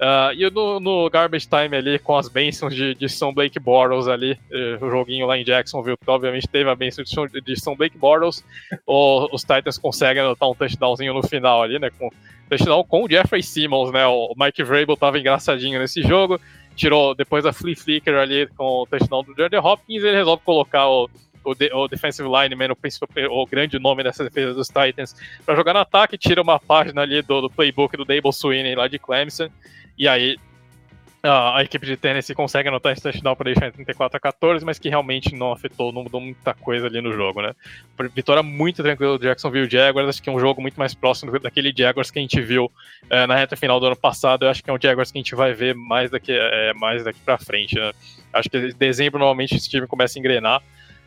Uh, e no, no, Garbage Time ali, com as bênçãos de, de São Blake Bortles ali, uh, o joguinho lá em Jacksonville, que obviamente teve a bênção de, de São Blake Bortles, os Titans conseguem anotar um touchdownzinho no final ali, né, com touchdown com o Jeffrey Simmons, né, o Mike Vrabel tava engraçadinho nesse jogo, tirou depois a Flea Flicker ali com o touchdown do Jordan Hopkins, ele resolve colocar o o, de, o defensive lineman, o, o grande nome dessa defesa dos Titans, para jogar no ataque, tira uma página ali do, do playbook do Dable Sweeney lá de Clemson, e aí a, a equipe de Tennessee consegue anotar esse touchdown para deixar em 34 a 14, mas que realmente não afetou, não mudou muita coisa ali no jogo, né? Vitória muito tranquila do Jacksonville Jaguars, acho que é um jogo muito mais próximo daquele Jaguars que a gente viu é, na reta final do ano passado, eu acho que é um Jaguars que a gente vai ver mais daqui, é, mais daqui para frente, né? Acho que em dezembro normalmente esse time começa a engrenar,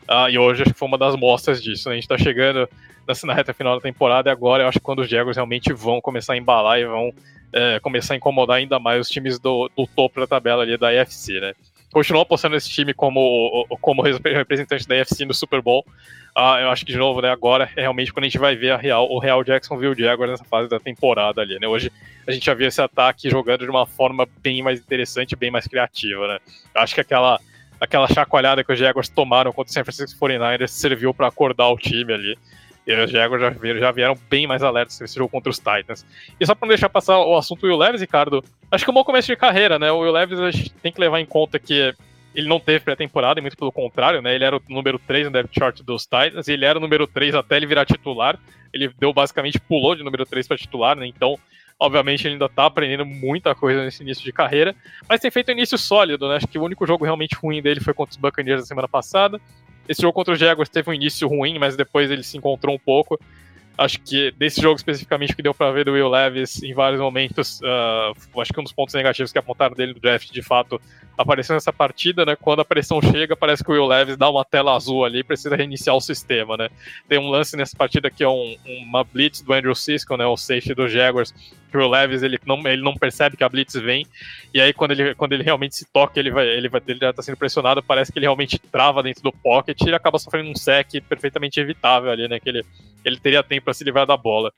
ah, e hoje acho que foi uma das mostras disso. Né? A gente está chegando nessa, na reta final da temporada e agora eu acho que quando os Jaguars realmente vão começar a embalar e vão é, começar a incomodar ainda mais os times do, do topo da tabela ali da AFC, né? Continuo apostando nesse time como, como representante da AFC no Super Bowl. Ah, eu acho que, de novo, né, agora é realmente quando a gente vai ver a real, o Real Jacksonville Jaguars nessa fase da temporada ali, né? Hoje a gente já viu esse ataque jogando de uma forma bem mais interessante, bem mais criativa, né? Eu acho que aquela aquela chacoalhada que os Jaguars tomaram contra o San Francisco 49ers serviu para acordar o time ali. E os Jaguars já vieram, já vieram bem mais alertas nesse jogo contra os Titans. E só para não deixar passar o assunto Will Levis, Ricardo, acho que é um bom começo de carreira, né? O Will Levis a gente tem que levar em conta que ele não teve pré-temporada, e muito pelo contrário, né? Ele era o número 3 no depth chart dos Titans, e ele era o número 3 até ele virar titular. Ele deu basicamente, pulou de número 3 para titular, né? Então, Obviamente ele ainda tá aprendendo muita coisa nesse início de carreira, mas tem feito um início sólido, né? Acho que o único jogo realmente ruim dele foi contra os Buccaneers na semana passada. Esse jogo contra os Jaguars teve um início ruim, mas depois ele se encontrou um pouco. Acho que desse jogo especificamente que deu para ver do Will Levis em vários momentos, uh, acho que um dos pontos negativos que apontaram dele no draft, de fato, apareceu nessa partida, né? Quando a pressão chega, parece que o Will Levis dá uma tela azul ali, precisa reiniciar o sistema, né? Tem um lance nessa partida que é um, uma blitz do Andrew Cisco, né? O safety dos Jaguars, que o Levis ele não, ele não percebe que a blitz vem, e aí quando ele, quando ele realmente se toca, ele vai, ele vai, ele já tá sendo pressionado, parece que ele realmente trava dentro do pocket e ele acaba sofrendo um sec perfeitamente evitável ali, né? Que ele, ele teria tempo para se livrar da bola.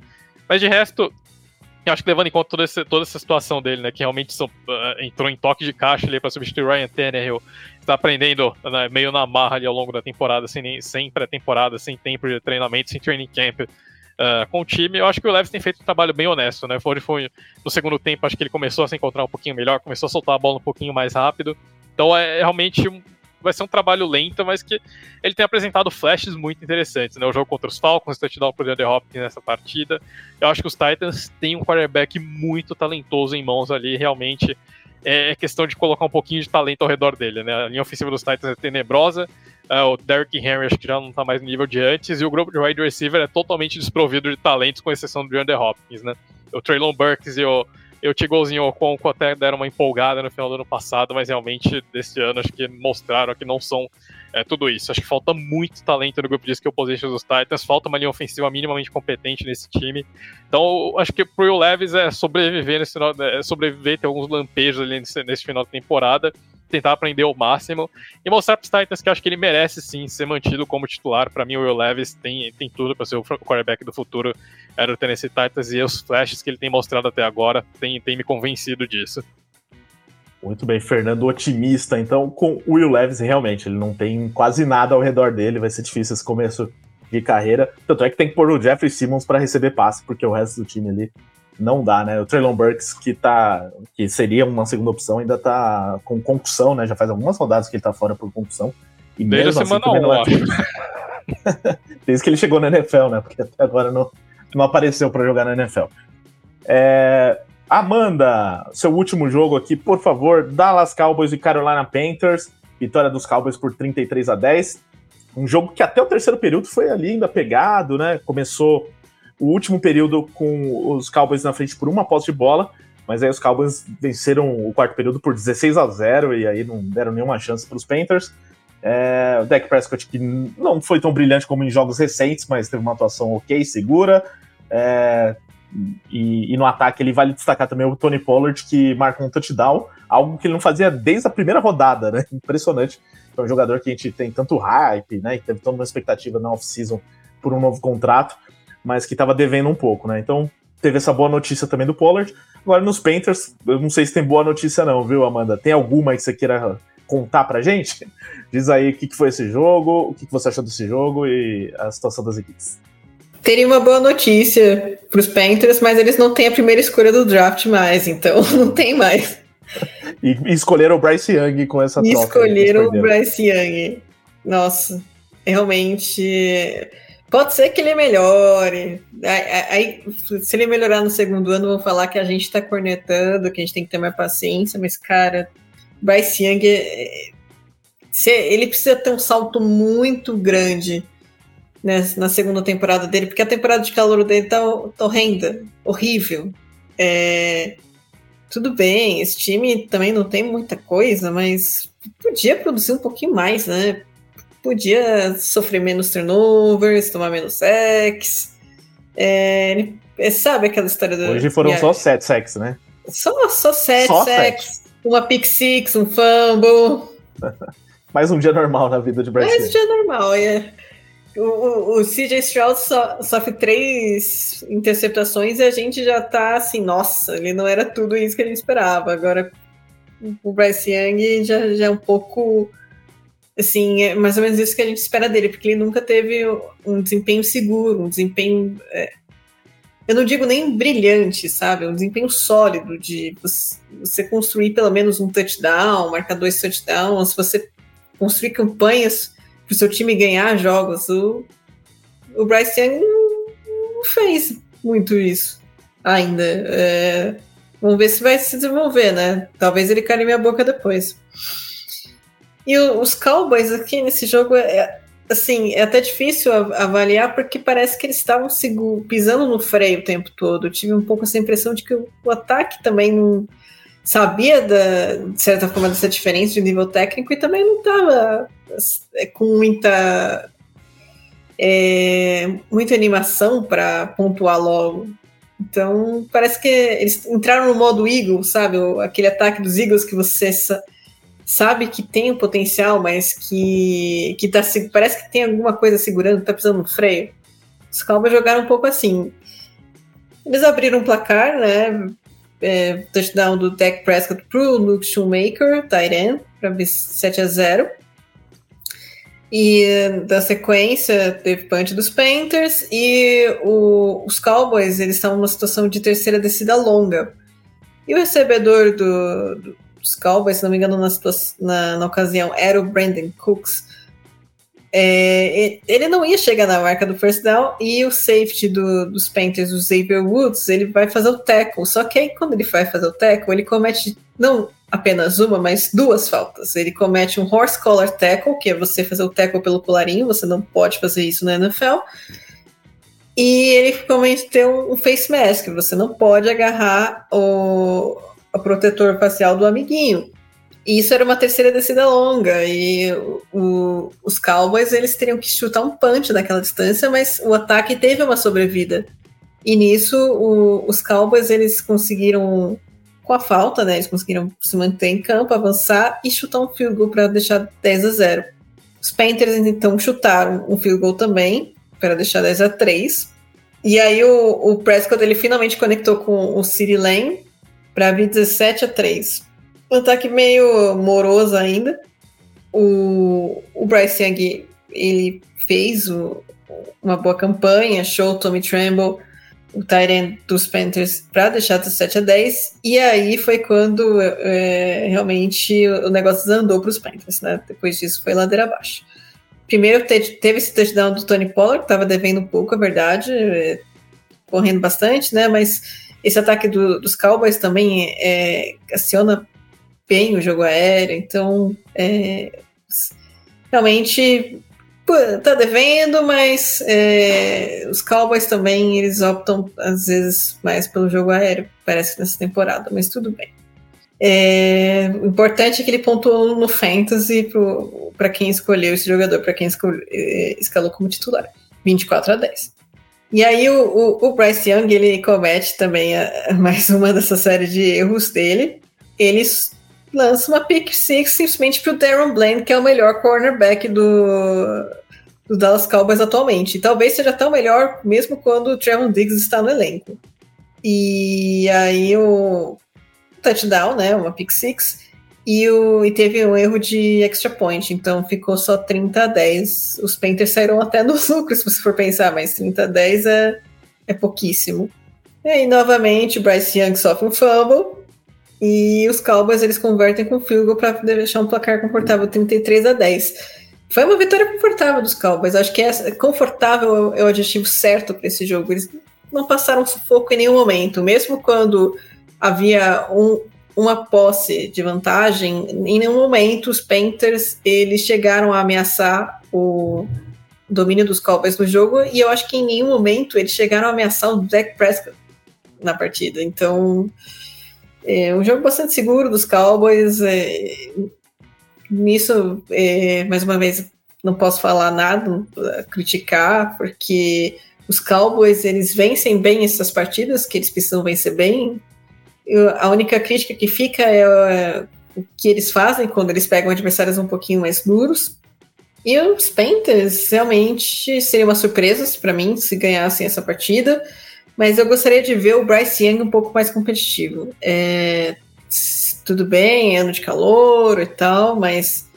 Mas de resto, eu acho que levando em conta toda, esse, toda essa situação dele, né, que realmente uh, entrou em toque de caixa ali para substituir Ryan Tannehill, está aprendendo né, meio na marra ali ao longo da temporada, sem, sem pré-temporada, sem tempo de treinamento, sem training camp, uh, com o time, eu acho que o Levis tem feito um trabalho bem honesto, né? Foi, foi no segundo tempo, acho que ele começou a se encontrar um pouquinho melhor, começou a soltar a bola um pouquinho mais rápido. Então é, é realmente um, vai ser um trabalho lento, mas que ele tem apresentado flashes muito interessantes, né? O jogo contra os Falcons, o touchdown pro DeAndre Hopkins nessa partida. Eu acho que os Titans têm um quarterback muito talentoso em mãos ali, realmente é questão de colocar um pouquinho de talento ao redor dele, né? A linha ofensiva dos Titans é tenebrosa, uh, o Derrick Henry acho que já não tá mais no nível de antes, e o grupo de wide receiver é totalmente desprovido de talentos, com exceção do DeAndre Hopkins, né? O Traylon Burks e o, e o Tigolzinho Oconco até deram uma empolgada no final do ano passado, mas realmente desse ano acho que mostraram que não são é, tudo isso. Acho que falta muito talento no grupo de skill positions dos Titans, falta uma linha ofensiva minimamente competente nesse time. Então, acho que pro Will Levis é sobreviver nesse final, é sobreviver, ter alguns lampejos ali nesse, nesse final da temporada, tentar aprender o máximo e mostrar para os Titans que acho que ele merece sim ser mantido como titular. Para mim, o Will Levis tem, tem tudo para ser o quarterback do futuro era o Tennessee Titans e os flashes que ele tem mostrado até agora tem, tem me convencido disso. Muito bem, Fernando otimista. Então, com o Will Levis, realmente, ele não tem quase nada ao redor dele, vai ser difícil esse começo de carreira. Tanto é que tem que pôr o Jeffrey Simmons para receber passe, porque o resto do time ali não dá, né? O Traylon Burks, que tá. que seria uma segunda opção, ainda tá com concussão, né? Já faz algumas rodadas que ele tá fora por concussão. E Desde mesmo a assim, semana assim, 1. Desde que ele chegou na NFL, né? Porque até agora não, não apareceu para jogar na NFL. É, Amanda, seu último jogo aqui, por favor. Dallas Cowboys e Carolina Panthers. Vitória dos Cowboys por 33 a 10. Um jogo que até o terceiro período foi ali ainda pegado, né? Começou o último período com os Cowboys na frente por uma posse de bola, mas aí os Cowboys venceram o quarto período por 16 a 0 e aí não deram nenhuma chance para os Panthers. É, o Dak Prescott, que não foi tão brilhante como em jogos recentes, mas teve uma atuação ok, segura. É, e, e, no ataque ele vale destacar também o Tony Pollard, que marca um touchdown, algo que ele não fazia desde a primeira rodada, né? Impressionante. É um jogador que a gente tem tanto hype, né? E teve toda uma expectativa na off-season por um novo contrato, mas que estava devendo um pouco, né? Então teve essa boa notícia também do Pollard. Agora nos Panthers, eu não sei se tem boa notícia não, viu, Amanda? Tem alguma que você queira contar pra gente? Diz aí o que, foi esse jogo, o que, você achou desse jogo e a situação das equipes. Teria uma boa notícia pros Panthers, mas eles não têm a primeira escolha do draft mais, então não tem mais. e, e escolheram o Bryce Young com essa e troca. Escolheram o Bryce Young. Nossa, realmente Pode ser que ele melhore. Aí, se ele melhorar no segundo ano, vão falar que a gente tá cornetando, que a gente tem que ter mais paciência, mas, cara, Bryce Young, é, ele precisa ter um salto muito grande né, na segunda temporada dele, porque a temporada de calor dele tá, tá horrenda, horrível. É, tudo bem, esse time também não tem muita coisa, mas podia produzir um pouquinho mais, né? podia sofrer menos turnovers, tomar menos sex. É, é, sabe aquela história do. Hoje foram só sete sex, né? Só, só sete só sex. Sete. Uma pick six, um fumble. Mais um dia normal na vida de Bryce. Mais um dia normal, é. O, o, o CJ Stroud so, sofre três interceptações e a gente já tá assim, nossa, ele não era tudo isso que a gente esperava. Agora o Bryce Young já, já é um pouco assim, é mais ou menos isso que a gente espera dele, porque ele nunca teve um desempenho seguro, um desempenho. É, eu não digo nem brilhante, sabe? Um desempenho sólido de você construir pelo menos um touchdown, marcar dois touchdowns, você construir campanhas para o seu time ganhar jogos. O, o Bryce Young não, fez muito isso ainda. É, vamos ver se vai se desenvolver, né? Talvez ele cale minha boca depois. E os Cowboys aqui nesse jogo é assim, é até difícil avaliar porque parece que eles estavam pisando no freio o tempo todo. Eu tive um pouco essa impressão de que o, o ataque também não sabia da, de certa forma dessa diferença de nível técnico e também não estava é, com muita é, muita animação para pontuar logo. Então parece que eles entraram no modo Eagle, sabe? Aquele ataque dos Eagles que você sabe que tem o potencial, mas que, que tá, parece que tem alguma coisa segurando, tá precisando de freio. Os Cowboys jogaram um pouco assim. Eles abriram o placar, né? É, touchdown do Dak Prescott pro Luke Shoemaker, Tyrion, para ver 7 a 0 e da sequência teve punch dos Panthers e o, os Cowboys eles estão numa situação de terceira descida longa. E o recebedor do, do dos Cowboys, se não me engano, na, na, na ocasião, era o Brandon Cooks. É, ele não ia chegar na marca do first down e o safety do, dos Panthers, o Xavier Woods, ele vai fazer o tackle. Só que aí, quando ele vai fazer o tackle, ele comete não apenas uma, mas duas faltas. Ele comete um horse collar tackle, que é você fazer o tackle pelo colarinho, você não pode fazer isso na NFL. E ele comete um, um face mask, você não pode agarrar o, o protetor facial do amiguinho. E isso era uma terceira descida longa e o, os Cowboys eles teriam que chutar um punch naquela distância, mas o ataque teve uma sobrevida. E nisso o, os Cowboys eles conseguiram com a falta, né? Eles conseguiram se manter em campo, avançar e chutar um field goal para deixar 10 a 0. Os Panthers então chutaram um field goal também para deixar 10 a 3. E aí o, o Prescott ele finalmente conectou com o City Lane para vir 17 a 3. Um ataque meio moroso ainda. O, o Bryce Young ele fez o, uma boa campanha, show Tommy Tremble, o Tyrant dos Panthers para deixar 17 a 10. E aí foi quando é, realmente o negócio desandou para os Panthers, né? Depois disso foi ladeira abaixo. Primeiro teve esse touchdown do Tony Pollard, que estava devendo um pouco, a verdade, é, correndo bastante, né? Mas esse ataque do, dos Cowboys também é, aciona bem o jogo aéreo, então é, realmente tá devendo, mas é, os Cowboys também eles optam às vezes mais pelo jogo aéreo, parece nessa temporada, mas tudo bem. É, o importante é que ele pontuou no Fantasy para quem escolheu esse jogador, para quem escolheu, é, escalou como titular. 24 a 10. E aí o, o, o, Bryce Young, ele comete também a, mais uma dessa série de erros dele. Ele lança uma pick six simplesmente pro Darren Bland, que é o melhor cornerback do, do Dallas Cowboys atualmente. Talvez seja tão melhor mesmo quando o Trevor Diggs está no elenco. E aí o touchdown, né? Uma pick six. E, o, e teve um erro de extra point, então ficou só 30 a 10. Os Panthers saíram até nos lucros, se você for pensar, mas 30 a 10 é, é pouquíssimo. E aí, novamente, Bryce Young sofre um fumble. E os Cowboys eles convertem com goal para deixar um placar confortável 33 a 10. Foi uma vitória confortável dos Cowboys. Acho que é confortável é o adjetivo certo para esse jogo. Eles não passaram sufoco em nenhum momento, mesmo quando havia um, uma posse de vantagem. Em nenhum momento os Panthers eles chegaram a ameaçar o domínio dos Cowboys no jogo e eu acho que em nenhum momento eles chegaram a ameaçar o Dak Prescott na partida. Então é um jogo bastante seguro dos Cowboys. É, nisso, é, mais uma vez, não posso falar nada, criticar, porque os Cowboys eles vencem bem essas partidas que eles precisam vencer bem. Eu, a única crítica que fica é, o que eles fazem quando eles pegam adversários um pouquinho mais duros. E os Panthers realmente seria uma surpresa para mim se ganhassem essa partida mas eu gostaria de ver o Bryce Young um pouco mais competitivo. É, tudo bem, ano de calor e tal, mas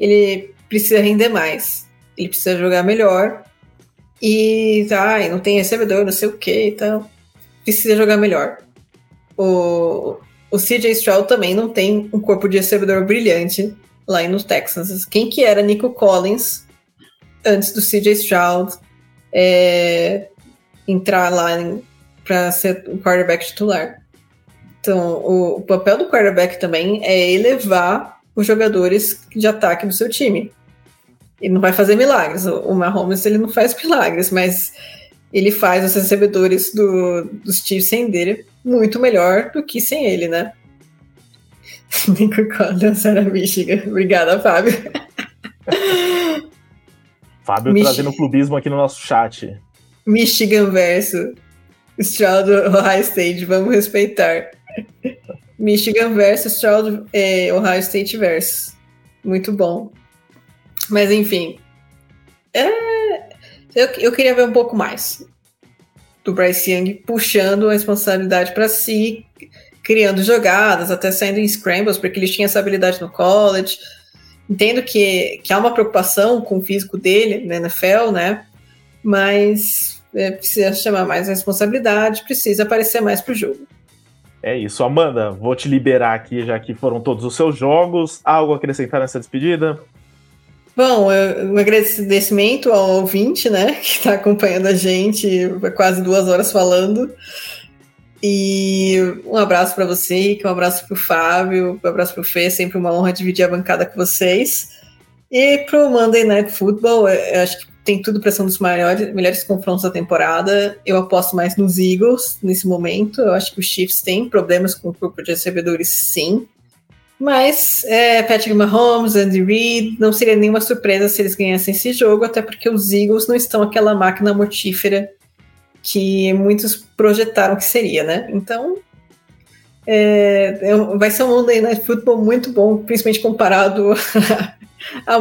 ele precisa render mais. Ele precisa jogar melhor. E ai, não tem recebedor, não sei o que e tal. Precisa jogar melhor. O, o CJ Stroud também não tem um corpo de recebedor brilhante lá no Texans. Quem que era Nico Collins antes do CJ Stroud? É, entrar lá para ser o quarterback titular. Então, o, o, papel do quarterback também é elevar os jogadores de ataque do seu time. Ele não vai fazer milagres. O, Mahomes ele não faz milagres, mas ele faz os recebedores do, dos times sem dele muito melhor do que sem ele, né? Nico Collins era Michigan. Obrigada, Fábio. Fábio Mich trazendo clubismo aqui no nosso chat. Michigan versus Stroud Ohio State, vamos respeitar. Michigan versus Stroud é, Ohio State versus. Muito bom. Mas enfim. É, eu, eu queria ver um pouco mais do Bryce Young puxando a responsabilidade para si, criando jogadas, até saindo em scrambles, porque ele tinha essa habilidade no college. Entendo que, que há uma preocupação com o físico dele na NFL, né? mas precisa chamar mais responsabilidade, precisa aparecer mais pro jogo. É isso, Amanda, vou te liberar aqui, já que foram todos os seus jogos. Algo a acrescentar nessa despedida? Bom, um agradecimento ao ouvinte, né, que está acompanhando a gente, quase duas horas falando. E um abraço para você, um abraço para o Fábio, um abraço para o Fê, sempre uma honra dividir a bancada com vocês. E para o Monday Night Football, eu acho que tem tudo para ser um dos maiores, melhores confrontos da temporada. Eu aposto mais nos Eagles nesse momento. Eu acho que os Chiefs têm problemas com o grupo de recebedores, sim. Mas é, Patrick Mahomes, Andy Reid, não seria nenhuma surpresa se eles ganhassem esse jogo, até porque os Eagles não estão aquela máquina mortífera que muitos projetaram que seria, né? Então, é, é vai ser um Monday Night Football muito bom, principalmente comparado a,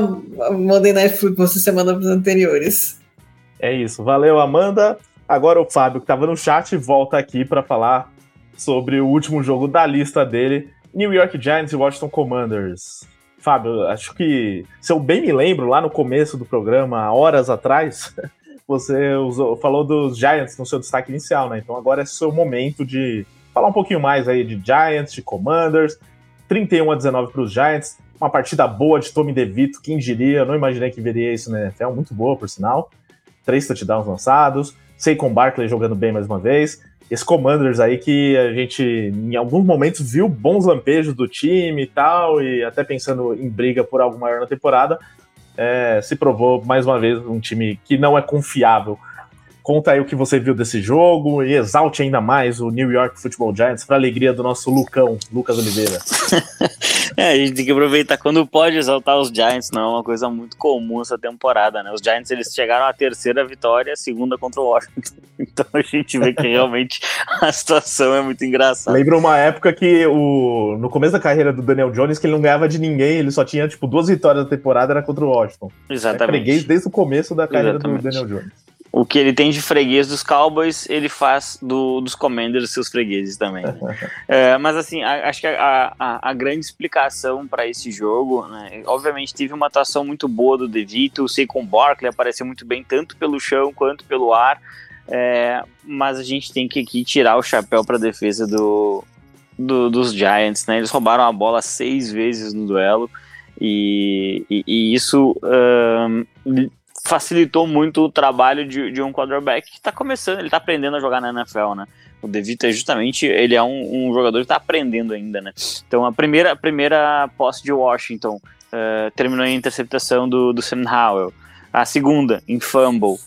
Monday Night Football das semanas anteriores. É isso. Valeu, Amanda. Agora o Fábio, que estava no chat, volta aqui para falar sobre o último jogo da lista dele: New York Giants e Washington Commanders. Fábio, acho que, se eu bem me lembro, lá no começo do programa, horas atrás, você usou, falou dos Giants no seu destaque inicial, né? Então agora é seu momento de falar um pouquinho mais aí de Giants, de Commanders. 31 a 19 para os Giants uma partida boa de Tommy DeVito, quem diria? Eu não imaginei que veria isso na NFL, muito boa, por sinal. Três touchdowns lançados, Saquon Barkley jogando bem mais uma vez. Esse Commanders aí que a gente, em alguns momentos, viu bons lampejos do time e tal, e até pensando em briga por algo maior na temporada, é, se provou mais uma vez um time que não é confiável. Conta aí o que você viu desse jogo e exalte ainda mais o New York Football Giants para alegria do nosso Lucão, Lucas Oliveira. É, a gente tem que aproveitar quando pode exaltar os Giants, não é uma coisa muito comum essa temporada, né? Os Giants eles chegaram à terceira vitória, a segunda contra o Washington. Então a gente vê que realmente a situação é muito engraçada. Lembra uma época que o no começo da carreira do Daniel Jones que ele não ganhava de ninguém, ele só tinha tipo duas vitórias da temporada era contra o Washington. Exatamente. É desde o começo da carreira Exatamente. do Daniel Jones. O que ele tem de freguês dos Cowboys, ele faz do, dos Commanders seus fregueses também. Né? é, mas assim, a, acho que a, a, a grande explicação para esse jogo, né, obviamente teve uma atuação muito boa do DeVito, o Saquon Barkley apareceu muito bem tanto pelo chão quanto pelo ar, é, mas a gente tem que aqui tirar o chapéu para a defesa do, do, dos Giants, né? Eles roubaram a bola seis vezes no duelo e, e, e isso facilitou muito o trabalho de, de um quarterback que está começando, ele está aprendendo a jogar na NFL, né? O DeVito é justamente, ele é um, um jogador que está aprendendo ainda, né? Então a primeira, a primeira posse de Washington uh, terminou em interceptação do, do Sam Howell. A segunda, em fumble,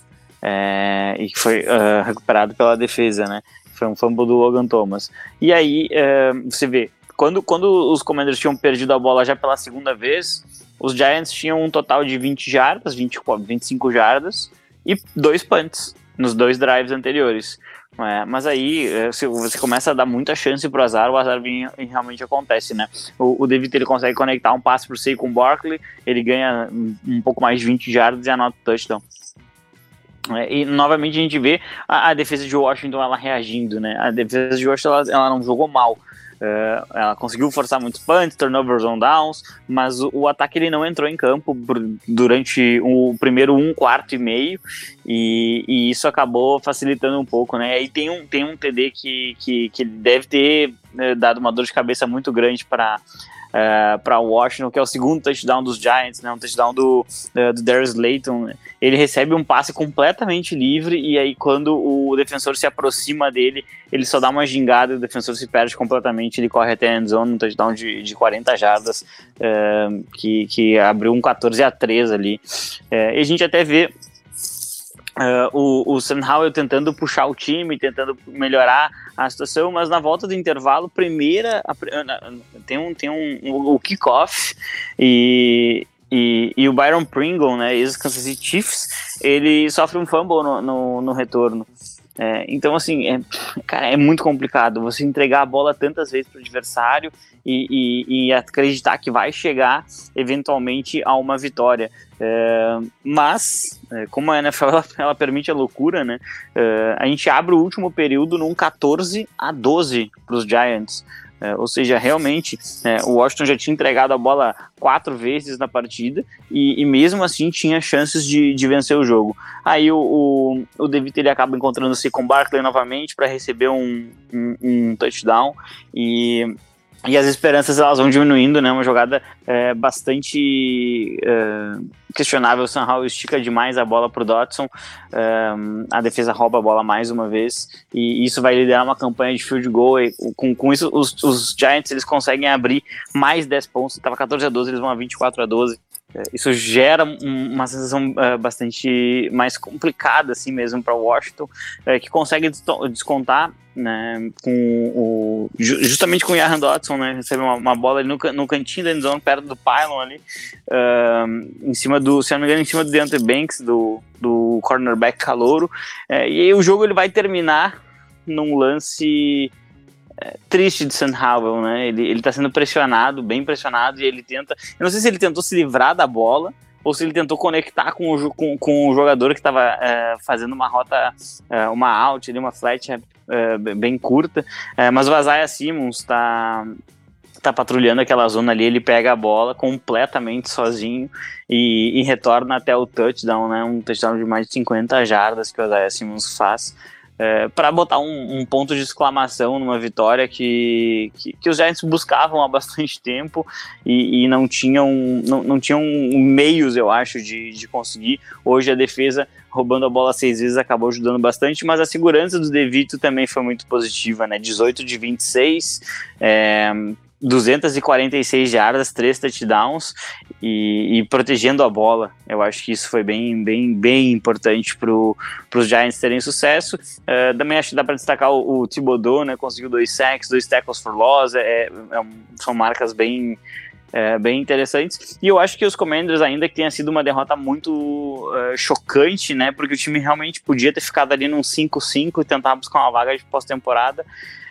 é, e que foi uh, recuperado pela defesa, né? Foi um fumble do Logan Thomas. E aí, uh, você vê, quando, quando os Commanders tinham perdido a bola já pela segunda vez, os Giants tinham um total de 20 jardas, 20, 25 jardas e dois punts nos dois drives anteriores. É, mas aí é, se você começa a dar muita chance pro azar, o azar vem, realmente acontece, né? O, o David ele consegue conectar um passe pro Saquon Barkley, ele ganha um, um pouco mais de 20 jardas e anota o touchdown. É, e novamente a gente vê a, a, defesa de Washington ela reagindo, né? A defesa de Washington ela, ela não jogou mal, Uh, ela conseguiu forçar muitos punts, turnovers on downs, mas o, o, ataque ele não entrou em campo durante o primeiro um quarto e meio e, e isso acabou facilitando um pouco, né? Aí tem um, tem um TD que, que, que deve ter né, dado uma dor de cabeça muito grande para é, para Washington, que é o segundo touchdown dos Giants, né, um touchdown do, uh, do Darius Layton. Ele recebe um passe completamente livre e aí quando o defensor se aproxima dele, ele só dá uma gingada e o defensor se perde completamente, ele corre até a end zone, um touchdown de, de 40 jardas, uh, que, que abriu um 14 a 3 ali. e a gente até vê Uh, o, o Sam Howell tentando puxar o time, tentando melhorar a situação, mas na volta do intervalo, primeira a, tem um tem um, um o kickoff e, e, e, o Byron Pringle, né, ex-Kansas City Chiefs, ele sofre um fumble no, no, no retorno. É, então, assim, é, cara, é muito complicado você entregar a bola tantas vezes para o adversário e, e, e, acreditar que vai chegar eventualmente a uma vitória. É, mas, é, como a NFL ela, ela, permite a loucura, né? É, a gente abre o último período num 14 a 12 para os Giants. É, ou seja, realmente é, o Washington já tinha entregado a bola quatro vezes na partida e, e mesmo assim tinha chances de, de, vencer o jogo. Aí o, o, o David ele acaba encontrando-se com Barkley novamente para receber um, um, um touchdown e e as esperanças elas vão diminuindo, né? Uma jogada é, bastante é, questionável. O Sanhal estica demais a bola para o Dotson, é, a defesa rouba a bola mais uma vez e isso vai liderar uma campanha de field goal. E, com, com isso, os, os Giants eles conseguem abrir mais 10 pontos. Estava 14 a 12, eles vão a 24 a 12. Isso gera uma sensação uh, bastante mais complicada assim mesmo para Washington, uh, que consegue descontar né, com o, justamente com o Jahan Dodson, né, recebe uma, uma bola ali no, no cantinho da endzone, perto do pylon ali, uh, em cima do, se não me engano, em cima do Deontay Banks, do, do cornerback calouro, e aí o jogo ele vai terminar num lance triste de Sam Howell, né? Ele, ele tá sendo pressionado, bem pressionado, e ele tenta. Eu não sei se ele tentou se livrar da bola ou se ele tentou conectar com o, com, com o jogador que estava é, fazendo uma rota, é, uma out, uma flat é, bem curta. Mas o Isaiah Simmons está tá patrulhando aquela zona ali, ele pega a bola completamente sozinho e, e, retorna até o touchdown, né? Um touchdown de mais de 50 jardas que o Isaiah Simmons faz é, para botar um, um, ponto de exclamação numa vitória que, que, que, os Giants buscavam há bastante tempo e, e não tinham não, não, tinham meios, eu acho, de, de conseguir. Hoje a defesa roubando a bola seis vezes acabou ajudando bastante, mas a segurança do Devito também foi muito positiva, né? 18 de 26, é, 246 jardas, três touchdowns e, e, protegendo a bola. Eu acho que isso foi bem, bem, bem importante para os Giants terem sucesso. Uh, também acho que dá para destacar o, o Thibodeau, né? Conseguiu dois sacks, dois tackles for loss. É, é, são marcas bem, é, bem interessantes. E eu acho que os Commanders, ainda que tenha sido uma derrota muito uh, chocante, né? Porque o time realmente podia ter ficado ali num 5-5 e tentar buscar uma vaga de pós-temporada.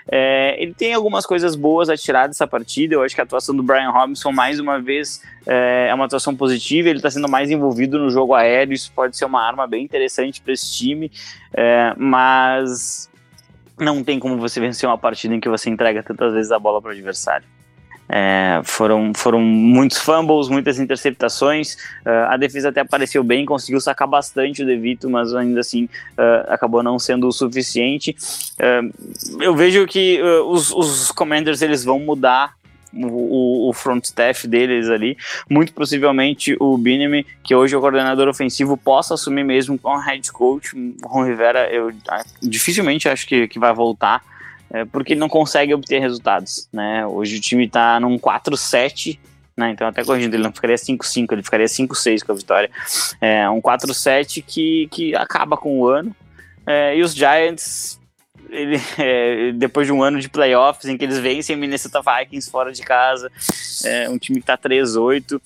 É, ele tem algumas coisas boas a tirar dessa partida. Eu acho que a atuação do Brian Robinson, mais uma vez, é, é uma atuação positiva. Ele está sendo mais envolvido no jogo aéreo. Isso pode ser uma arma bem interessante para esse time. É, mas não tem como você vencer uma partida em que você entrega tantas vezes a bola para o adversário. É, foram, foram muitos fumbles, muitas interceptações. Uh, a defesa até apareceu bem, conseguiu sacar bastante o Devito, mas ainda assim uh, acabou não sendo o suficiente. Uh, eu vejo que os, os Commanders eles vão mudar o, o, front staff deles ali. Muito possivelmente o Binemi, que hoje é o coordenador ofensivo, possa assumir mesmo com o head coach. Ron Rivera, eu dificilmente acho que, que vai voltar é, porque ele não consegue obter resultados, né? Hoje o time tá num 4-7, né? Então até corrigindo, ele não ficaria 5-5, ele ficaria 5-6 com a vitória. É um 4-7 que, que acaba com o ano. É, e os Giants, ele, é, depois de um ano de playoffs em que eles vencem Minnesota Vikings fora de casa, é, um time que tá 3-8,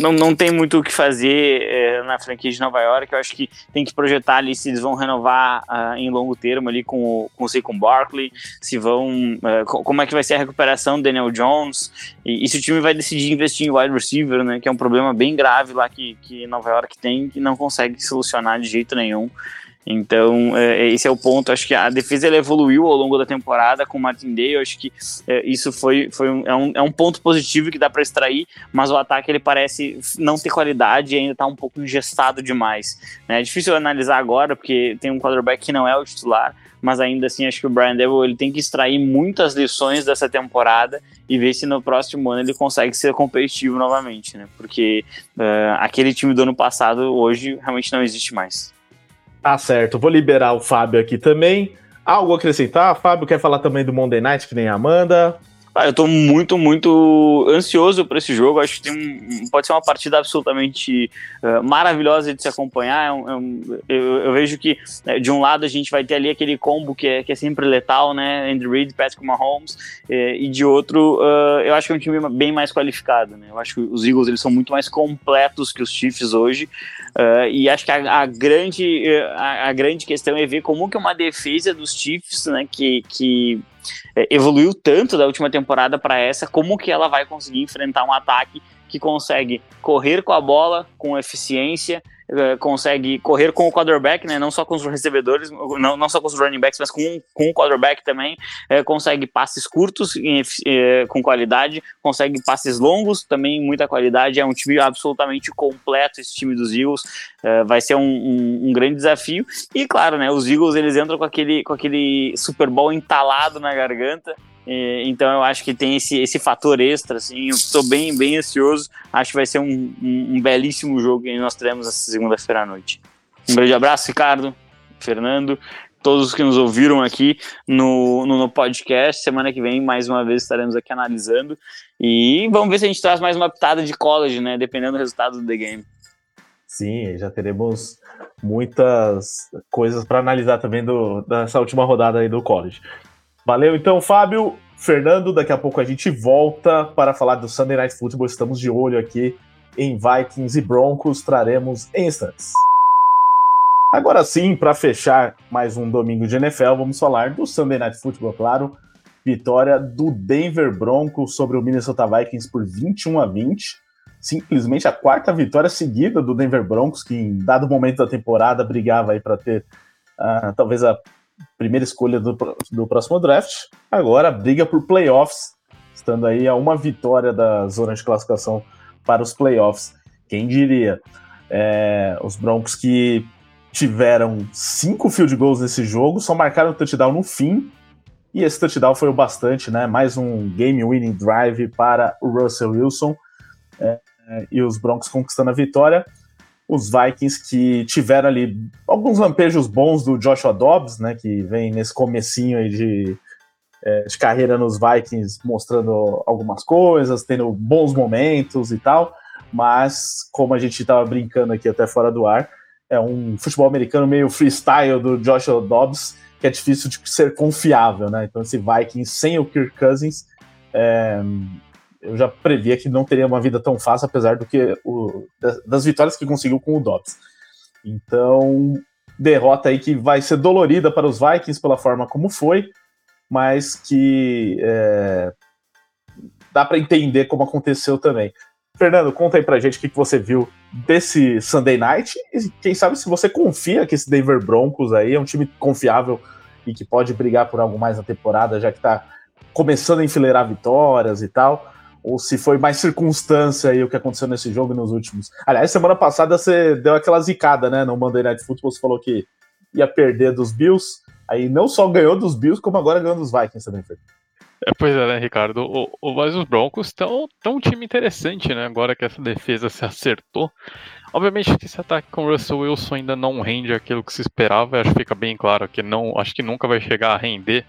não, não tem muito o que fazer é, na franquia de Nova York. Eu acho que tem que projetar ali se eles vão renovar uh, em longo termo ali com o, com o Barkley, se vão. Uh, como é que vai ser a recuperação do Daniel Jones, e, e, se o time vai decidir investir em wide receiver, né? Que é um problema bem grave lá que, que Nova York tem, que não consegue solucionar de jeito nenhum. Então, é, esse é o ponto. Acho que a defesa evoluiu ao longo da temporada com o Martin Day. Acho que é, isso foi, foi um, é, um, é um ponto positivo que dá para extrair, mas o ataque ele parece não ter qualidade e ainda está um pouco engessado demais. Né? É difícil analisar agora, porque tem um quarterback que não é o titular, mas ainda assim acho que o Brian Devil ele tem que extrair muitas lições dessa temporada e ver se no próximo ano ele consegue ser competitivo novamente, né? Porque uh, aquele time do ano passado hoje realmente não existe mais. Tá certo, vou liberar o Fábio aqui também. Algo a acrescentar? Fábio quer falar também do Monday Night, que nem a Amanda. Ah, eu tô muito, muito ansioso para esse jogo. Acho que um, pode ser uma partida absolutamente uh, maravilhosa de se acompanhar. É é eu, eu, vejo que, né, de um lado, a gente vai ter ali aquele combo que é, que é sempre letal, né? Andy Reid, Patrick Mahomes. Eh, e de outro, uh, eu acho que é um time bem mais qualificado, né? Eu acho que os Eagles eles são muito mais completos que os Chiefs hoje. Uh, e acho que a, a grande, a, a, grande questão é ver como que uma defesa dos Chiefs, né? Que, que é, evoluiu tanto da última temporada para essa, como que ela vai conseguir enfrentar um ataque que consegue correr com a bola com eficiência, eh, consegue correr com o quarterback, né? Não só com os recebedores, não, não só com os running backs, mas com, com o quarterback também. É, consegue passes curtos é, com qualidade, consegue passes longos também muita qualidade. É um time absolutamente completo esse time dos Eagles. É, vai ser um, um, um, grande desafio. E claro, né? Os Eagles eles entram com aquele, com aquele Super Bowl entalado na garganta. Então eu acho que tem esse, esse fator extra, assim, eu estou bem, bem ansioso, acho que vai ser um, um, um belíssimo jogo que nós teremos essa segunda-feira à noite. Um grande abraço, Ricardo, Fernando, todos que nos ouviram aqui no, no, no, podcast. Semana que vem, mais uma vez, estaremos aqui analisando. E vamos ver se a gente traz mais uma pitada de college, né? Dependendo do resultado do The Game. Sim, já teremos muitas coisas para analisar também do, dessa última rodada aí do college. Valeu então, Fábio. Fernando, daqui a pouco a gente volta para falar do Sunday Night Football. Estamos de olho aqui em Vikings e Broncos. Traremos em instantes. Agora sim, para fechar mais um domingo de NFL, vamos falar do Sunday Night Football, claro. Vitória do Denver Broncos sobre o Minnesota Vikings por 21 a 20. Simplesmente a quarta vitória seguida do Denver Broncos, que em dado momento da temporada brigava aí para ter uh, talvez a primeira escolha do, do próximo draft. Agora briga por playoffs, estando aí a uma vitória da zona de classificação para os playoffs. Quem diria? É, os Broncos que tiveram cinco field goals nesse jogo, só marcaram o touchdown no fim. E esse touchdown foi o bastante, né? Mais um game winning drive para o Russell Wilson. É, é e os Broncos conquistando a vitória os Vikings que tiveram ali alguns lampejos bons do Joshua Dobbs, né, que vem nesse comecinho aí de, é, de carreira nos Vikings mostrando algumas coisas, tendo bons momentos e tal, mas como a gente estava brincando aqui até fora do ar, é um futebol americano meio freestyle do Joshua Dobbs, que é difícil de ser confiável, né? Então esse Vikings sem o Kirk Cousins é, eu já previa que não teria uma vida tão fácil, apesar do que o, das vitórias que conseguiu com o Dobbs. Então, derrota aí que vai ser dolorida para os Vikings pela forma como foi. mas que é, dá para entender como aconteceu também. Fernando, conta aí pra gente o que, que você viu desse Sunday Night e quem sabe se você confia que esse Denver Broncos aí é um time confiável e que pode brigar por algo mais na temporada, já que tá começando a enfileirar vitórias e tal, ou se foi mais circunstância aí o que aconteceu nesse jogo e nos últimos. Aliás, semana passada você deu aquela zicada, né, no Monday Night Football, você falou que ia perder dos Bills, aí não só ganhou dos Bills, como agora ganhou dos Vikings também, Fernando. É, pois é, né, Ricardo? O, o, mas os Broncos estão um time interessante, né? Agora que essa defesa se acertou. Obviamente que esse ataque com o Russell Wilson ainda não rende aquilo que se esperava, acho que fica bem claro que não, acho que nunca vai chegar a render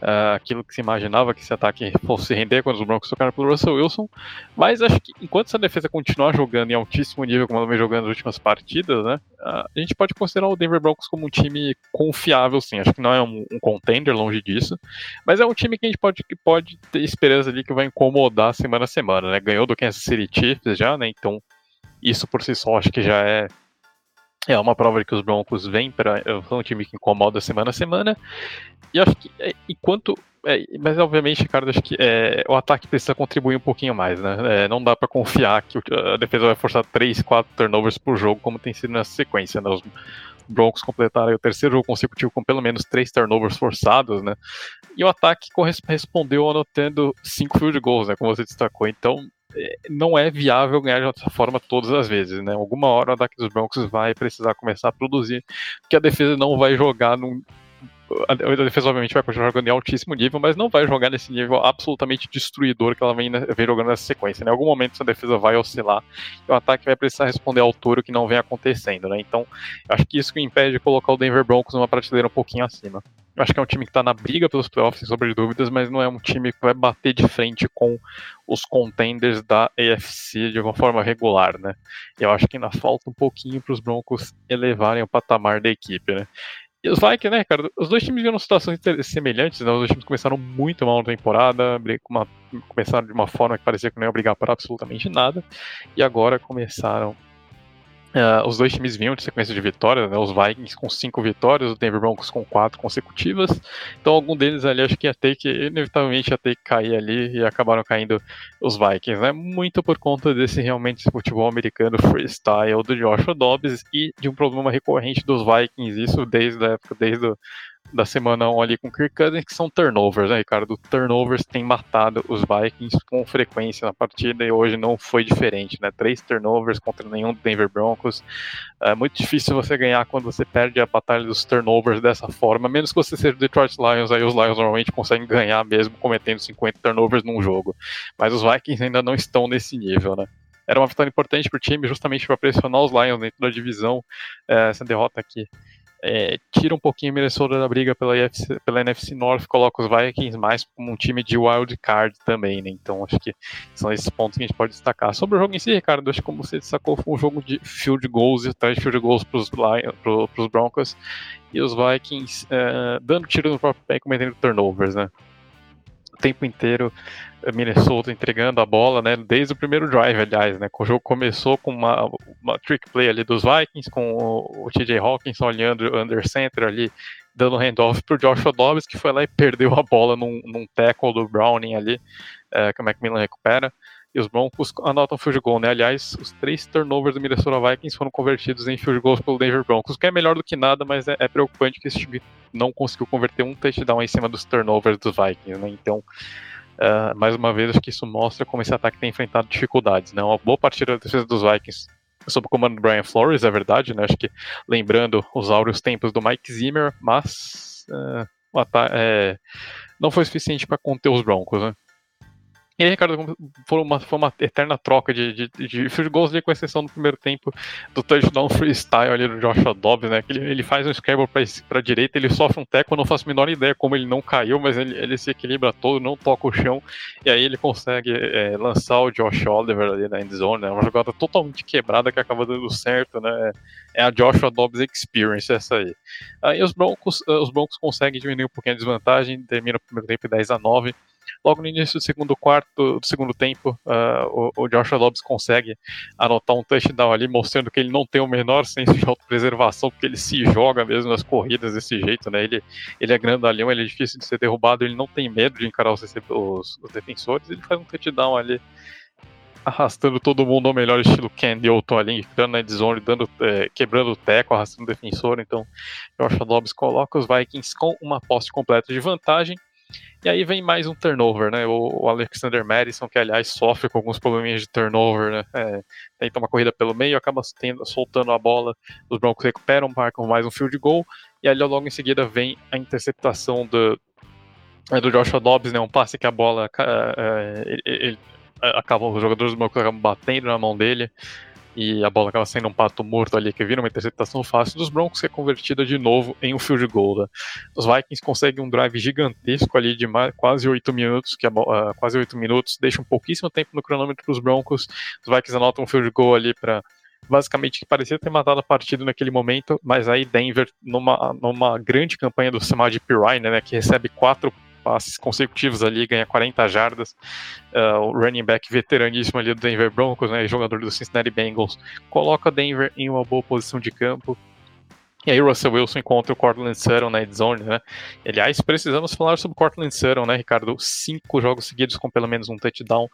uh, aquilo que se imaginava que esse ataque fosse render quando os Broncos tocaram pelo Russell Wilson, mas acho que enquanto essa defesa continuar jogando em altíssimo nível como ela vem jogando nas últimas partidas, né, uh, a gente pode considerar o Denver Broncos como um time confiável, sim, acho que não é um, um contender longe disso, mas é um time que a gente pode, que pode ter esperança ali que vai incomodar semana a semana, né, ganhou do Kansas City Chiefs já, né, então isso por si só acho que já é é uma prova de que os Broncos vêm para são um time que incomoda semana a semana. E acho que é, enquanto é, mas obviamente, cara, acho que é, o ataque precisa contribuir um pouquinho mais, né? É, não dá para confiar que a defesa vai forçar 3, 4 turnovers por jogo, como tem sido nessa sequência. Né? Os Broncos completaram o terceiro jogo consecutivo com pelo menos 3 turnovers forçados, né? E o ataque respondeu anotando 5 field goals, né? Como você destacou. Então, é, não é viável ganhar dessa forma todas as vezes, né? Alguma hora o ataque dos Broncos vai precisar começar a produzir, porque a defesa não vai jogar num. A defesa, obviamente, vai continuar jogando em altíssimo nível, mas não vai jogar nesse nível absolutamente destruidor que ela vem, vem jogando nessa sequência. Né? Em algum momento, essa defesa vai oscilar e o ataque vai precisar responder à altura que não vem acontecendo. Né? Então, acho que isso que impede de colocar o Denver Broncos numa prateleira um pouquinho acima acho que é um time que está na briga pelos playoffs, de dúvidas, mas não é um time que vai bater de frente com os contenders da AFC de uma forma regular, né? Eu acho que ainda falta um pouquinho para os Broncos elevarem o patamar da equipe, né? E os Vikings, né, cara? Os dois times viram situações semelhantes, né? Os dois times começaram muito mal na temporada, uma, começaram de uma forma que parecia que não ia brigar por absolutamente nada, e agora começaram Uh, os dois times vinham de sequência de vitórias, né? os Vikings com cinco vitórias, o Denver Broncos com quatro consecutivas. Então, algum deles ali acho que ia ter que, inevitavelmente, ia ter que cair ali e acabaram caindo os Vikings, né? Muito por conta desse realmente futebol americano freestyle do Joshua Dobbs e de um problema recorrente dos Vikings, isso desde a época, desde o da semana 1 ali com o Kirk Cousins, que são turnovers, né, Ricardo? Turnovers tem matado os Vikings com frequência na partida e hoje não foi diferente, né? Três turnovers contra nenhum Denver Broncos. É muito difícil você ganhar quando você perde a batalha dos turnovers dessa forma, menos que você seja o Detroit Lions, aí os Lions normalmente conseguem ganhar mesmo cometendo 50 turnovers num jogo. Mas os Vikings ainda não estão nesse nível, né? Era uma vitória importante para o time, justamente para pressionar os Lions dentro da divisão. É, essa derrota aqui é, tira um pouquinho Minnesota da briga pela, UFC, pela NFC North, coloca os Vikings mais como um time de wild card também, né? Então acho que são esses pontos que a gente pode destacar. Sobre o jogo em si, Ricardo, acho que como você destacou, foi um jogo de field goals e de field goals para os Broncos e os Vikings é, dando tiro no próprio pé e cometendo turnovers, né? O tempo inteiro Minnesota entregando a bola, né, desde o primeiro drive, aliás, né, o jogo começou com uma, uma trick play ali dos Vikings, com o, o TJ Hawkins olhando under center ali, dando handoff pro Joshua Dobbs, que foi lá e perdeu a bola num, num tackle do Browning ali, é, que o Macmillan recupera, e os Broncos anotam field goal, né, aliás, os três turnovers do Minnesota Vikings foram convertidos em field goals pelo Denver Broncos, que é melhor do que nada, mas é, é preocupante que esse time não conseguiu converter um touchdown em cima dos turnovers dos Vikings, né, então Uh, mais uma vez, acho que isso mostra como esse ataque tem enfrentado dificuldades. Né? Uma boa partida da defesa dos Vikings sob o comando do Brian Flores, é verdade, né? Acho que lembrando os áureos tempos do Mike Zimmer, mas uh, é, não foi suficiente para conter os Broncos, né? E aí, Ricardo, foi uma, foi uma eterna troca de, de, de field goals com exceção do primeiro tempo do touchdown freestyle ali do Joshua Dobbs, né? Que ele, ele faz um scramble pra, pra direita, ele sofre um teco, não faço a menor ideia como ele não caiu, mas ele, ele se equilibra todo, não toca o chão, e aí ele consegue é, lançar o Josh Oliver ali na endzone, né? Uma jogada totalmente quebrada que acaba dando certo, né? É a Joshua Dobbs Experience essa aí. Aí os Broncos, os Broncos conseguem diminuir um pouquinho a desvantagem, termina o primeiro tempo 10 a 9 logo no início do segundo quarto, do segundo tempo, uh, o, o Joshua Dobbs consegue anotar um touchdown ali, mostrando que ele não tem o menor senso de autopreservação, porque ele se joga mesmo nas corridas desse jeito, né? Ele, ele é grandalhão, ele é difícil de ser derrubado, ele não tem medo de encarar os, os, os defensores, ele faz um touchdown ali arrastando todo mundo ao melhor estilo Ken Newton ali, entrando na zone, dando, é, quebrando o teco, arrastando o defensor. Então, Josh Dobbs coloca os Vikings com uma posse completa de vantagem. E aí vem mais um turnover, né? O, Alexander Madison, que aliás sofre com alguns probleminhas de turnover, né? É, tenta uma corrida pelo meio, acaba tendo, soltando a bola, os Broncos recuperam, marcam mais um field goal, e aí logo em seguida vem a interceptação do, é, do Joshua Dobbs, né? Um passe que a bola é, ele, acabam, os jogadores do Broncos acabam batendo na mão dele e a bola acaba sendo um pato morto ali, que vira uma interceptação fácil dos Broncos, que é convertida de novo em um field goal. Né? Os Vikings conseguem um drive gigantesco ali de quase 8 minutos, que uh, quase 8 minutos, deixa um pouquíssimo tempo no cronômetro para os Broncos. Os Vikings anotam um field goal ali para basicamente que parecia ter matado a partida naquele momento, mas aí Denver, numa, numa grande campanha do Samad Pirine, né, que recebe quatro passes consecutivos ali, ganha 40 jardas. Uh, o running back veteraníssimo ali do Denver Broncos, né, jogador do Cincinnati Bengals, coloca Denver em uma boa posição de campo. E aí Russell Wilson encontra o Cortland Sutton na zone, né? Aliás, precisamos falar sobre o Cortland Sutton, né, Ricardo? Cinco jogos seguidos com pelo menos um touchdown.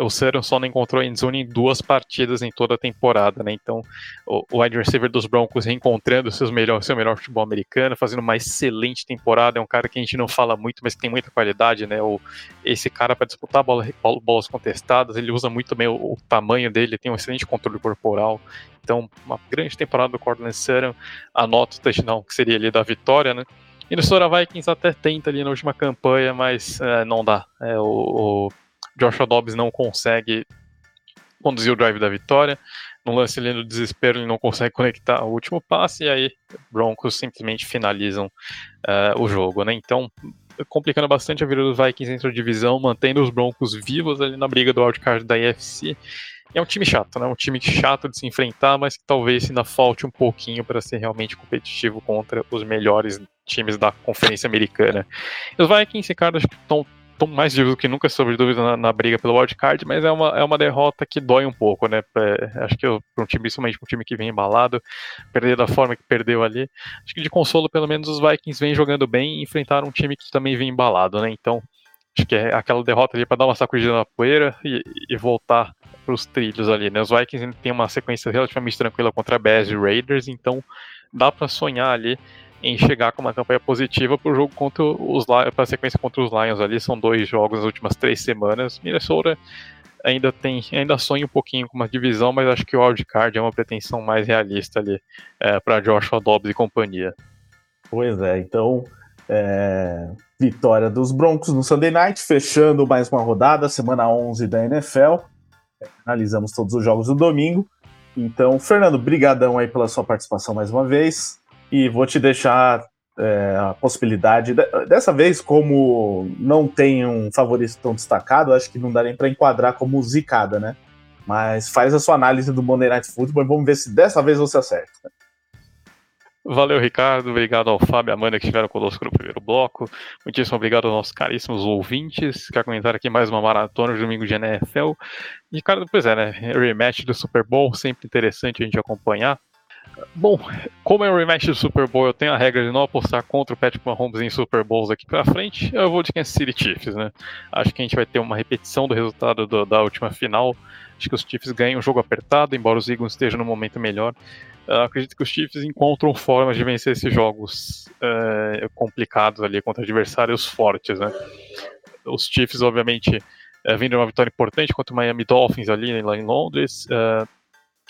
O não encontrou a zone em duas partidas em toda a temporada, né? Então, o wide receiver dos Broncos reencontrando seus melhor, seu melhor futebol americano, fazendo uma excelente temporada. É um cara que a gente não fala muito, mas que tem muita qualidade, né? O, esse cara para disputar bola, bolas contestadas, ele usa muito bem o, o tamanho dele, tem um excelente controle corporal. Então, uma grande temporada do Cortland Sutton, anota o touchdown que seria ali da vitória, né? E no Sora Vikings até tenta ali na última campanha, mas é, não dá. É, o, o, Joshua Dobbs não consegue conduzir o drive da vitória. No lance ali no desespero, ele não consegue conectar o último passe, e aí Broncos simplesmente finalizam uh, o jogo, né? Então, complicando bastante a vida dos Vikings dentro da divisão, mantendo os Broncos vivos ali na briga do wildcard da IFC é um time chato, né? Um time chato de se enfrentar, mas que talvez ainda falte um pouquinho para ser realmente competitivo contra os melhores times da Conferência Americana. Os Vikings, cara, que estão tão mais vivos do que nunca, sobre dúvida, na, na, briga pelo wildcard, mas é uma, é uma derrota que dói um pouco, né? É, acho que para um time, principalmente um time que vem embalado, perder da forma que perdeu ali. Acho que de consolo, pelo menos, os Vikings vêm jogando bem e enfrentaram um time que também vem embalado, né? Então, acho que é aquela derrota ali para dar uma sacudida na poeira e, e voltar para os trilhos ali, né? Os Vikings têm uma sequência relativamente tranquila contra Bears e Raiders, então dá para sonhar ali em chegar com uma campanha positiva para o jogo contra os para a sequência contra os Lions ali. São dois jogos nas últimas três semanas. Minnesota ainda tem, ainda sonha um pouquinho com uma divisão, mas acho que o wildcard é uma pretensão mais realista ali é, para Joshua Dobbs e companhia. Pois é, então é, vitória dos Broncos no Sunday Night, fechando mais uma rodada, semana 11 da NFL. Analisamos todos os jogos do domingo. Então, Fernando, brigadão aí pela sua participação mais uma vez. E vou te deixar é, a possibilidade. Dessa vez, como não tem um favorito tão destacado, acho que não dá nem para enquadrar como zicada, né? Mas faz a sua análise do Monday Night Football e vamos ver se dessa vez você acerta. Valeu, Ricardo. Obrigado ao Fábio e Amanda que estiveram conosco no primeiro bloco. Muitíssimo obrigado aos nossos caríssimos ouvintes que comentaram aqui mais uma maratona de domingo de NFL. Cara, pois é, né? Rematch do Super Bowl, sempre interessante a gente acompanhar. Bom, como é o rematch do Super Bowl, eu tenho a regra de não apostar contra o Patrick Mahomes em Super Bowls aqui pra frente, eu vou de Kansas City Chiefs, né? Acho que a gente vai ter uma repetição do resultado do, da última final. Acho que os Chiefs ganham um jogo apertado, embora os Eagles estejam no momento melhor. Acredito que os Chiefs encontram formas de vencer esses jogos é, complicados ali contra adversários fortes, né? Os Chiefs, obviamente, é, vindo uma vitória importante contra o Miami Dolphins ali lá em Londres. É,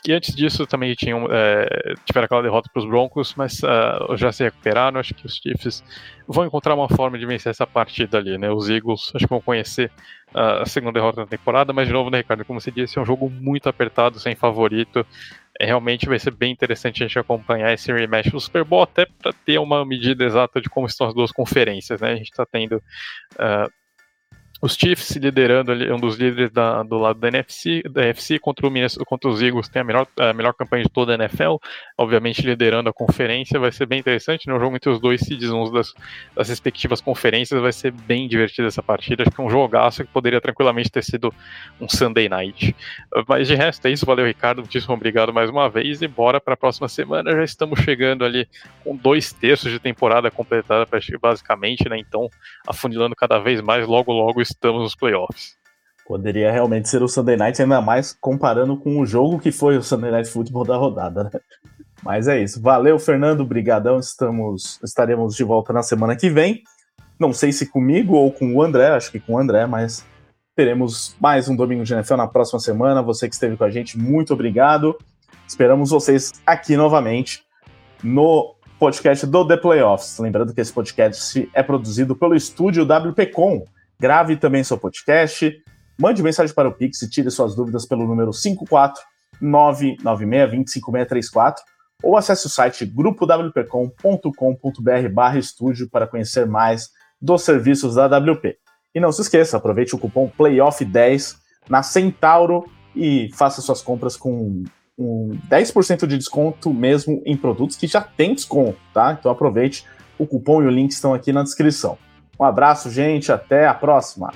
e antes disso também tinham, é, tiveram aquela derrota para os Broncos, mas uh, já se recuperaram. Acho que os Chiefs vão encontrar uma forma de vencer essa partida ali, né? Os Eagles acho que vão conhecer uh, a segunda derrota da temporada, mas de novo, né, Ricardo? Como você disse, é um jogo muito apertado, sem favorito. É, realmente vai ser bem interessante a gente acompanhar esse rematch do Super Bowl, até para ter uma medida exata de como estão as duas conferências, né? A gente está tendo. Uh, os Chiefs liderando ali, um dos líderes da, do lado da NFC, da NFC contra, o contra os Eagles, tem a melhor, a melhor campanha de toda a NFL, obviamente liderando a conferência, vai ser bem interessante, né? Um jogo entre os dois seeds, uns das, das respectivas conferências, vai ser bem divertido essa partida, acho que é um jogaço que poderia tranquilamente ter sido um Sunday Night. Mas de resto é isso, valeu Ricardo, muitíssimo obrigado mais uma vez e bora para a próxima semana, já estamos chegando ali com dois terços de temporada completada, basicamente, né? Então, afunilando cada vez mais, logo logo estamos nos playoffs. Poderia realmente ser o Sunday Night, ainda mais comparando com o jogo que foi o Sunday Night Football da rodada, né? Mas é isso. Valeu, Fernando. Brigadão. Estamos, estaremos de volta na semana que vem. Não sei se comigo ou com o André, acho que com o André, mas teremos mais um Domingo de NFL na próxima semana. Você que esteve com a gente, muito obrigado. Esperamos vocês aqui novamente no podcast do The Playoffs. Lembrando que esse podcast é produzido pelo estúdio WPcom grave também seu podcast, mande mensagem para o Pix e tire suas dúvidas pelo número 54996205634 ou acesse o site grupowpcom.com.br barra estúdio para conhecer mais dos serviços da WP. E não se esqueça, aproveite o cupom PLAYOFF10 na Centauro e faça suas compras com um 10% de desconto mesmo em produtos que já tem desconto, tá? Então aproveite, o cupom e o link estão aqui na descrição. Um abraço, gente. Até a próxima.